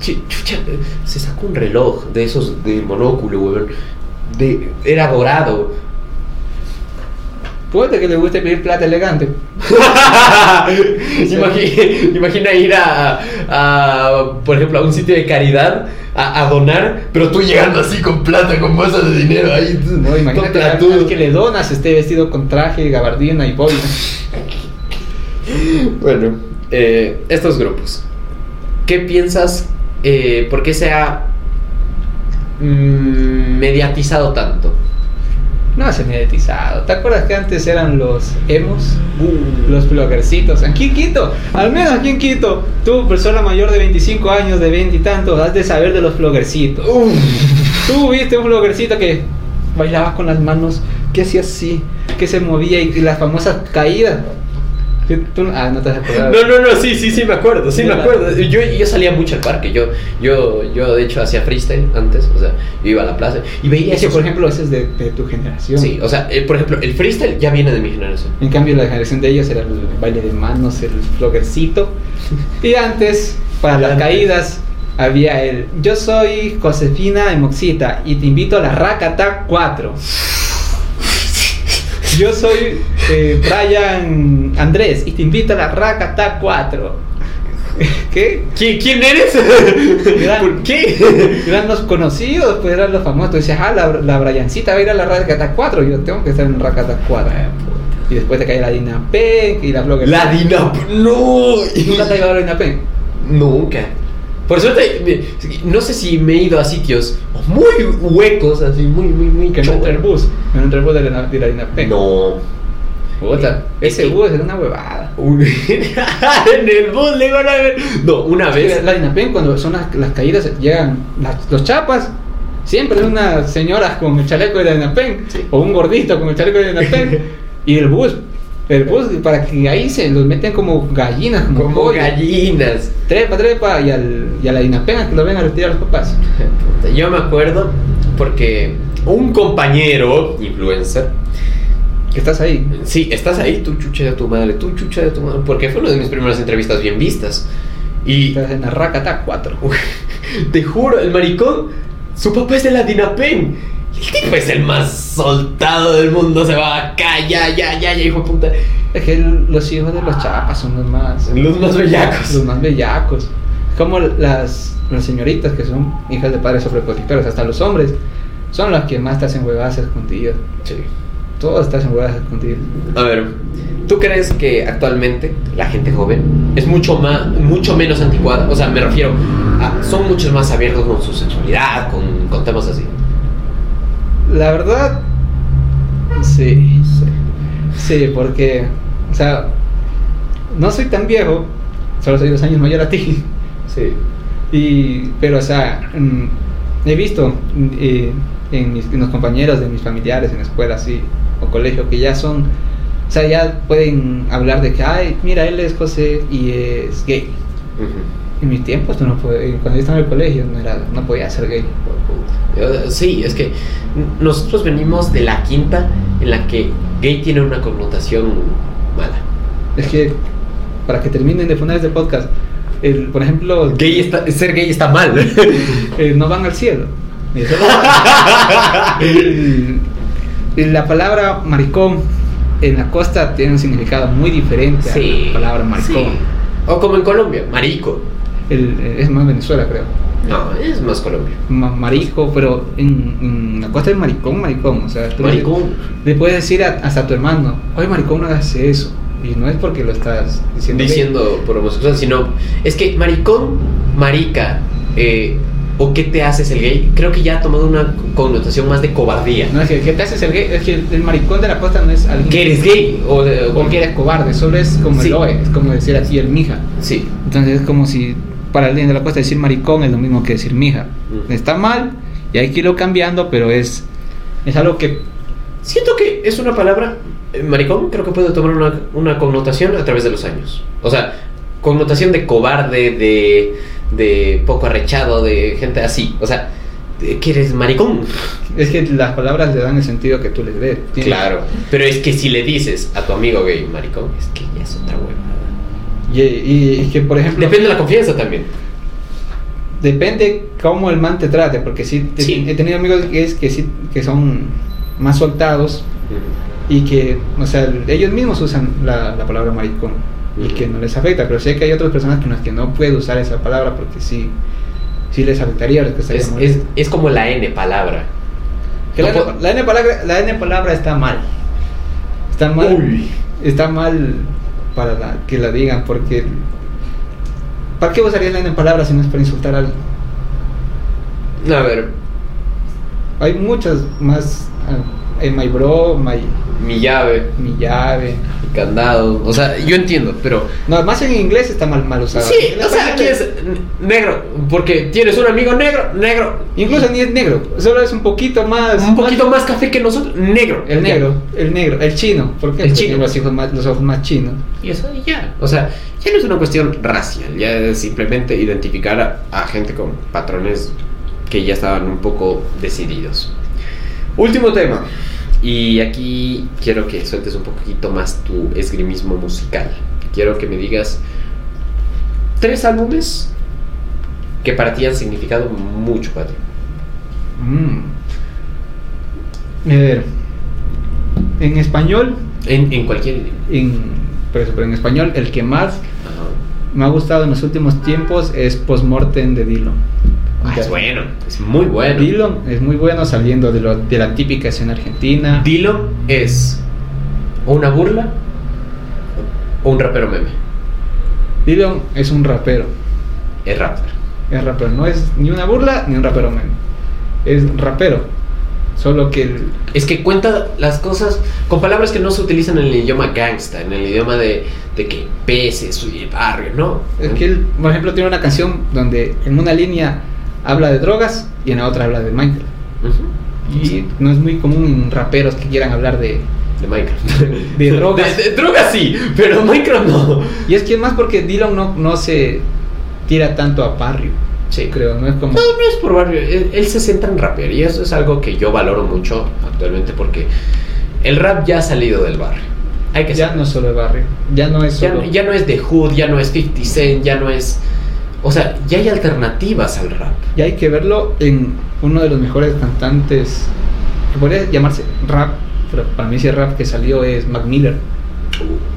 Chi- chucha, se sacó un reloj de esos de monóculo, weón. De, era dorado. Puede que le guste pedir plata elegante. imagina, imagina ir a, a, por ejemplo, a un sitio de caridad a, a donar, pero tú llegando así con plata, con bolsas de dinero ahí. No, imagínate al- al que le donas esté vestido con traje, gabardina y boina. Bueno, eh, estos grupos. ¿Qué piensas? Eh, ¿Por qué se ha mm, mediatizado tanto? No se mediatizado. ¿Te acuerdas que antes eran los emos? Los bloggercitos. Aquí en Quito, al menos aquí en Quito, tú, persona mayor de 25 años, de 20 y tantos, has de saber de los bloggercitos. Tú viste un bloggercito que bailaba con las manos, que hacía así, que se movía y, y las famosas caídas. Tú- ah, no te has acordado. No, no, no, sí, sí, sí, me acuerdo, sí, me acuerdo. Yo, yo salía mucho al parque, yo, yo, yo de hecho hacía freestyle antes, o sea, yo iba a la plaza y veía Es que, esos- por ejemplo, ese es de, de tu generación. Sí, o sea, eh, por ejemplo, el freestyle ya viene de mi generación. En cambio, la generación de ellos era el baile de manos, el floggercito. Y antes, para las caídas, había el Yo soy Josefina Emoxita y te invito a la Rakata 4. Yo soy eh, Brian Andrés y te invito a la Rakata 4. ¿Qué? ¿Quién, eres? Eran- ¿Por qué? Eran los conocidos, pues eran los famosos. Tú decías, ah, la, la Briancita va a ir a la Rakata 4. Yo tengo que estar en Rakata 4. Y después te cae la Dina P y la Blogger. La Dinap, no. ¿Nunca te ha llevado la Dina P? Nunca. Por suerte, me- no sé si me he ido a sitios muy huecos, así, muy, muy, muy Que no entra el bus. Que no entra el bus de la, de la Dina P. No. Puta, ese Sí. bus es una huevada. Un- en el bus le van a ver. No, una vez. La Dina P, cuando son las, las caídas, llegan las- los chapas. Siempre es una señora con el chaleco de la Dina P. Sí. O un gordito con el chaleco de la Dina P. y el bus. El bus, para que ahí se los meten como gallinas, como, Como pollo. gallinas. Trepa, trepa, y, al, y a la dinapena que lo ven a retirar los papás. Yo me acuerdo porque un compañero influencer. Que estás ahí. Sí, estás ahí, tú chucha de tu madre, tú chucha de tu madre. Porque fue una de mis primeras entrevistas bien vistas. Y Estás en la Rakata 4. te juro, el maricón, su papá es de la Dinapen. El tipo es el más soltado del mundo. Se va acá, ya, ya, ya, ya, hijo de puta. Es que los hijos de los chapas son los más. Los más bellacos. Los más bellacos. Como las, las señoritas que son hijas de padres sobreprotectores, hasta los hombres, son las que más te hacen huevadas escondidas. Sí. Todos te hacen huevadas escondidas. A ver, ¿tú crees que actualmente la gente joven es mucho más, mucho menos anticuada? O sea, me refiero, a, son mucho más abiertos con su sexualidad, con, con temas así. La verdad, sí. Sí, porque, o sea, no soy tan viejo, solo soy dos años mayor a ti. Sí. Y, pero, o sea, mm, he visto eh, en, mis, en los compañeros de mis familiares en la escuela, así, o colegio, que ya son, o sea, ya pueden hablar de que, ay, mira, él es José y es gay. Ujú. En mis tiempos, tú no puede- cuando yo estaba en el colegio, no, era, no podía ser gay. Eh, Sí, es que nosotros venimos de la quinta en la que gay tiene una connotación mala. Es que, para que terminen de fundar este podcast, el, por ejemplo, Gay está, ser gay está mal. eh, no van al cielo. La palabra maricón en la costa tiene un significado muy diferente a la palabra maricón. sí. O como en Colombia, marico. El- eh, es más Venezuela, creo. No, es más Colombia. Ma- marico, pero en, en la costa es maricón, maricón. O sea, tú le- Maricón. Le, puedes decir a- hasta a tu hermano, oye maricón, no hagas eso. Y no es porque lo estás diciendo. Diciendo por homosexual, sino es que maricón, marica, eh, o qué te haces el gay, creo que ya ha tomado una connotación más de cobardía. No es que, que te haces el gay, es que el, maricón de la costa no es alguien Que eres gay o, de- o porque eres cobarde, solo es como Sí. el oe, es como decir así el mija. Sí. Entonces es como si para alguien de la costa decir maricón es lo mismo que decir mija. Está mal y hay que irlo cambiando, pero es, es algo que Siento que es una palabra, eh, maricón, creo que puede tomar una, una connotación a través de los años. O sea, connotación de cobarde, de, de poco arrechado, de gente así. O sea, de que eres maricón. es que las palabras le dan el sentido que tú les des. Claro. Pero es que si le dices a tu amigo gay maricón, es que ya es otra huevada. Y, y- y que por ejemplo Depende de la confianza también. depende cómo el man te trate, porque sí, he tenido amigos gays que sí que son más soltados y que, o sea, ellos mismos usan la, la palabra maricón y que no les afecta, pero sé que hay otras personas con las que no puede usar esa palabra porque sí, sí les afectaría, les Es, es, es como la N palabra. Que no la, puedo- la N palabra, la N palabra está mal. Está mal. Uy. Está mal para la- que la digan porque ¿para qué usarías la N palabra si no es para insultar a alguien? A ver, Hay muchas más eh, my bro, my mi llave, mi llave. mi candado. O sea, yo entiendo, pero No, más en inglés está mal mal usado. Sí, o sea, aquí es negro, porque tienes un amigo negro, negro. Incluso ni es negro, solo es un poquito más. un poquito más café que nosotros, negro. El negro, el negro, el chino. ¿Por qué? El Porque chino. Los, hijos más, los ojos más chinos. Y eso y ya. O sea, ya no es una cuestión racial, ya es simplemente identificar a, a gente con patrones que ya estaban un poco decididos. Último tema. Y aquí quiero que sueltes un poquito más tu esgrimismo musical. Quiero que me digas tres álbumes que para ti han significado mucho para ti. Mm. A ver. En español, En, en cualquier en, pero, pero en español, el que más Ajá. me ha gustado en los últimos tiempos es Postmortem de Dillon. Ah, es bueno, es muy bueno. Dillon es muy bueno saliendo de, lo, de la típica escena argentina. Dillon es una burla o un rapero meme. Dillon es un rapero. Es rapper. Es rapero, no es ni una burla ni un rapero meme. Es rapero. Solo que el- Es que cuenta las cosas con palabras que no se utilizan en el idioma gangsta, en el idioma de, de que peces y barrio, ¿no? es que él, por ejemplo, tiene una canción donde en una línea habla de drogas y en la otra habla de Minecraft. Y no es muy común raperos que quieran hablar de... De Minecraft. De drogas. De, de drogas sí, pero Minecraft no. Y es que más porque Dillon no, no se tira tanto a barrio, Sí, creo, no es como... No, no es por barrio, él, él se centra en rapear y eso es algo que yo valoro mucho actualmente porque el rap ya ha salido del barrio. Hay que Ya no es solo de barrio, ya no es ya, solo... ya no es de Hood, ya no es 50 Cent, ya no es... O sea, ya hay alternativas al rap. Y hay que verlo en uno de los mejores cantantes, que podría llamarse rap, pero para mí si es rap que salió es Mac Miller.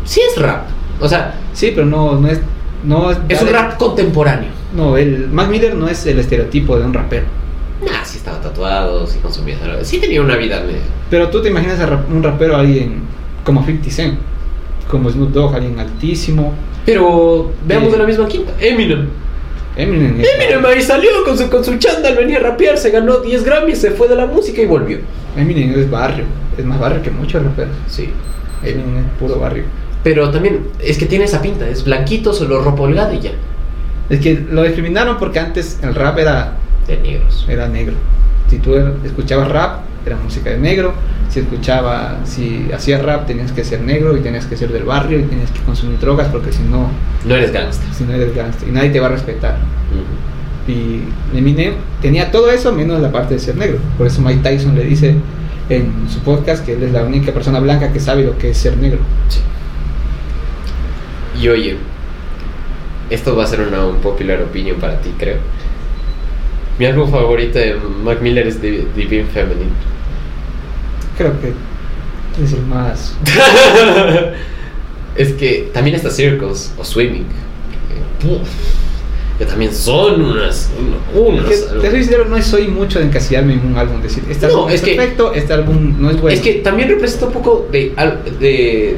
Sí es rap. O sea, Sí, pero no, no es... No es un rap contemporáneo. No, el Mac Miller no es el estereotipo de un rapero. Ah, sí estaba tatuado, sí consumía drogas, sí tenía una vida medio... Pero tú te imaginas a rap- un rapero alguien como 50 Cent, como Snoop Dogg, alguien altísimo. Pero veamos Sí. de la misma quinta. Eminem. Eminem. Eminem ahí salió con su, con su chándal, venía a rapear, se ganó 10 Grammys, se fue de la música y volvió. Eminem es barrio, es más barrio que muchos raperos. Sí. Eminem es puro barrio. Pero también es que tiene esa pinta, es blanquito, solo ropa holgada y ya. Es que lo discriminaron porque antes el rap era, De negros. era negro. Si tú escuchabas rap, era música de negro. Si escuchaba, si hacías rap, tenías que ser negro y tenías que ser del barrio y tenías que consumir drogas porque si no, No eres gangster. si no eres gangster y nadie te va a respetar. Y Eminem tenía todo eso menos la parte de ser negro. Por eso Mike Tyson le dice en su podcast que él es la única persona blanca que sabe lo que es ser negro. Sí. Y oye, esto va a ser una un popular opinion para ti, creo. Mi álbum favorito de Mac Miller es Di- Divine Feminine. Creo que es el más... es que también está Circles o Swimming. Que también son unas. unas Que, te soy sincero, no soy mucho de encasillarme en un álbum. Decir, este No, álbum es, es que- perfecto, este álbum no es bueno. Es que también representa un poco de, de, de,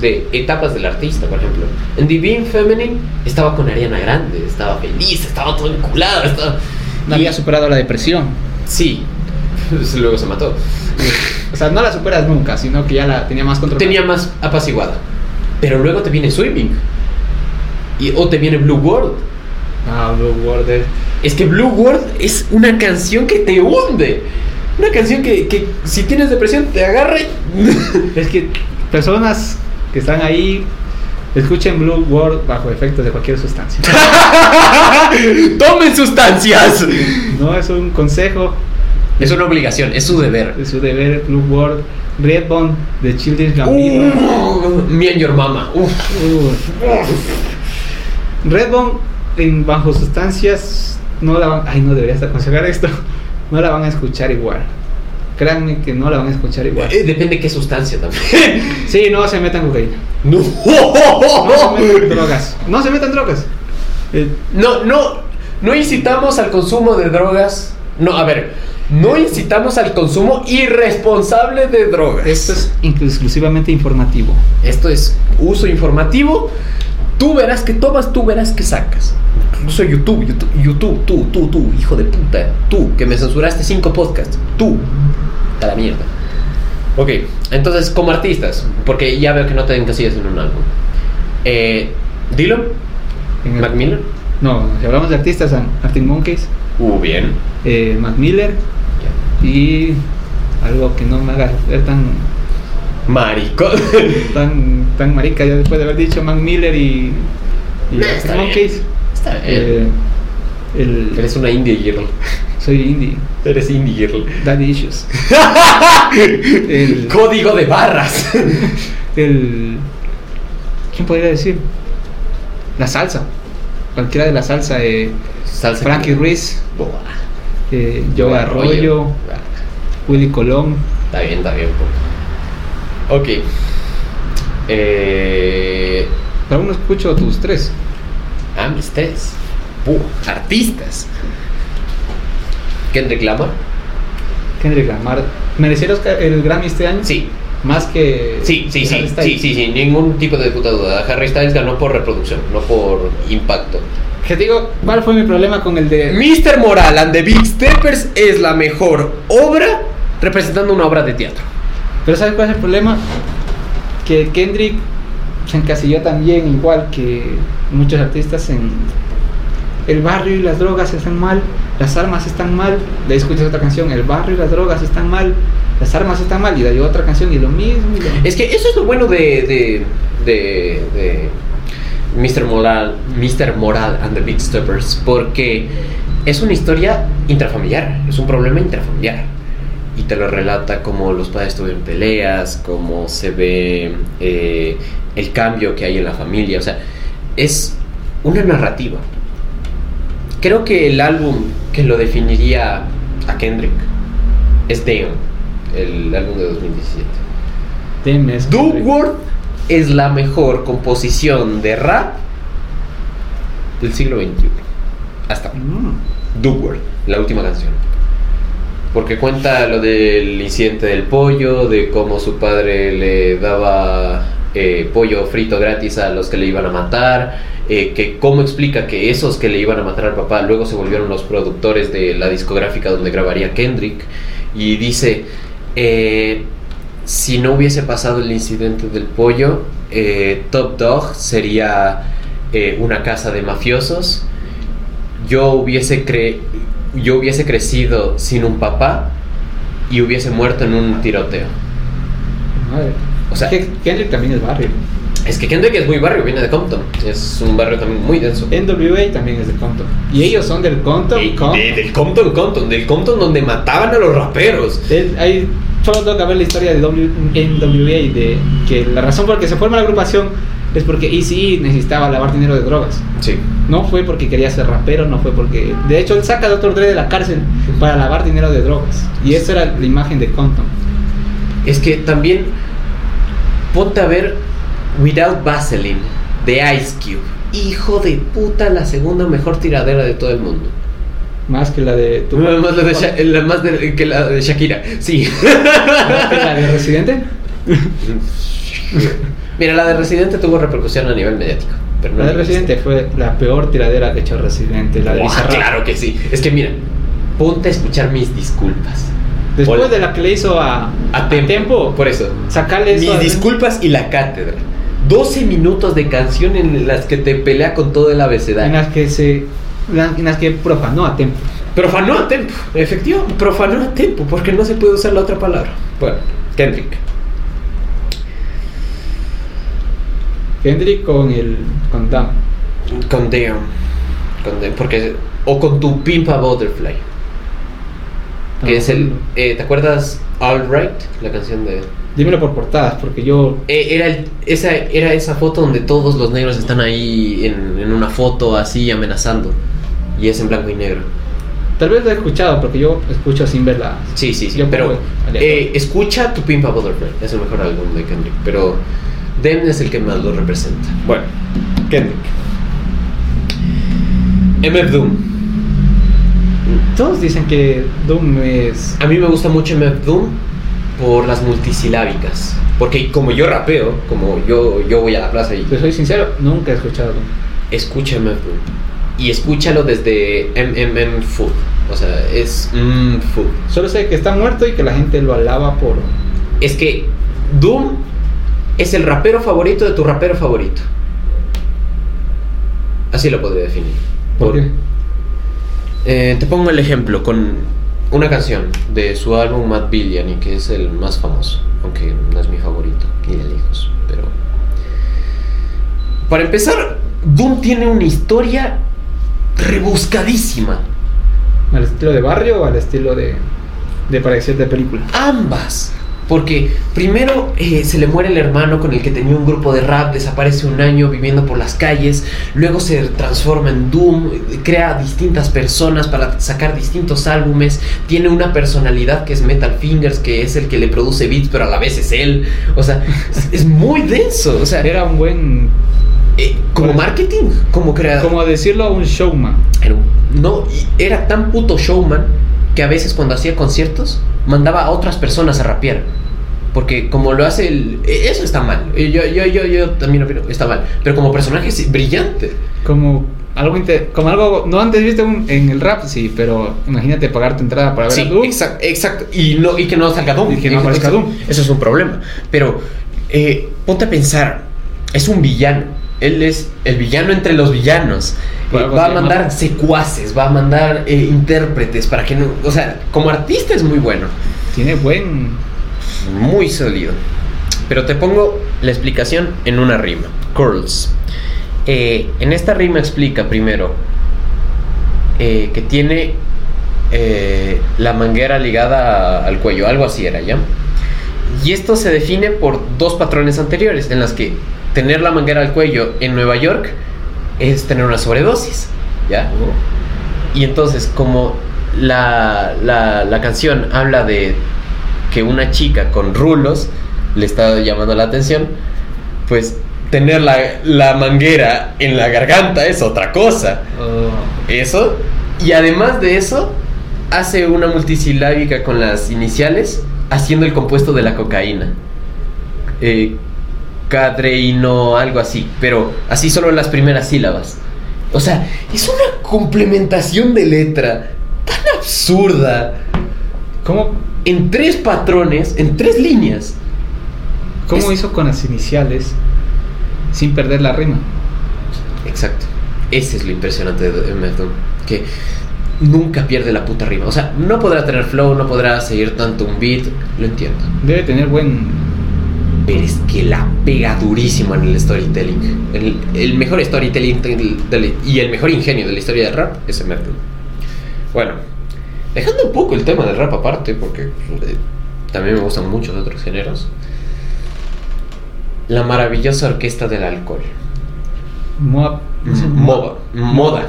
de etapas del artista, por ejemplo. En Divine Feminine estaba con Ariana Grande, estaba feliz, estaba todo enculado. Estaba... no y- había superado la depresión. Sí, luego se mató. O sea, no la superas nunca, sino que ya la tenía más controlada. Tenía más apaciguada. Pero luego te viene Swimming. Y, o te viene Blue World. Ah, Blue World. Es que Blue World es una canción que te hunde. Una canción que, que si tienes depresión te agarra y... Es que personas que están ahí escuchen Blue World bajo efectos de cualquier sustancia. ¡Tomen sustancias! No es un consejo, Es una obligación, es su deber. es su deber. Blue World, Redbone de Childish Gambino. Uh, me and your mama. Uh. Redbone en bajo sustancias no la van, ay no debería hasta aconsejar esto, no la van a escuchar igual. Créanme que no la van a escuchar igual. Eh, depende qué sustancia también. Sí, no se metan cocaína. No. No se metan drogas. No se metan drogas. Eh, No, no, no incitamos al consumo de drogas. No, a ver, no incitamos al consumo irresponsable de drogas. esto es exclusivamente informativo. Esto es uso informativo. Tú verás que tomas, tú verás que sacas. Incluso YouTube, YouTube, YouTube, tú, tú, tú, hijo de puta. Tú, que me censuraste cinco podcasts. Tú. A la mierda. Ok, entonces, como artistas, porque ya veo que no te encasillas en un álbum. Eh, Dylan, el- Mac Miller. No, si hablamos de artistas, Arctic Monkeys, Uh, bien. eh, Mac Miller y algo que no me haga ver tan Marico. tan tan marica ya después de haber dicho Mac Miller y, y Arctic está bien. Monkeys. Está bien. eh, el, Eres una indie girl. soy indie, Eres indie girl. daddy issues. el, Código de barras. el ¿quién podría decir? La salsa, cualquiera de la salsa, eh, Salsa Frankie Ruiz, Buah. eh, Joe Arroyo, Willy Colón. Está bien, está bien. Ok. Eh, Pero aún no escucho tus tres. ah, mis tres. Artistas. Kendrick Lamar. Kendrick Lamar. ¿Merecía el Grammy este año? Sí, Más que. sí, sí, sí, sí, sí, sí, ningún tipo de puta duda. Harry Styles ganó por reproducción, no por impacto. Que te digo, ¿cuál fue mi problema con el de. Mr. Moral and the Big Steppers es la mejor obra representando una obra de teatro. Pero ¿sabes cuál es el problema? Que Kendrick se encasilló también, igual que muchos artistas, en el barrio y las drogas están mal, las armas están mal. De ahí escuchas otra canción, el barrio y las drogas están mal, las armas están mal. Y de ahí otra canción y lo mismo. Es que eso es lo bueno de, de, de, de Mr. Moral, Mr. Moral and the Big Steppers, porque es una historia intrafamiliar, es un problema intrafamiliar. Y te lo relata como los padres tuvieron peleas, cómo se ve eh, el cambio que hay en la familia. O sea, es una narrativa. Creo que el álbum que lo definiría a Kendrick es Damn, el álbum de 2017. Deme eso, Do Kendrick. Word es la mejor composición de rap del siglo XXI. Hasta. Mm. Do Word, la última canción. Porque cuenta lo del incidente del pollo, de cómo su padre le daba eh, pollo frito gratis a los que le iban a matar, eh, que cómo explica que esos que le iban a matar al papá luego se volvieron los productores de la discográfica donde grabaría Kendrick, y dice, eh, si no hubiese pasado el incidente del pollo, eh, Top Dog sería una casa de mafiosos. Yo hubiese, cre yo hubiese crecido sin un papá y hubiese muerto en un tiroteo. O sea- que Kendrick también es barrio. Es que Kendrick es muy barrio, viene de Compton. Es un barrio también muy denso. NWA también es de Compton. Y ellos son del Compton. Y- Compton. de- del Compton, Compton, del Compton donde mataban a los raperos. Él- Hay, solo tengo que ver la historia de w, NWA de que la razón por la que se forma la agrupación es porque ECE necesitaba lavar dinero de drogas. Sí. No fue porque quería ser rapero, no fue porque... De hecho, él saca a Dr. Dre de la cárcel para lavar dinero de drogas. Y esa era la imagen de Compton. Es que también ponte a ver Without Vaseline de Ice Cube. Hijo de puta, la segunda mejor tiradera de todo el mundo. Más que la de... tu- Más la de, Sha- la más de- que la de Shakira. Sí. Más que la de Residente. Mira, la de Residente tuvo repercusión a nivel mediático. Pero no La de Residente fue la peor tiradera que hecho Residente. La de claro que sí. Es que mira, ponte a escuchar mis disculpas. Después Hola. de la que le hizo a, A Tempo. Por eso. sacarle eso Mis a- disculpas y la cátedra. 12 minutos de canción en las que te pelea con todo el en abecedario. las que se en las que profanó a Tempo. Profanó a tempo, efectivo, profanó a tempo, porque no se puede usar la otra palabra. Bueno, Kendrick. Kendrick con el con Dam. Con Damn. Con porque. O con tu Pimpa Butterfly. Que Ah, es el. eh, ¿Te acuerdas All Right? La canción de. Dímelo por portadas, porque yo Eh, era, el- esa, era esa foto donde todos los negros están ahí en, en una foto así amenazando. Y es en blanco y negro. tal vez lo he escuchado, porque yo escucho sin verla. Sí, sí, sí. Yo pero eh, escucha tu Pimpa Butterfly. Es el mejor álbum de Kendrick. Pero Dem es el que más lo representa. Bueno, Kendrick. MF Doom. Todos dicen que Doom es A mí me gusta mucho MF Doom por las multisilábicas. Porque como yo rapeo, como yo, yo voy a la plaza y Te soy sincero, nunca he escuchado Doom. escucha MF Doom. Y escúchalo desde MMM Food. O sea, es mm, food. Solo sé que está muerto y que la gente lo alaba por. Es que Doom es el rapero favorito de tu rapero favorito. Así lo podría definir. ¿Por qué? Eh, te pongo el ejemplo con una canción de su álbum Mad Billion y que es el más famoso, aunque no es mi favorito, ni de lejos, pero... Para empezar, Doom tiene una historia rebuscadísima. ¿Al estilo de barrio o al estilo de, de parecer de película? Ambas. Porque primero eh, se le muere el hermano con el que tenía un grupo de rap, desaparece un año viviendo por las calles, luego se transforma en Doom, crea distintas personas para sacar distintos álbumes, tiene una personalidad que es Metal Fingers, que es el que le produce beats, pero a la vez es él. O sea, es, es muy denso. O sea, Era un buen. eh, como marketing, como creador. Como decirlo, un showman. Era no, era tan puto showman que a veces cuando hacía conciertos mandaba a otras personas a rapear. Porque como lo hace el... e- Eso está mal. Yo, yo, yo, yo también opino, está mal. Pero como personaje es brillante. Como algo, inte- como algo no antes viste un- en el rap, sí, pero imagínate pagar tu entrada para ver Sí, a Doom. exacto, exacto. Y, no, y que no salga Doom. Y que no aparezca Doom. Eso es un problema. Pero eh, ponte a pensar. Es un villano. Él es el villano entre los villanos. Eh, va a mandar secuaces, va a mandar eh, intérpretes para que no... O sea, como artista es muy bueno. Tiene buen. Muy sólido. Pero te pongo la explicación en una rima. Curls. Eh, en esta rima explica primero que tiene la manguera ligada a- al cuello, algo así era, ¿ya? Y esto se define por dos patrones anteriores, en las que tener la manguera al cuello en Nueva York es tener una sobredosis, ¿ya? Y entonces, como la, la, la canción habla de que una chica con rulos le está llamando la atención, pues tener la, la manguera en la garganta es otra cosa. Oh, Eso. Y además de eso, hace una multisilábica con las iniciales, haciendo el compuesto de la cocaína. Eh, cadreíno, algo así. Pero así solo las primeras sílabas. O sea, es una complementación de letra tan absurda. ¿Cómo en tres patrones, en tres líneas. ¿Cómo Es- hizo con las iniciales sin perder la rima? Exacto. Ese es lo impresionante de MF Doom. Que nunca pierde la puta rima. O sea, no podrá tener flow, no podrá seguir tanto un beat. Lo entiendo. Debe tener buen. Pero es que la pega durísimo en el storytelling. El, el mejor storytelling del- del- y el mejor ingenio de la historia del rap es Doom. Bueno, dejando un poco el tema del rap aparte, porque eh, también me gustan muchos otros géneros. La maravillosa orquesta del alcohol. Sé, Moda. Moda.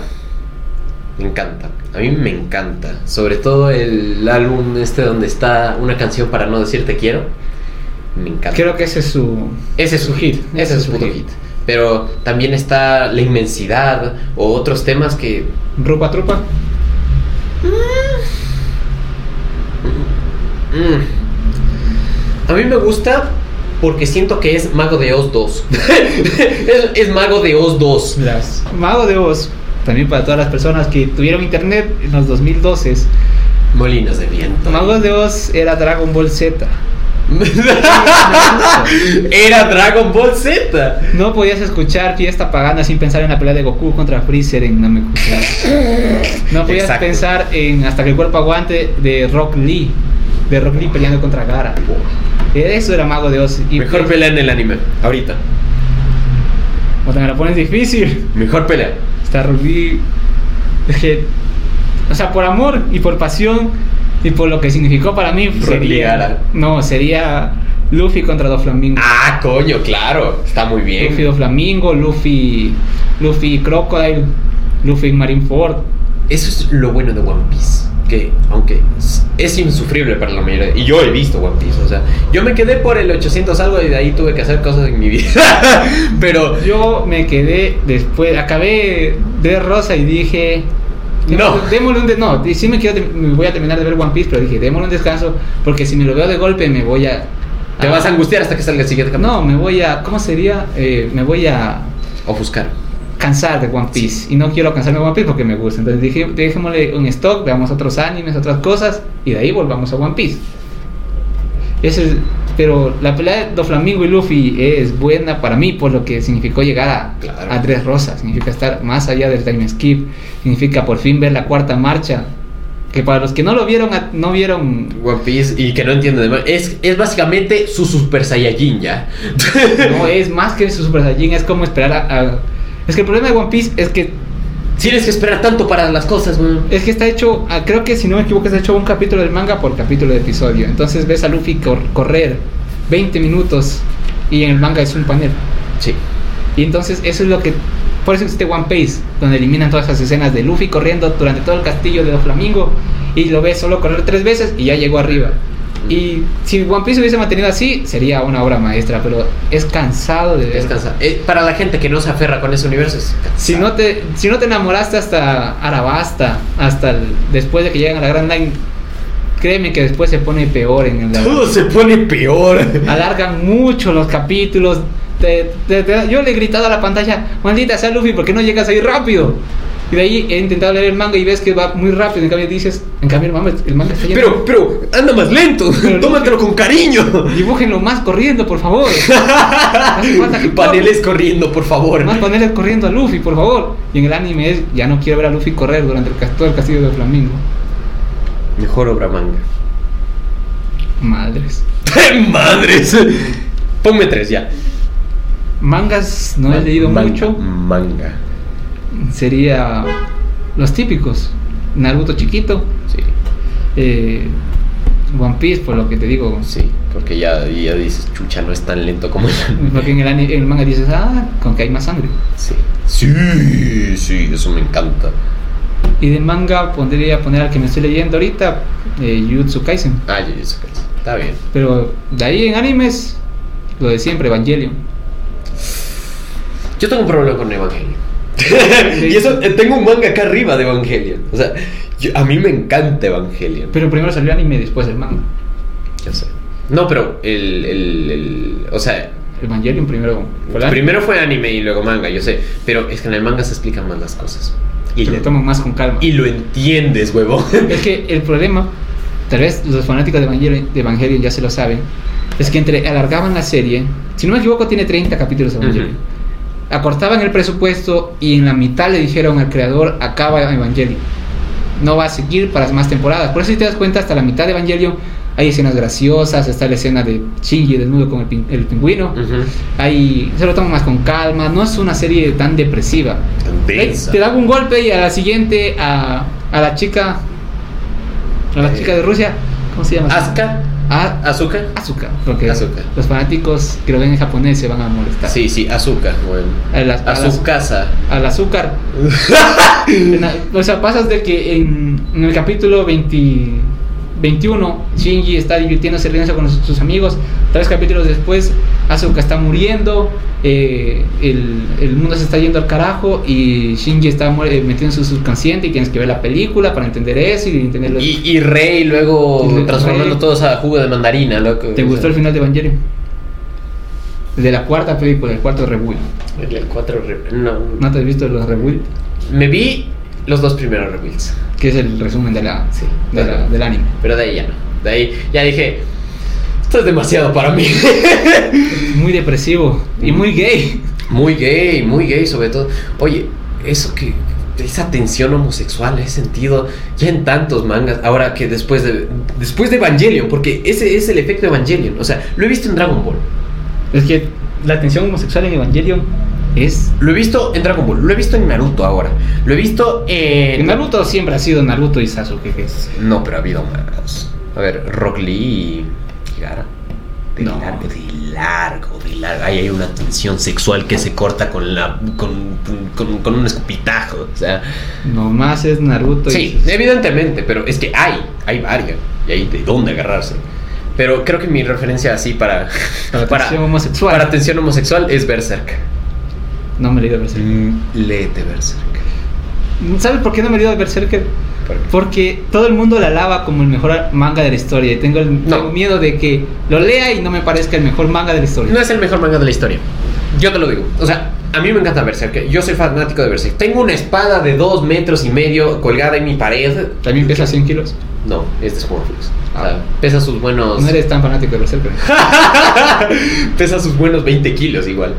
Me encanta. A mí me encanta. Sobre todo el álbum este donde está una canción para no decir te quiero. Me encanta. Creo que ese es su. ese es su hit. Ese es su puto hit. Pero también está La Inmensidad o otros temas que... Rupa Trupa. mm, a mí me gusta porque siento que es Mago de Oz 2. es, es Mago de Oz 2. Las Mago de Oz. También para todas las personas que tuvieron internet en los 2012. Molinos de viento. Mago de Oz era Dragon Ball Z. Era Dragon Ball Z. No podías escuchar Fiesta Pagana sin pensar en la pelea de Goku contra Freezer en Namekusei. No podías Exacto. pensar en Hasta que el cuerpo aguante de Rock Lee. De Rock Lee peleando contra Gara. Eso era Mago de Oz. Y Mejor pelea en el anime. Ahorita. O sea, me la pones difícil. Mejor pelea. Está Rock Lee. Es que. O sea, por amor y por pasión y por lo que significó para mí. Sería, no, sería Luffy contra Doflamingo. Ah, coño, claro. Está muy bien. Luffy Doflamingo, Luffy. Luffy Crocodile, Luffy Marineford. Eso es lo bueno de One Piece. Que, aunque es- es insufrible para la mayoría. Y yo he visto One Piece. O sea, yo me quedé por el 800 algo y de ahí tuve que hacer cosas en mi vida. Pero. Yo me quedé después, acabé de Rosa y dije. No. Démosle un de, no, sí me, quiero, me voy a terminar de ver One Piece, pero dije, démosle un descanso, porque si me lo veo de golpe me voy a. Te vas a angustiar hasta que salga el siguiente capítulo. No, me voy a. ¿Cómo sería? Eh, me voy a Ofuscar. cansar de One Piece. Y no quiero cansarme de One Piece porque me gusta. Entonces dije, dejémosle un stock, veamos otros animes, otras cosas, y de ahí volvamos a One Piece. Ese es- pero la pelea de Doflamingo y Luffy es buena para mí por lo que significó llegar a, Claro. a Tres Rosas. Significa estar más allá del time skip. Significa por fin ver la cuarta marcha. Que para los que no lo vieron, no vieron One Piece y que no entienden es, es básicamente su Super Saiyajin ya. No es más que su Super Saiyajin, es como esperar a, a- Es que el problema de One Piece es que Tienes que esperar tanto para las cosas, weón. es que está hecho, ah, creo que si no me equivoco, está hecho un capítulo del manga por capítulo de episodio. Entonces ves a Luffy cor- correr 20 minutos y en el manga es un panel. Sí. Y entonces eso es lo que por eso existe One Piece, donde eliminan todas esas escenas de Luffy corriendo durante todo el castillo de Doflamingo y lo ves solo correr tres veces y ya llegó arriba. Y si One Piece hubiese mantenido así, sería una obra maestra, pero es cansado de ver. Es cansa- eh, para la gente que no se aferra con ese universo es cansado. Si no te, si no te enamoraste hasta Arabasta, hasta el- después de que llegan a la Grand Line, créeme que después se pone peor en el Todo se pone peor. Alargan mucho los capítulos. Te- te- te- yo le he gritado a la pantalla, maldita sea Luffy, ¿por qué no llegas ahí rápido? Y de ahí he intentado leer el manga y ves que va muy rápido. En cambio dices, en cambio el manga, el manga está lleno. Pero, pero, anda más lento. Pero- Tómatelo con cariño. Dibújenlo más corriendo, por favor. Que Paneles corriendo, por favor. Más paneles corriendo a Luffy, por favor. Y en el anime es, ya no quiero ver a Luffy correr durante el, todo el castillo de Flamingo. Mejor obra manga. Madres. Madres. Ponme tres ya. Mangas no he leído Manga, mucho. Manga. Sería los típicos. Naruto chiquito. Sí, eh, One Piece, por lo que te digo. sí. Porque ya, ya dices, chucha, no es tan lento como el anime. Porque en el, ani- en el manga dices, ah, con que hay más sangre. Sí. Sí, sí, eso me encanta. Y de manga pondría poner al que me estoy leyendo ahorita, eh, Jujutsu Kaisen. Ah, Jujutsu Kaisen. Está bien. Pero de ahí en animes, lo de siempre, Evangelion. Yo tengo un problema con Evangelion. Y eso, eh, tengo un manga acá arriba de Evangelion. O sea, yo- a mí me encanta Evangelion. Pero primero salió anime y después el manga. Yo sé. No, pero el, el, el- O sea, Evangelion primero fue primero fue anime y luego manga, yo sé. Pero es que en el manga se explican más las cosas. Y, Y lo le- toman más con calma. y lo entiendes, huevo. Es que el problema tal vez los fanáticos de Evangelion, de Evangelion ya se lo saben, es que entre alargaban la serie, si no me equivoco tiene 30 capítulos de Evangelion, acortaban el presupuesto y en la mitad le dijeron al creador, acaba Evangelion, no va a seguir para más temporadas, por eso si te das cuenta, hasta la mitad de Evangelion hay escenas graciosas, está la escena de Shinji desnudo con el, pin- el pingüino, hay, se lo toman más con calma, no es una serie tan depresiva. Te dan un golpe y a la siguiente a, a la chica a la Eh. chica de Rusia, ¿cómo se llama? Asuka. A, Azúcar. Asuka, porque Asuka. los fanáticos que lo ven en japonés se van a molestar. Sí, sí, azúcar. Bueno. A, su casa. al azúcar. O sea, pasas de que en, en el capítulo 20 21 Shinji está divirtiéndose riéndose con sus, sus amigos. Tres capítulos después, Asuka está muriendo. eh, el, el mundo se está yendo al carajo y Shinji está eh, metido en su subconsciente y tienes que ver la película para entender eso y entender lo- Y, y Rey luego Y transformando todos a jugo de mandarina, loco. ¿Te gustó el final de Evangelion? El de la cuarta película, el cuarto rebuild. El, el cuatro re- No. ¿No te has visto los rebuild? Me vi los dos primeros rebuilds. Que es el resumen de la, Sí. de la- del anime. Pero de ahí ya no. De ahí ya dije. Esto es demasiado para mí. Muy depresivo y muy gay. muy gay, muy gay sobre todo. Oye, eso que. Esa tensión homosexual he sentido ya en tantos mangas. Ahora que después de. Después de Evangelion, porque ese es el efecto de Evangelion. O sea, lo he visto en Dragon Ball. Es que la tensión homosexual en Evangelion es. Lo he visto en Dragon Ball. Lo he visto en Naruto ahora. Lo he visto en. En Naruto siempre ha sido Naruto y Sasuke. Que es... No, pero ha habido más. A ver, Rock Lee y Gara. De No. largo, de largo, de largo. Ahí hay una tensión sexual que se corta con la con, con, con un escupitajo. O sea, Nomás es Naruto sí, y. evidentemente, pero es que hay, hay varias. Y hay de dónde agarrarse. Pero creo que mi referencia así para. Para tensión homosexual. para tensión homosexual es Berserk. No me he leído Berserker. Léete Berserk. ¿Sabes por qué no me he leído Berserker? ¿Por? Porque todo el mundo la alaba como el mejor manga de la historia. Y tengo, el, No. tengo miedo de que lo lea y no me parezca el mejor manga de la historia. No es el mejor manga de la historia. Yo te lo digo. O sea, a mí me encanta Berserk. Yo soy fanático de Berserk. Tengo una espada de dos metros y medio colgada en mi pared. También pesa 100 kilos. No, es de Sportflix. O Ah. sea, pesa sus buenos. No eres tan fanático de Berserker. pesa sus buenos 20 kilos igual.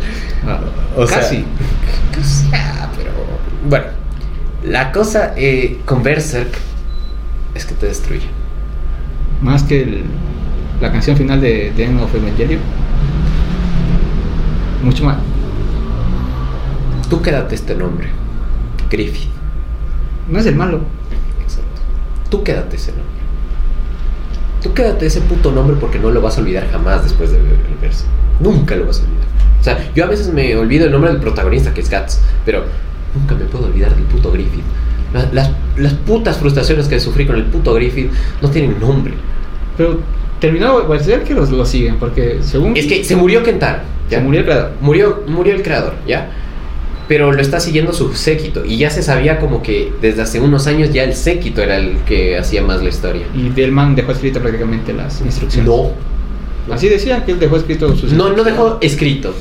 Ah, O sea, casi. Casi, ah, pero. Bueno, la cosa eh, con Berserk es que te destruye. Más que el- la canción final de The End of Evangelion. Mucho más. Tú quédate este nombre: Griffith. No es el malo. Tú quédate ese nombre. Tú quédate ese puto nombre porque no lo vas a olvidar jamás después de ver el verso. Nunca lo vas a olvidar. O sea, yo a veces me olvido el nombre del protagonista, que es Guts, pero nunca me puedo olvidar del puto Griffith. La- Las, las putas frustraciones que sufrí con el puto Griffith no tienen nombre. Pero terminó Berserker o lo siguen, porque según. Es que se murió Kentaro. se ¿ya? murió el creador. Murió, murió el creador, ¿ya? Pero lo está siguiendo su séquito. Y ya se sabía como que desde hace unos años ya el séquito era el que hacía más la historia. Y Delman dejó escrito prácticamente las instrucciones. No. Así decía que él dejó escrito sus No, no dejó escrito.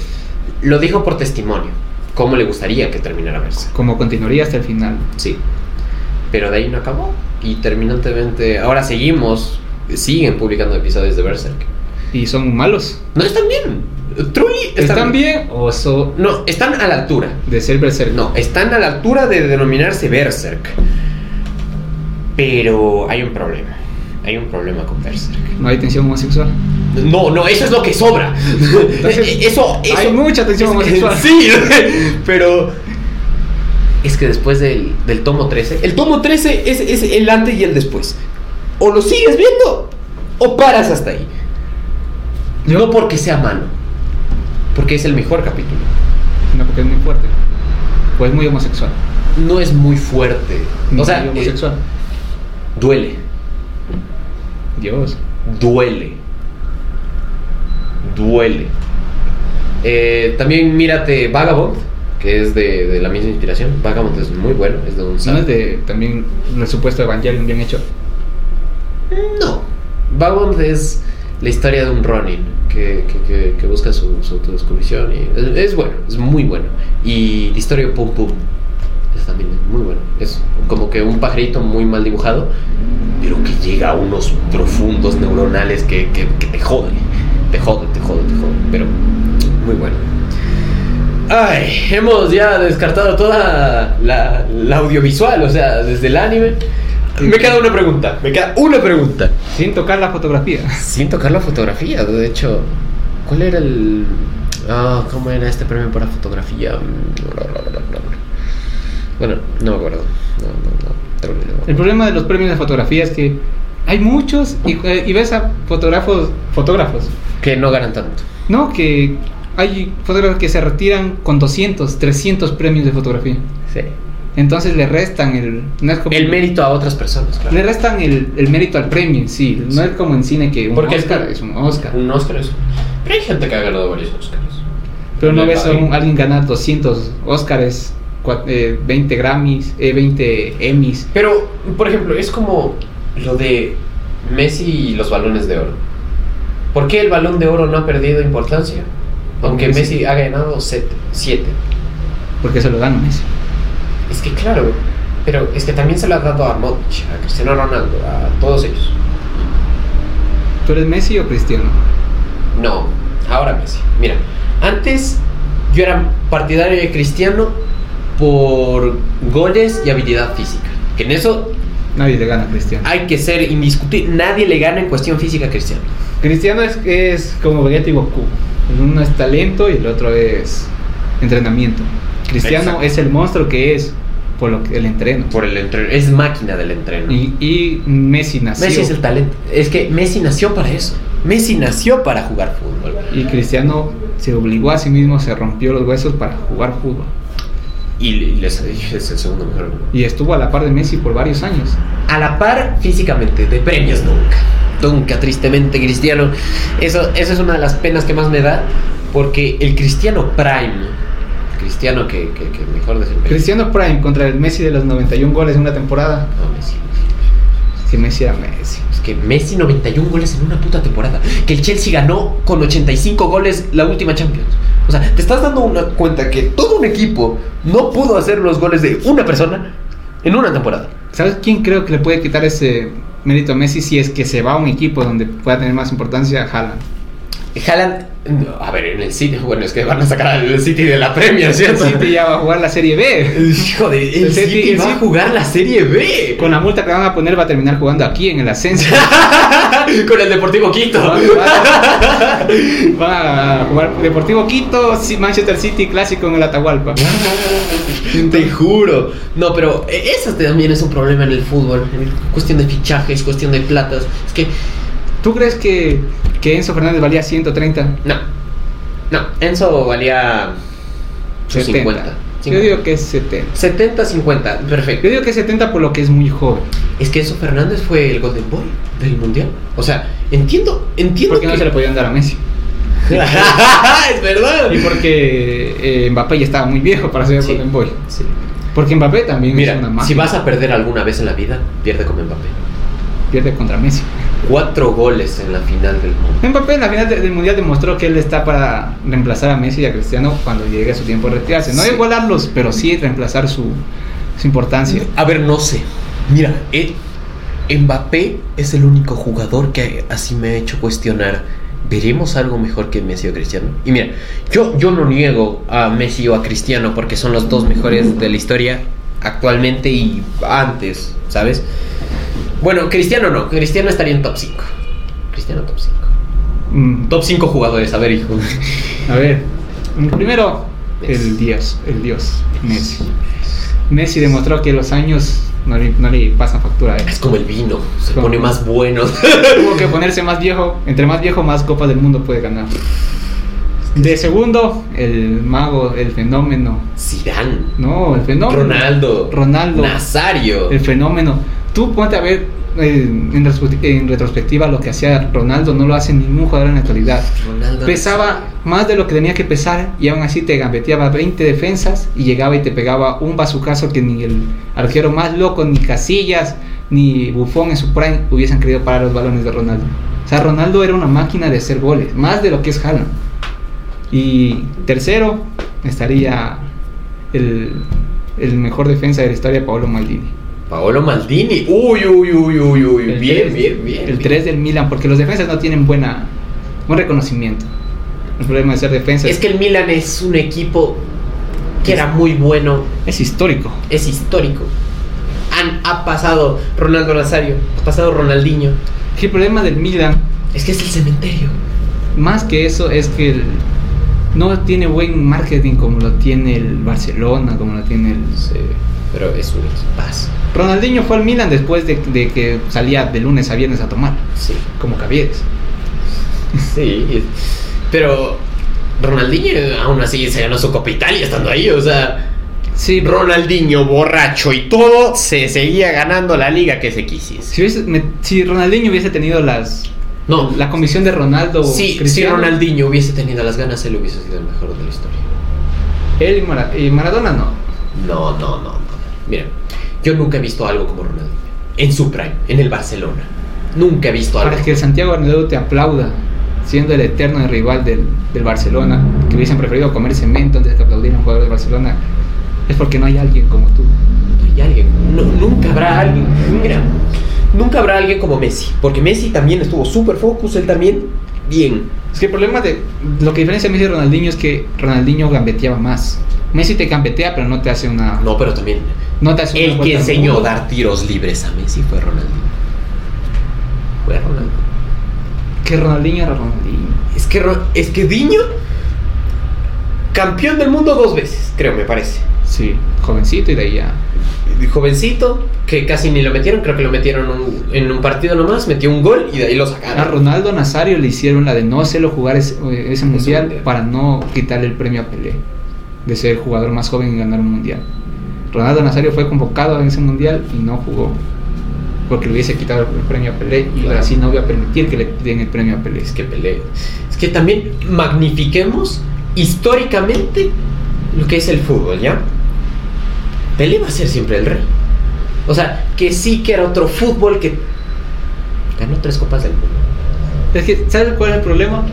Lo dijo por testimonio. Cómo le gustaría que terminara verse. Como continuaría hasta el final. Sí. Pero de ahí no acabó. Y terminantemente. Ahora seguimos. Siguen publicando episodios de Berserk. Y son malos. No, están bien. Truly ¿Están bien o eso No, están a la altura. de ser Berserker? No, están a la altura de denominarse Berserk. Pero hay un problema. Hay un problema con Berserk. No hay tensión homosexual. No, no, eso es lo que sobra. Entonces, eso, eso. hay mucha tensión homosexual. Sí, pero. Es que después del, del tomo 13. El tomo 13 es, es el antes y el después. O lo sigues viendo o paras hasta ahí. No porque sea malo, porque es el mejor capítulo. No, porque es muy fuerte. O es muy homosexual. No es muy fuerte. O sea, eh, homosexual. duele. Dios. duele. Duele. Eh, también mírate Vagabond, que es de, de la misma inspiración. Vagabond es muy bueno, es de un ¿No es de también el supuesto Evangelion bien hecho? No. Vagabond es la historia de un Ronin que, que, que- busca su, su autodescubrición. Y es, bueno, es muy bueno. Y la historia Pum Pum. Es también muy bueno. Es como que un pajarito muy mal dibujado. pero que llega a unos profundos neuronales que, que, que te jode, te jode, te jode, te jode, pero muy bueno. Ay, hemos ya descartado toda la audiovisual, o sea, desde el anime. Me queda una pregunta, me queda una pregunta. Sin tocar la fotografía. Sin tocar la fotografía, de hecho, ¿cuál era el... Ah, ¿cómo era este premio para fotografía? Bueno, no me acuerdo. No, no, no. El problema de los premios de fotografía es que hay muchos y, eh, y ves a fotógrafos, fotógrafos, Que no ganan tanto. ¿no? Que hay fotógrafos que se retiran con 200, 300 premios de fotografía. Sí. Entonces le restan el... No es como, El mérito a otras personas, claro. Le restan el, el mérito al premio en sí. No Sí. es como en cine que un Porque Oscar es un Oscar. Un Oscar es... Pero hay gente que ha ganado varios Oscars. Pero no ves a un- alguien ganar 200 Oscars, eh, 20 Grammys, eh, 20 Emmys. Pero, por ejemplo, es como lo de Messi y los balones de oro. ¿Por qué el balón de oro no ha perdido importancia? Aunque Messi. Messi ha ganado 7. Porque se lo dan a Messi. Es que claro, pero es que también se lo ha dado a Modric, a Cristiano Ronaldo, a todos ellos. ¿Tú eres Messi o Cristiano? No, ahora Messi. Mira, antes yo era partidario de Cristiano por goles y habilidad física. Que en eso Nadie le gana a Cristiano. hay que ser indiscutible. Nadie le gana en cuestión física a Cristiano. Cristiano es, es como Vegeta y Goku. Uno es talento y el otro es entrenamiento. Cristiano Exacto. es el monstruo que es por lo que el entreno. Por el entreno. Es máquina del entreno. Y, y Messi nació. Messi es el talento. Es que Messi nació para eso. Messi nació para jugar fútbol. Y Cristiano se obligó a sí mismo, se rompió los huesos para jugar fútbol. Y les es el segundo mejor. Y estuvo a la par de Messi por varios años. A la par físicamente, de premios nunca. Nunca, tristemente, Cristiano. Eso, eso es una de las penas que más me da. Porque el Cristiano Prime, Cristiano que, que, que mejor desempeño. Cristiano Prime contra el Messi de los 91 goles en una temporada. No, Messi. Si Messi era Messi. Es que Messi 91 goles en una puta temporada. Que el Chelsea ganó con 85 goles la última Champions. O sea, te estás dando una cuenta que todo un equipo no pudo hacer los goles de una persona en una temporada. ¿Sabes quién creo que le puede quitar ese mérito a Messi si es que se va a un equipo donde pueda tener más importancia? Haaland. Haaland, no, a ver, en el City, bueno, es que van a sacar al City de la Premier, El ¿cierto? City ya va a jugar la Serie B. Hijo de, el, El City, City- el va a jugar la Serie B. Con la multa que van a poner va a terminar jugando aquí en el ascenso. Con el Deportivo Quito. Van a- jugar Deportivo Quito, Manchester City clásico en el Atahualpa. Te juro. No, pero eh, eso también es un problema en el fútbol. En cuestión de fichajes, cuestión de platas. Es que, ¿Tú crees que, que Enzo Fernández valía 130? no. No, Enzo valía sus 50. Yo digo que es 70. 70, 50, perfecto. Yo digo que es 70 por lo que es muy joven. Es que Enzo Fernández fue el Golden Boy del Mundial. O sea, entiendo, entiendo Porque no que- se le podían dar a Messi. es verdad. Y porque eh, Mbappé ya estaba muy viejo para ser Sí. Golden Boy. Sí. Porque Mbappé también es una Mira, máquina. si vas a perder alguna vez en la vida, pierde con Mbappé. Pierde contra Messi. Cuatro goles en la final del mundo. Mbappé en la final de- del Mundial demostró que él está para reemplazar a Messi y a Cristiano cuando llegue su tiempo de retirarse. No Sí. igualarlos, pero sí reemplazar su, su importancia. A ver, no sé. Mira, eh, Mbappé es el único jugador que así me ha hecho cuestionar. ¿Veremos algo mejor que Messi o Cristiano? Y mira, yo, yo no niego a Messi o a Cristiano porque son los dos mejores de la historia actualmente y antes, ¿sabes? Bueno, Cristiano no. Cristiano estaría en top 5. Cristiano top 5. Mm, Top 5 jugadores, a ver, hijo. A ver, primero Messi. el dios, el dios, Messi. Messi demostró que los años no le, no le pasan factura a él. Es como el vino, se Como- pone más bueno. Tuvo que ponerse más viejo, entre más viejo más copas del mundo puede ganar. De segundo, el mago, el fenómeno. Zidane, No, el fenómeno. Ronaldo, Ronaldo. Nazario. El fenómeno. Tú ponte a ver eh, en, retrospect- en retrospectiva lo que hacía Ronaldo, no lo hace ningún jugador en la actualidad. Ronaldo Pesaba más de lo que tenía que pesar y aún así te gambeteaba 20 defensas y llegaba y te pegaba un bazucazo que ni el arquero más loco, ni Casillas, ni Buffon en su prime hubiesen querido parar los balones de Ronaldo. O sea, Ronaldo era una máquina de hacer goles, más de lo que es Haaland. Y tercero estaría el, el mejor defensa de la historia, Paolo Maldini. Paolo Maldini. Uy, uy, uy, uy, uy. El bien, bien, bien. El bien. 3 del Milan, porque los defensas no tienen buena, buen reconocimiento. El problema de ser defensa Es que el Milan es un equipo que era muy bueno, es histórico. es histórico. Han, ha pasado Ronaldo Nazario, ha pasado Ronaldinho. El problema del Milan, Es que es el cementerio. más que eso, es que el- no tiene buen marketing como lo tiene el Barcelona, como lo tiene el... Sí, pero es un equipazo. Ronaldinho fue al Milan después de, de que salía de lunes a viernes a tomar, Sí, como Cavieres. sí. Pero Ronaldinho aún así se ganó su Copa Italia estando ahí, o sea. Sí, Ronaldinho, borracho y todo, se seguía ganando la liga que se quisiese. si, hubiese- me- si Ronaldinho hubiese tenido las No, la comisión de Ronaldo, si, si Ronaldinho hubiese tenido las ganas, él hubiese sido el mejor de la historia. él y, Mara- y Maradona no. No, no, no, no. Mira, yo nunca he visto algo como Ronaldinho. En su prime, en el Barcelona. Nunca he visto algo. Para que el Santiago Bernabéu te aplauda, siendo el eterno rival del, del Barcelona, que hubiesen preferido comer cemento antes que aplaudir a un jugador del Barcelona, es porque no hay alguien como tú. Hay alguien. No, nunca habrá alguien. Mira, nunca habrá alguien como Messi. Porque Messi también estuvo súper focus, él también. Bien. Es que el problema de lo que diferencia a Messi y Ronaldinho es que Ronaldinho gambeteaba más. Messi te gambetea, pero no te hace una. No, pero también. no te hace una El que enseñó a dar tiros libres a Messi fue Ronaldinho. Fue Ronaldinho. Que Ronaldinho era Ronaldinho. Es que, es que Diño, campeón del mundo dos veces, creo, me parece. Sí, jovencito y de ahí ya. Jovencito, que casi ni lo metieron, creo que lo metieron un- en un partido nomás, metió un gol y de ahí lo A sacaron. Ronaldo Nazario le hicieron la de no hacerlo jugar ese, ese mundial mundial. para no quitarle el premio a Pelé, de ser el jugador más joven en ganar un mundial. Ronaldo Nazario fue convocado en ese mundial y no jugó, porque le hubiese quitado el premio a Pelé y Claro. Brasil no iba a permitir que le den el premio a Pelé. Es que pelea. Es que también magnifiquemos históricamente lo que es el fútbol, ¿ya? Pelé va a ser siempre el rey. O sea, que sí que era otro fútbol que ganó tres copas del mundo. Es que, ¿sabes cuál es el problema?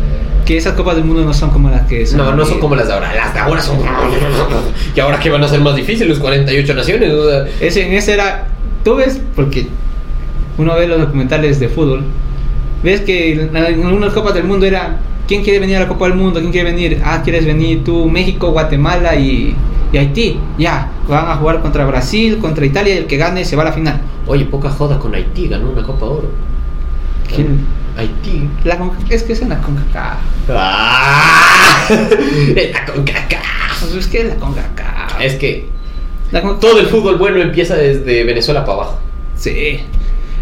Que esas copas del mundo no son como las que son. No, no son como las de ahora. Las de ahora son. Y ahora que van a ser más difíciles, los 48 naciones. O sea, Ese, en ese era. Tú ves, porque uno ve los documentales de fútbol, ves que en en algunas copas del mundo era. ¿Quién quiere venir a la Copa del Mundo? ¿Quién quiere venir? Ah, quieres venir tú, México, Guatemala y, y Haití. Ya, van a jugar contra Brasil, contra Italia y el que gane se va a la final. Oye, poca joda con Haití, ganó una Copa Oro. ¿Quién? Haití. La es que es una CONCACAF. ¡Ah! Está con caca. Pues es que es la CONCACAF. Es que La todo el fútbol bueno empieza desde Venezuela para abajo. Sí.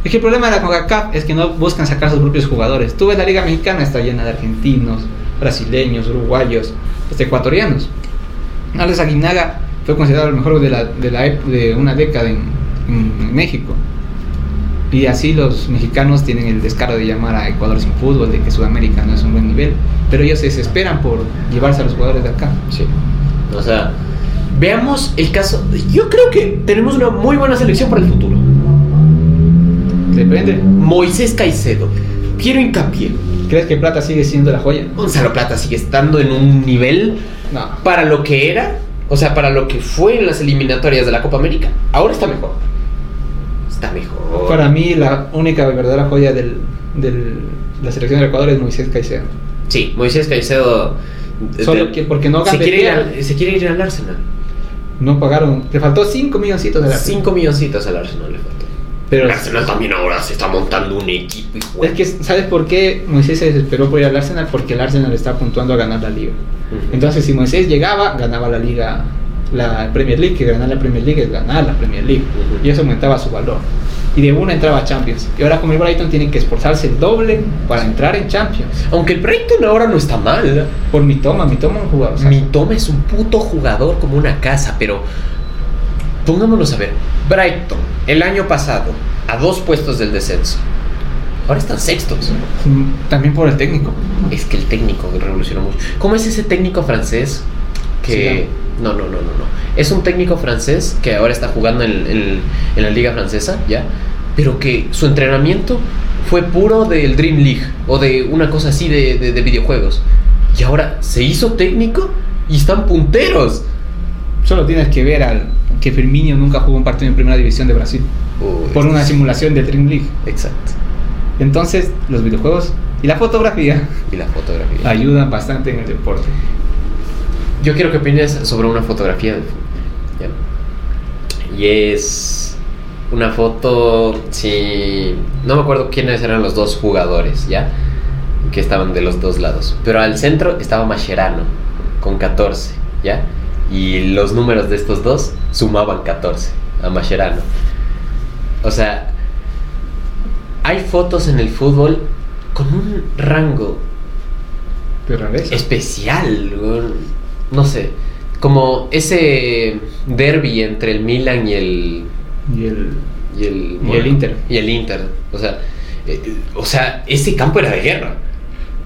Es que el problema de la CONCACAF es que no buscan sacar sus propios jugadores. Tú ves la Liga Mexicana, está llena de argentinos, brasileños, uruguayos, hasta ecuatorianos. Alex Aguinaga fue considerado el mejor de, la, de, de una década en, en México. Y así los mexicanos tienen el descaro de llamar a Ecuador sin fútbol, de que Sudamérica no es un buen nivel. Pero ellos se desesperan por llevarse a los jugadores de acá. Sí. O sea, veamos el caso. Yo creo que tenemos una muy buena selección para el futuro. Depende. Moisés Caicedo, Piero Hincapié, ¿Crees que Plata sigue siendo la joya? Gonzalo Plata sigue estando en un nivel No. para lo que era, o sea, para lo que fue en las eliminatorias de la Copa América. Ahora está mejor. Está mejor. Para mí la única verdadera joya del, del- la selección del Ecuador es Moisés Caicedo. Sí, Moisés Caicedo. Solo de- que porque no se quiere, ir al, se quiere ir al Arsenal. No pagaron, le faltó 5 milloncitos de la 5 milloncitos al Arsenal le faltó. Pero el Arsenal también ahora se está montando un equipo. hijo es que ¿sabes por qué Moisés se desesperó por ir al Arsenal? Porque el Arsenal está puntuando a ganar la liga. Ujú. Entonces si Moisés llegaba, ganaba la liga, la Premier League, que ganar la Premier League es ganar la Premier League. Ujú. Y eso aumentaba su valor. Y de una entraba a Champions. Y ahora como el Brighton tiene que esforzarse el doble para entrar en Champions. Aunque el Brighton ahora no está mal. Por mi toma, mi toma un jugador. o sea, Mi Toma es un puto jugador como una casa, pero pongámonos a ver. Brighton, el año pasado, a dos puestos del descenso. Ahora están sextos. mm, También por el técnico. Es que el técnico revolucionó mucho. ¿Cómo es ese técnico francés que... No, no, no, no, no. Es un técnico francés que ahora está jugando en, en- en la liga francesa, ¿ya? Pero que su entrenamiento fue puro del Dream League o de una cosa así de, de- de videojuegos. Y ahora se hizo técnico y están punteros. Solo tienes que ver al que Firmino nunca jugó un partido en primera división de Brasil. Por una simulación de Dream League. Exacto. Entonces, los videojuegos y la fotografía Y la fotografía. ayudan bastante en el deporte. Yo quiero que opines sobre una fotografía. Y es una foto, si no me acuerdo quiénes eran los dos jugadores, ¿ya? Que estaban de los dos lados. Pero al centro estaba Mascherano con 14, ¿ya? Y los números de estos dos sumaban 14 a Mascherano. O sea, hay fotos en el fútbol con un rango De rareza. especial, no sé, como ese derby entre el Milan y el Y el. y el, Y el Inter. y el Inter, o sea, eh, eh, o sea, ese campo era de guerra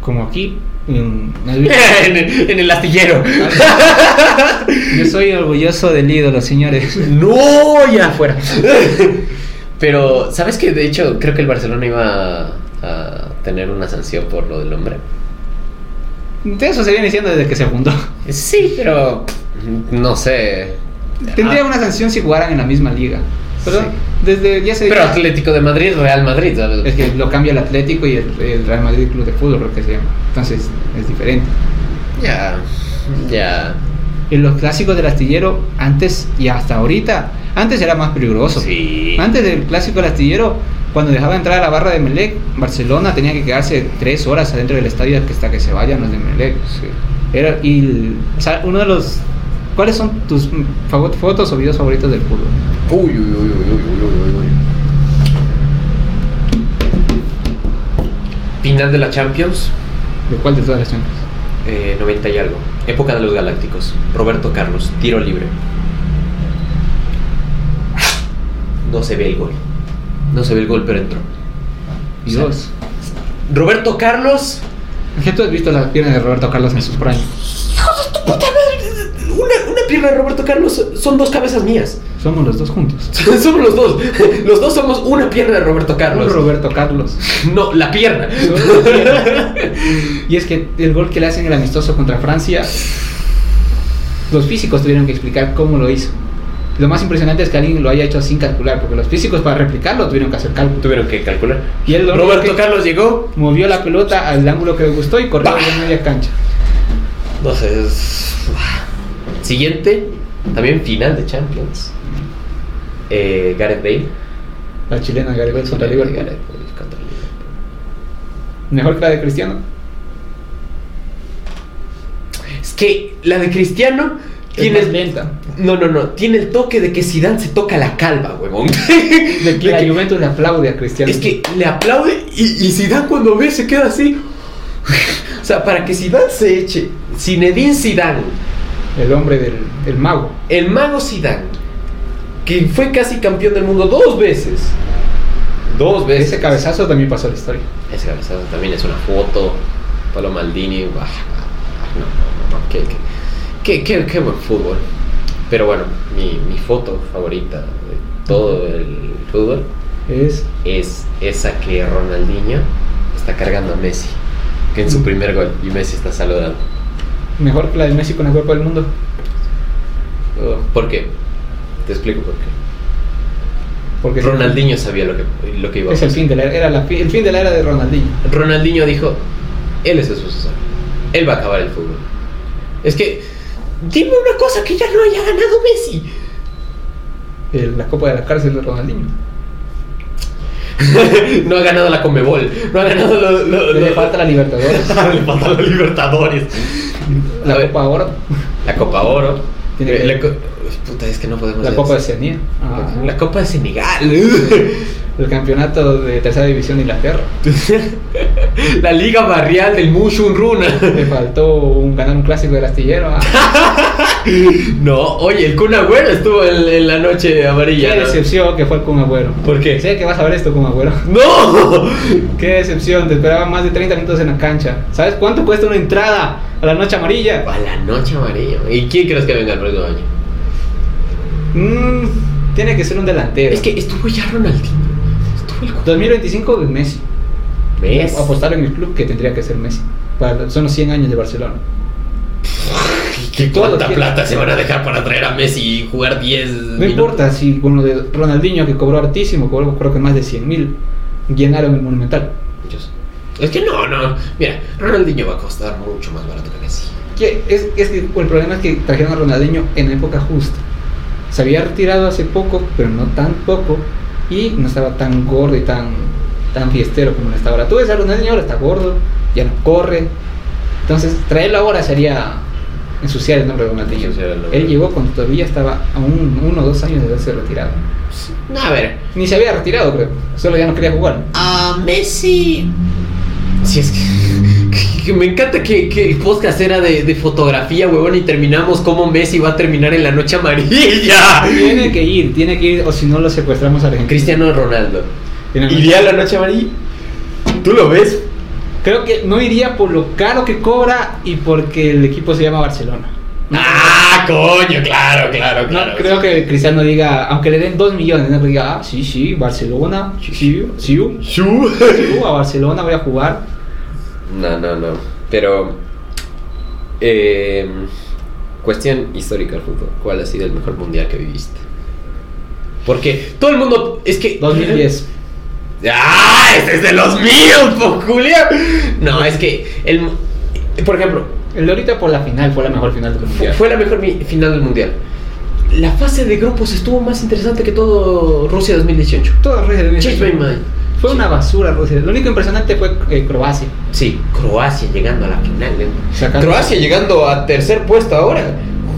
Como aquí. en- en, el- en el astillero. Yo soy orgulloso del ídolo, señores. no, ya afuera. Pero, ¿sabes que De hecho, creo que el Barcelona iba a, a tener una sanción por lo del hombre. De eso se viene diciendo desde que se fundó. Sí, pero no sé. Tendría Ah, una sanción si jugaran en la misma liga. Pero Sí. Desde ya se Pero Atlético de Madrid, Real Madrid, ¿sabes? es que lo cambia el Atlético y el, el Real Madrid Club de Fútbol, creo que se llama. Entonces es diferente. Ya, ya. En los clásicos del astillero, antes y hasta ahorita, antes era más peligroso. Sí. Antes del clásico del astillero, cuando dejaba entrar a la barra de Melec, Barcelona tenía que quedarse tres horas adentro del estadio hasta que se vayan los de Melec. Era, y el- o sea, uno de los. ¿Cuáles son tus fotos o videos favoritos del fútbol? Uy, uy, uy, uy, uy, uy, uy, uy. Final de la Champions, ¿De cuál de todas las Champions? eh, 90 y algo. Época de los Galácticos. Roberto Carlos, tiro libre. No se ve el gol. No se ve el gol, pero entró. Y O sea, dos. Roberto Carlos. Es que tú has visto las piernas de Roberto Carlos en sus prime. ¡Puta madre! Una, una pierna de Roberto Carlos son dos cabezas mías. Somos los dos juntos. Somos los dos. Los dos somos una pierna de Roberto Carlos. Un Roberto Carlos. No, la pierna. Solo la pierna. Y es que el gol que le hacen el amistoso contra Francia, los físicos tuvieron que explicar cómo lo hizo. Lo más impresionante es que alguien lo haya hecho sin calcular, porque los físicos para replicarlo tuvieron que hacer cálculo. Tuvieron que calcular. Y único Roberto que- Carlos llegó. Movió la pelota al ángulo que le gustó y corrió de media cancha. No sé. es- Siguiente. También final de Champions. Eh, Gareth Bale. La chilena Gary Bale contra Gareth. Bale contra Liverpool. Mejor que la de Cristiano. Es que la de Cristiano tiene. lenta. No, no, no. Tiene el toque de que Zidane se toca la calva, huevón. De que la Juventus le aplaude a Cristiano. Es que le aplaude y, y Zidane cuando ve se queda así. O sea, para que Zidane se eche, Zinedine Zidane, El hombre del el mago. el mago Zidane, que fue casi campeón del mundo dos veces. Dos veces. Ese cabezazo también pasó a la historia. Ese cabezazo también es una foto. Pablo Maldini. bah, ah, no, no, no, no. Qué, qué, qué, qué buen fútbol. Pero bueno, mi, mi foto favorita de todo el fútbol Es es esa que Ronaldinho está cargando a Messi. Que en su primer gol y Messi está saludando. Mejor que la de Messi con la Copa del Mundo. ¿Por qué? Te explico por qué. Porque Ronaldinho sabía lo que, lo que iba a es el pasar. fin de la era, la el fin de la era de Ronaldinho. Ronaldinho dijo, él es el sucesor. Él va a acabar el fútbol. Es que, dime una cosa que ya no haya ganado Messi. El- la Copa de la Cárcel de Ronaldinho. no ha ganado la Comebol. No ha ganado lo, lo- Le lo- falta la Libertadores. Le falta la Libertadores. La Copa Oro. la Copa Oro. Tiene co- Puta, es que no podemos La Copa de Oceanía. Ah, La Copa de Senegal. el campeonato de tercera división de Inglaterra. la Liga Barrial del Mushun Runa. Le faltó un, ganar un clásico del astillero. Ah, No, oye, el Kun Agüero estuvo en, en la noche amarilla. qué ¿no? decepción que fue el Kun Agüero. ¿Por qué? Sé que vas a ver esto Kun Agüero. ¡No! Qué decepción, te esperaba más de 30 minutos en la cancha. ¿Sabes cuánto cuesta una entrada a la noche amarilla? A la noche amarilla. ¿Y quién crees que venga el próximo año? Mm, tiene que ser un delantero. Es que estuvo ya Ronaldinho. Estuvo el 2025 de Messi. mes. Apostar en el club que tendría que ser Messi. Para, son los 100 años de Barcelona. ¿Qué cuánta plata se van a dejar para traer a Messi y jugar 10 No importa si con lo de Ronaldinho que cobró hartísimo, cobró creo que más de 100 mil, llenaron el Monumental. Es que no, no. Mira, Ronaldinho va a costar mucho más barato que Messi. Es, es que el problema es que trajeron a Ronaldinho en época justa. Se había retirado hace poco, pero no tan poco, y no estaba tan gordo y tan, tan fiestero como lo está ahora. Tú ves a Ronaldinho ahora está gordo, ya no corre. Entonces, traerlo ahora sería ensuciar el nombre de Ronaldinho. Él llegó cuando todavía estaba a un, uno o dos años de haberse retirado. No, a ver, Ni se había retirado, creo. Solo ya no quería jugar. a Messi. Si es que, que me encanta que, que el podcast era de, de fotografía, huevón, y terminamos como Messi va a terminar en la noche amarilla. Tiene que ir, tiene que ir, o si no lo secuestramos a Argentina. Cristiano Ronaldo. ¿Iría a la noche amarilla? ¿Tú lo ves? Creo que no iría por lo caro que cobra y porque el equipo se llama Barcelona. Ah, coño, claro, claro, No claro. creo que Cristiano diga, aunque le den 2 millones, no diga, ah, sí, sí, Barcelona, sí, sí, sí, sí, a Barcelona voy a jugar. No, no, no. Pero. eh, cuestión histórica del fútbol. ¿Cuál ha sido el mejor mundial que viviste? Porque todo el mundo. Es que. 2010. ¡Ah! ¡Ese es de los míos, po, Julián! No, es que. El, por ejemplo, El de ahorita por la final, fue la mejor final del mundial. fue la mejor final del mundial. La fase de grupos estuvo más interesante que todo Rusia 2018. Todo Rusia de Change my mind. Fue una basura Rusia. Lo único impresionante fue eh, Croacia. Sí, Croacia llegando a la final. ¿eh? Croacia llegando a tercer puesto ahora.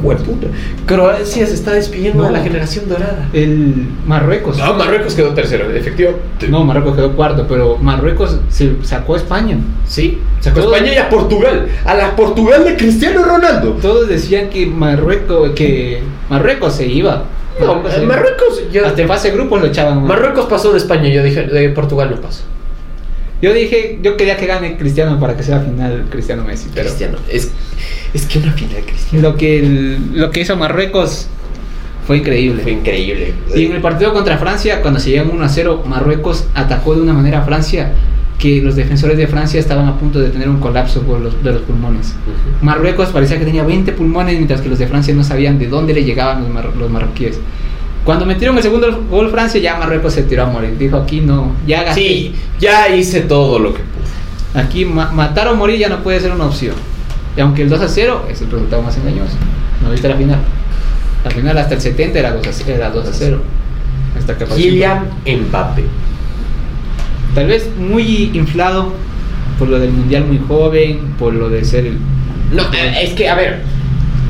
Jueputa. Croacia se está despidiendo No. de la generación dorada. El Marruecos. No, Marruecos quedó tercero, efectivamente. No, Marruecos quedó cuarto, pero Marruecos se sacó a España. Sí, sacó a España y a Portugal. A la Portugal de Cristiano Ronaldo. Todos decían que Marruecos, que Marruecos se iba. No, Marruecos se- Marruecos, yo- Hasta en fase de grupos lo echaban. Marruecos pasó de España, yo dije, de Portugal no pasa. Yo dije, yo quería que gane Cristiano para que sea final Cristiano Messi, pero Cristiano, es, es que una final Cristiano lo que el- lo que hizo Marruecos fue increíble. fue increíble. Y en el partido contra Francia, cuando se llegan 1 a 0, Marruecos atacó de una manera a Francia que los defensores de Francia estaban a punto de tener un colapso por los, de los pulmones. Marruecos parecía que tenía 20 pulmones, mientras que los de Francia no sabían de dónde le llegaban los, mar- los marroquíes. Cuando metieron el segundo gol Francia, ya Marruecos se tiró a morir. Dijo, aquí no, ya gasté. Sí, ya hice todo lo que pude. Aquí ma- matar o morir ya no puede ser una opción. Y aunque el 2 a 0 es el resultado más engañoso. ¿No viste la final? La final hasta el 70 era 2 a, ce- era 2 a 0. Hasta Kylian Mbappé. Tal vez muy inflado por lo del mundial muy joven, por lo de ser el... No, es que, a ver,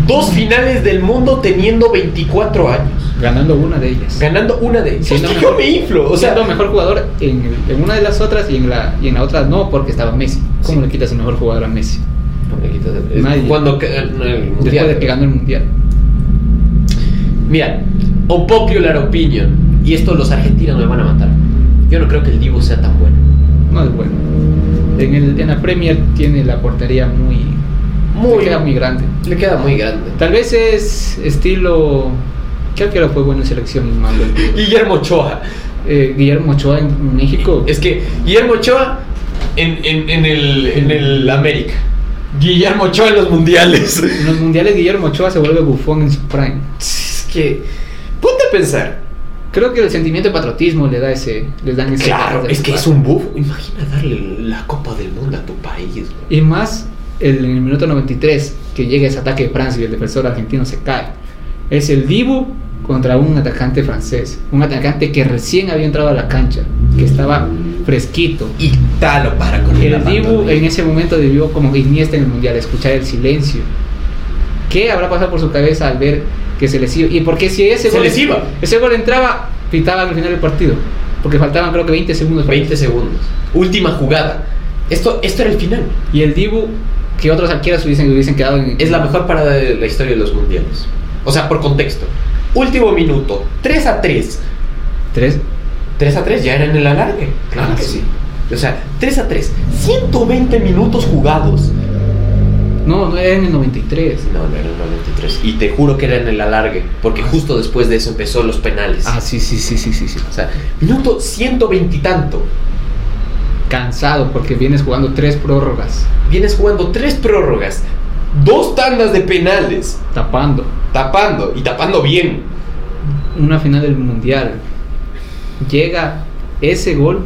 dos finales del mundo teniendo 24 años. ganando una de ellas. Ganando una de ellas. Siendo mejor- yo me inflo. O sea, siendo mejor jugador en, el- en una de las otras y en la, y en la otra no, porque estaba Messi. ¿Cómo Sí. le quitas el mejor jugador a Messi? es Nadie. cuando el Después mundial. de que ganó el mundial. Mira, unpopular opinion. Y esto los argentinos me van a matar. Yo no creo que el Dibu sea tan bueno. No es bueno. En, el, en la Premier tiene la portería muy. Muy- le queda muy grande. Le queda muy grande. Tal vez es estilo. Creo que fue bueno en selección malo. Guillermo Ochoa. Eh, Guillermo Ochoa en México. Es que Guillermo Ochoa en, en, en el, en el América. Guillermo Ochoa en los mundiales. En los mundiales Guillermo Ochoa se vuelve bufón en su prime. Es que. Ponte a pensar. Creo que el sentimiento de patriotismo le da ese, les dan ese Claro, es que es un buff. Imagina darle la Copa del Mundo a tu país. güey. Y más el, en el minuto 93 que llega ese ataque de Francia y el defensor argentino se cae. Es el Dibu contra un atacante francés, un atacante que recién había entrado a la cancha, que estaba fresquito. Y talo para con El Dibu en ese momento debió como Iniesta en el mundial escuchar el silencio. ¿Qué habrá pasado por su cabeza al ver que se les iba? Y porque si ese Se gol, les iba. ese gol entraba, pitaban al final del partido. Porque faltaban creo que 20 segundos. para 20 segundos. Última jugada. Esto, esto era el final. Y el Dibu, que otros arqueros hubiesen, hubiesen quedado en... Es la mejor parada de la historia de los mundiales. O sea, por contexto. Último minuto. 3 a 3. ¿Tres? 3 a 3 ya era en el alargue. Claro Ah, que sí. sí. O sea, 3 a 3. 120 minutos jugados. No, no era en el 93. No, no era en el 93. Y te juro que era en el alargue. Porque justo después de eso empezó los penales. Ah, sí, sí, sí, sí, sí, sí. O sea, minuto 120 y tanto. Cansado porque vienes jugando tres prórrogas. Vienes jugando tres prórrogas. Dos tandas de penales. Tapando. Tapando. Y tapando bien. Una final del mundial. Llega ese gol,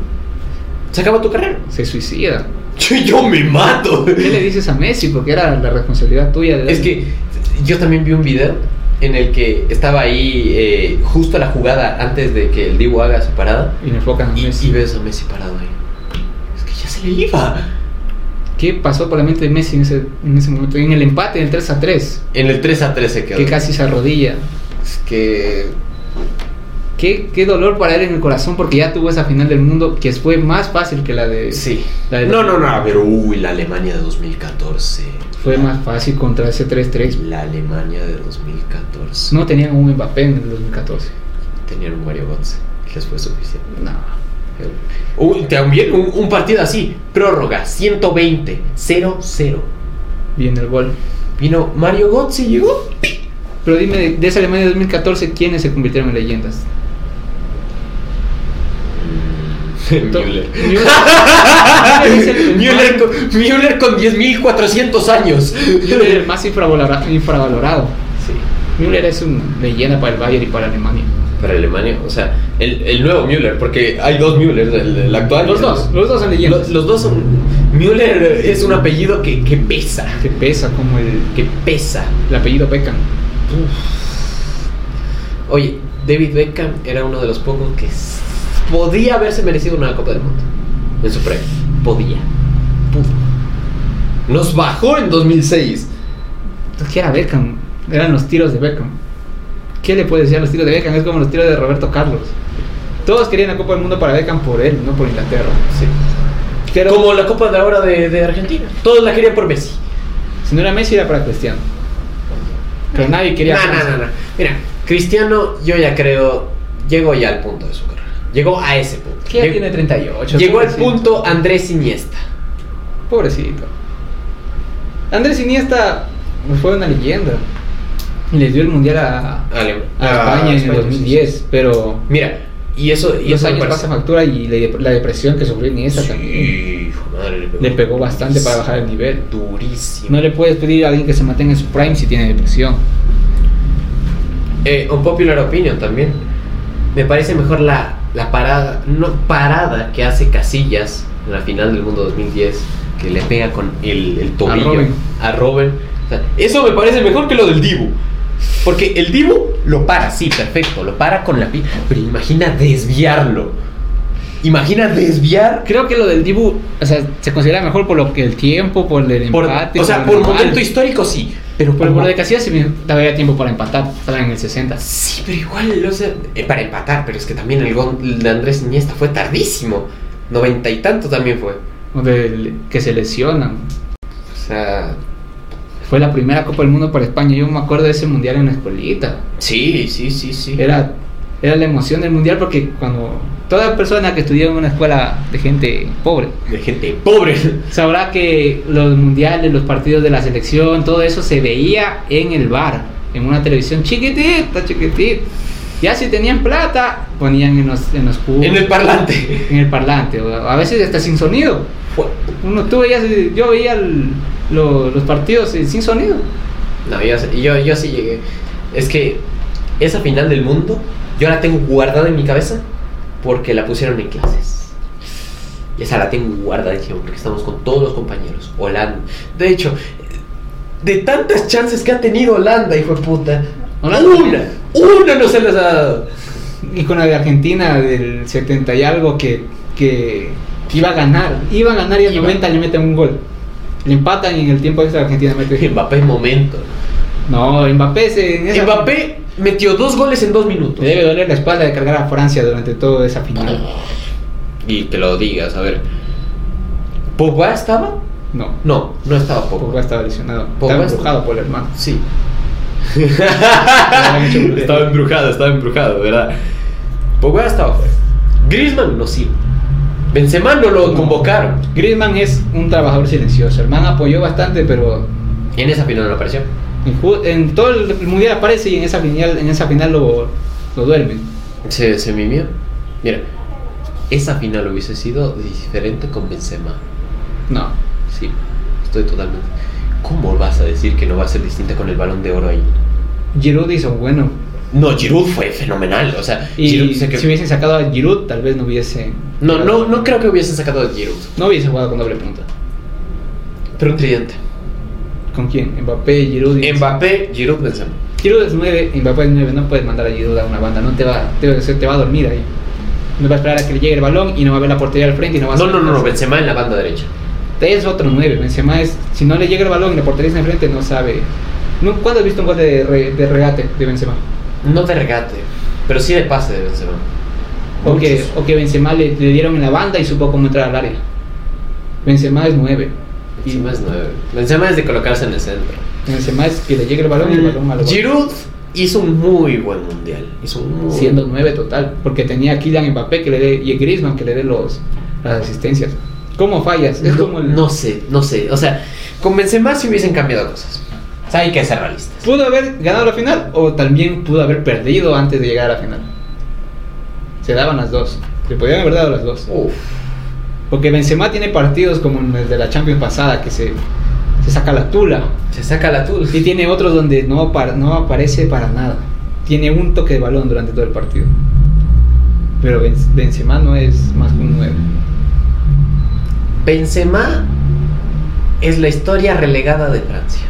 Se acaba tu carrera. se suicida. Yo, yo me mato. ¿Qué le dices a Messi? Porque era la responsabilidad tuya. De Es que yo también vi un video en el que estaba ahí eh, justo la jugada antes de que el Dibu haga su parada. Y le enfocan a Y, Messi. y ves a Messi parado ahí. Es que ya se le iba. ¿Qué pasó por la mente de Messi en ese, en ese momento? En el empate, en el 3 a 3, En el 3 a 3 se quedó. que casi se arrodilla. Es que. Qué, qué dolor para él en el corazón porque ya tuvo esa final del mundo que fue más fácil que la de... Sí. La de- No, no, no. Pero uy, la Alemania de 2014. Fue más fácil contra ese 3-3. La Alemania de 2014. No tenían un Mbappé en el 2014. Tenían un Mario Götze. Les fue suficiente. No. Uy, también un, un partido así. Prórroga. 120. 0-0. Viene el gol. Vino Mario Götze llegó. Pero dime, de esa Alemania de 2014, ¿quiénes se convirtieron en leyendas? Müller. Müller Müller con, Müller con 10.400 años. Müller es el más infravalora- infravalorado. Sí. Müller es una leyenda para el Bayern y para Alemania. Para Alemania, o sea, el, el nuevo Müller, porque hay dos Müllers, el, el actual. Los el- dos, los dos son leyendas. Los, los dos son. Müller es un apellido que, que pesa. Que pesa como el, Que pesa. el apellido Beckham. Oye, David Beckham era uno de los pocos que podía haberse merecido una Copa del Mundo en su premio. Podía. Pudo. Nos bajó en 2006. Entonces, ¿qué era Beckham? Eran los tiros de Beckham. ¿Qué le puede decir a los tiros de Beckham? Es como los tiros de Roberto Carlos. Todos querían la Copa del Mundo para Beckham por él, no por Inglaterra. Sí. Pero Como la Copa de ahora de, de Argentina. Todos la querían por Messi. si no era Messi, era para Cristiano. Pero nadie quería. No, no, no, no. Mira, Cristiano, yo ya creo, llegó ya al punto de su carrera. Llegó a ese punto. Llegó- tiene 38. Llegó al punto Andrés Iniesta. Pobrecito. Andrés Iniesta fue una leyenda. Les dio el mundial a, a a España en el España, 2010. sí, sí. Pero Mira, y eso. Y los eso años pasan factura y la, la depresión que sufrió Iniesta también. Sí, hijo de madre, le pegó, Le pegó bastante para bajar el nivel. Durísimo. No le puedes pedir a alguien que se mantenga en su prime si tiene depresión. Eh, un popular opinion también. Me parece mejor la, la parada, no parada que hace Casillas en la final del mundo 2010, que le pega con el, el tobillo a. O sea, eso me parece mejor que lo del Dibu. Porque el Dibu lo para, sí, perfecto, lo para con la pi. Pero imagina desviarlo. Imagina desviar. Creo que lo del Dibu, o sea, se considera mejor por lo que el tiempo, por el Por, empate. o sea, por momento histórico sí. Pero por como- lo de Casillas se me daba tiempo para empatar. Estaba en el 60. Sí, pero igual, o sea, eh, para empatar, pero es que también el gol de Andrés Iniesta fue tardísimo. Noventa y tanto también fue. O del que se lesionan. O sea, Fue la primera Copa del Mundo para España. Yo me acuerdo de ese mundial en la escuelita. sí, sí, sí, sí. Era, era la emoción del mundial porque cuando toda persona que estudió en una escuela de gente pobre De gente pobre. sabrá que los mundiales, los partidos de la selección, todo eso se veía en el bar, en una televisión chiquitita, chiquitita. Ya si tenían plata, ponían en los, en los cubos, En el parlante. en el parlante, a veces hasta sin sonido. Uno, tú veías, yo veía el- lo- los partidos sin sonido. No, yo, yo, yo sí llegué. Es que esa final del mundo, yo la tengo guardada en mi cabeza porque la pusieron en clases. Y esa la tengo guardadísima porque estamos con todos los compañeros. Holanda. De hecho, de tantas chances que ha tenido Holanda, hijo de puta. Holanda una, una no se les ha dado. Y con la de Argentina del 70 y algo que, que iba a ganar, iba a ganar y al Iba. 90 le meten un gol. Le empatan y en el tiempo extra Argentina mete. Mbappé momento. No, Mbappé se, en esa- Mbappé metió dos goles en dos minutos. Le debe doler la espalda de cargar a Francia durante toda esa final. Y que lo digas, a ver. ¿Pogba estaba? No, No, no estaba Pogba. Pogba estaba lesionado. Pogba estaba está- empujado por el hermano. Sí. estaba embrujado, estaba embrujado, ¿verdad? Pogba estaba fuera. Griezmann no sirve. Benzema no lo convocaron. Griezmann es un trabajador silencioso. El man apoyó bastante, pero Y en esa final no apareció. En, todo el mundial aparece y en esa final, en esa final lo, lo duermen. Se, se mimió. Mira, esa final hubiese sido diferente con Benzema. No. Sí, estoy totalmente. ¿Cómo vas a decir que no va a ser distinta con el balón de oro ahí? Giroud hizo bueno. No, Giroud fue fenomenal. O sea, Y Giroud quedó- si hubiesen sacado a Giroud, tal vez no hubiese. No, no, no creo que hubiesen sacado a Giroud. No hubiese jugado con doble punta. Pero un tridente. ¿Con quién? Mbappé, Giroud. y- Mbappé, Giroud, Benzema. Giroud es 9, Mbappé es 9. No puedes mandar a Giroud a una banda. No te va, te, te va a dormir ahí. No va a esperar a que le llegue el balón y no va a ver la portería al frente y no va a No, no, no, no, Benzema en la banda derecha. Es otro 9. Benzema es. Si no le llega el balón y la portería está enfrente, no sabe. No, ¿Cuándo has visto un gol de, re- de regate de Benzema? No de regate, pero sí de pase de Benzema. O que, o que Benzema le, le dieron en la banda y supo cómo entrar al área. Benzema es 9. Benzema es nueve. Benzema es de colocarse en el centro. Benzema es que le llegue el balón y el balón al. Giroud hizo un muy buen mundial. Hizo un muy Siendo 9 total. Porque tenía a Kylian Mbappé que le dé, y a Griezmann que le dé los, las asistencias. ¿Cómo fallas? Es no, como el- no sé, no sé. O sea, con Benzema sí hubiesen cambiado cosas. O sea, hay que ser realistas. ¿Pudo haber ganado la final o también pudo haber perdido antes de llegar a la final? Se daban las dos. Le podían haber dado las dos. Uf. Porque Benzema tiene partidos como el de la Champions pasada que se, se saca la tula. Se saca la tul. Y tiene otros donde no, apar- no aparece para nada. Tiene un toque de balón durante todo el partido. Pero Ben- Benzema no es más que un 9. Benzema es la historia relegada de Francia.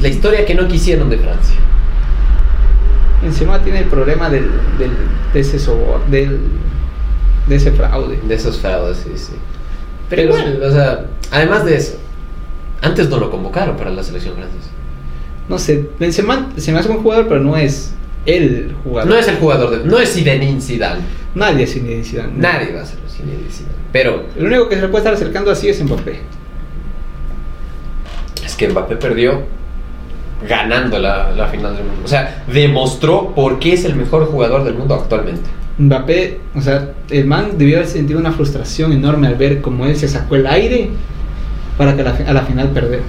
La historia que no quisieron de Francia. Benzema tiene el problema del, del- de ese sobor, del, de ese fraude. De esos fraudes, sí, sí. Pero, Pero- igual, o sea, además de eso, antes no lo convocaron para la selección francesa. No sé, Benzema se me hace un jugador, pero no es el jugador. No es el jugador de. No es Zinedine Zidane. Nadie es Zinedine Zidane. Nadie va a ser Zinedine Zidane. Pero El único que se le puede estar acercando así es Mbappé. es que Mbappé perdió ganando la, la final del mundo. O sea, demostró por qué es el mejor jugador del mundo actualmente. Mbappé, o sea, el man debió haber sentido una frustración enorme al ver cómo él se sacó el aire para que a la, fi- a la final perder.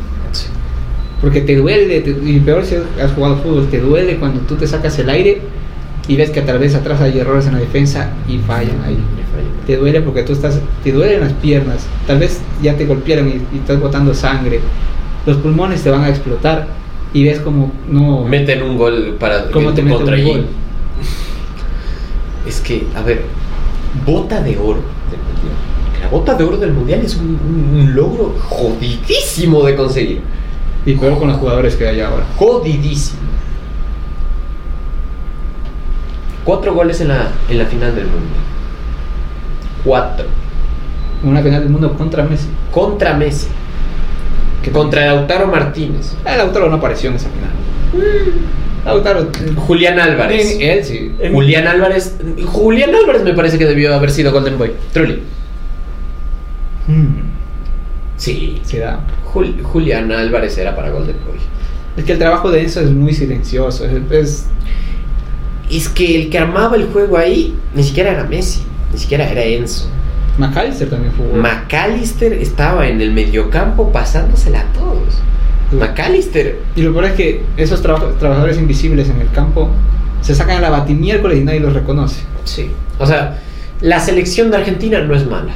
Porque te duele, te- y peor si has jugado fútbol, te duele cuando tú te sacas el aire y ves que tal vez atrás hay errores en la defensa y fallan ahí. Te duele porque tú estás, te duelen las piernas, tal vez ya te golpearon y, y estás botando sangre, los pulmones te van a explotar y ves como no... Meten un gol para ¿Cómo te meten un gol? Es que, a ver, bota de oro del mundial. La bota de oro del mundial es un, un logro jodidísimo de conseguir. Y peor con los jugadores que hay ahora. Jodidísimo. Cuatro goles en la, en la final del mundo. Cuatro. Una final del mundo contra Messi. Contra Messi. Que Contra Lautaro Martínez. Ah, Lautaro no apareció en esa final. Lautaro. Julián Álvarez. En- él sí. En- Julián Álvarez. Julián Álvarez me parece que debió haber sido Golden Boy. Truly. Mm, Sí. se da. Jul- Julián Álvarez era para Golden Boy. Es que el trabajo de Enzo es muy silencioso. Es, es- Es que el que armaba el juego ahí ni siquiera era Messi, ni siquiera era Enzo. McAllister también jugó. McAllister estaba en el mediocampo pasándosela a todos. McAllister, y lo peor es que esos traba- trabajadores invisibles en el campo se sacan a la batimiércoles y nadie los reconoce. sí. O sea, la selección de Argentina no es mala.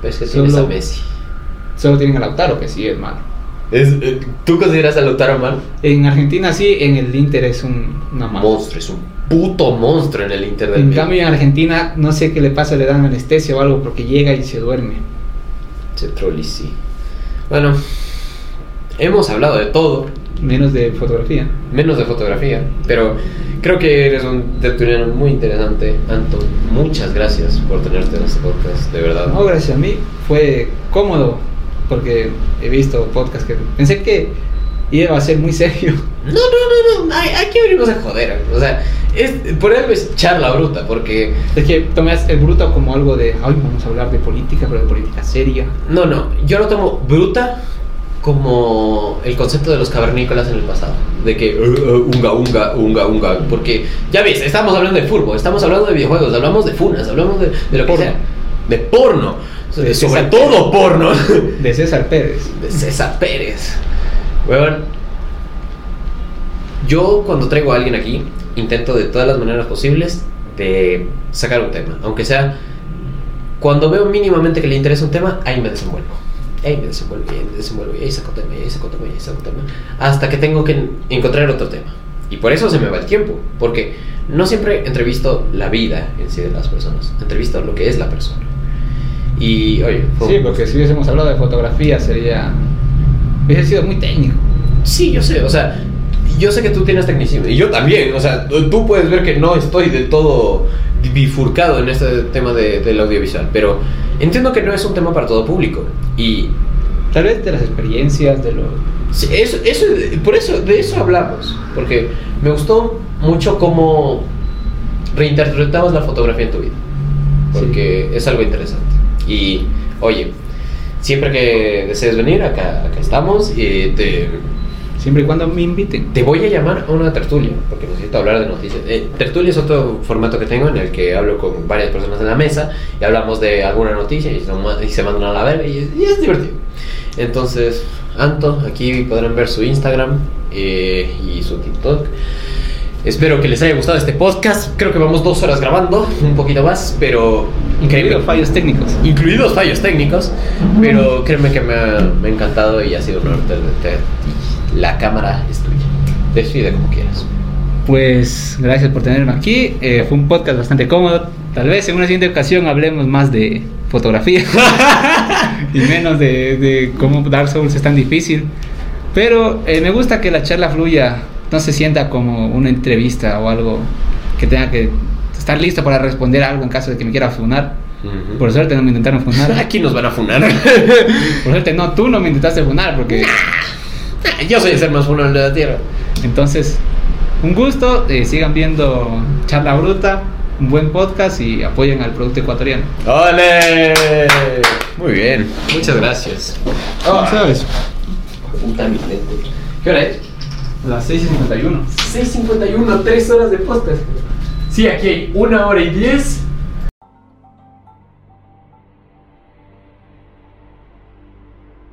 Pero es que tienes Solo- a Messi. Solo tienen a Lautaro, que sí es malo. Es, eh, ¿Tú consideras a Lautaro mal? En Argentina sí, en el Inter es un, una mala. Monstruo, es un puto monstruo en el Inter del En cambio en Argentina no sé qué le pasa, le dan anestesia o algo porque llega y se duerme. Ese Trolli sí. Bueno, hemos hablado de todo, Menos de fotografía. menos de fotografía, pero creo que eres un tertuliano muy interesante, Anton. Muchas gracias por tenerte en este podcast, de verdad. No, gracias a mí fue cómodo porque he visto podcasts que pensé que iba a ser muy serio. No, no, no, no, hay- aquí venimos a joder. O sea, es, por algo es charla bruta, porque. Es que tomé el bruto como algo de, ay, vamos a hablar de política, pero de política seria. No, no, yo lo tomo bruta como el concepto de los cavernícolas en el pasado. De que, "Uh, uh, unga, unga, unga, unga. Porque, ya ves, estamos hablando de fútbol, estamos hablando de videojuegos, hablamos de funas, hablamos de, de lo que Porno. sea. De porno. De sobre César todo porno. De César Pérez. de César Pérez. Weón, yo cuando traigo a alguien aquí, intento de todas las maneras posibles de sacar un tema. Aunque sea, cuando veo mínimamente que le interesa un tema, ahí me desenvuelvo. Ahí me desenvuelvo, y ahí me desenvuelvo, y ahí saco tema, y ahí saco tema, y ahí saco tema, hasta que tengo que encontrar otro tema. Y por eso se me va el tiempo, porque no siempre entrevisto la vida en sí de las personas, entrevisto lo que es la persona. Y, oye, Sí, porque si hubiésemos hablado de fotografía sería... Hubiese sido muy técnico. Sí, yo sé, o sea, yo sé que tú tienes tecnicismo y yo también, o sea, tú tú puedes ver que no estoy del todo bifurcado en este tema de- del audiovisual, pero entiendo que no es un tema para todo público y Tal vez de las experiencias, de los... sí, eso, eso, por eso, de eso hablamos, porque me gustó mucho cómo reinterpretabas la fotografía en tu vida, porque es algo interesante. Y, oye, siempre que desees venir, acá, acá estamos y te, Siempre y cuando me inviten. te voy a llamar a una tertulia, porque necesito hablar de noticias. Eh, tertulia es otro formato que tengo en el que hablo con varias personas en la mesa y hablamos de alguna noticia y se, ma- y se mandan a la verga y, es- y es divertido. Entonces, Anto, aquí podrán ver su Instagram eh, y su TikTok. Espero que les haya gustado este podcast. Creo que vamos dos horas grabando, un poquito más, pero Incluido créeme- fallos técnicos. incluidos fallos técnicos, pero créeme que me ha, me ha encantado y ha sido un honor La cámara es tuya. Decide como quieras. Pues gracias por tenerme aquí. Eh, fue un podcast bastante cómodo. Tal vez en una siguiente ocasión hablemos más de fotografía y menos de, de cómo Dark Souls es tan difícil. Pero eh, me gusta que la charla fluya, no se sienta como una entrevista o algo que tenga que estar listo para responder algo en caso de que me quiera funar. Por suerte no me intentaron funar. Aquí nos van a funar. Por suerte no, tú no me intentaste funar porque... Yo soy el ser más funable de la tierra. Entonces, un gusto, eh, sigan viendo Charla Bruta, un buen podcast y apoyen al producto ecuatoriano. ¡Ole! Muy bien, muchas gracias. ¿Cómo sabes? ¿Qué hora es? Las 6.51. 6.51, 3 horas de podcast. Sí, aquí hay una hora y 10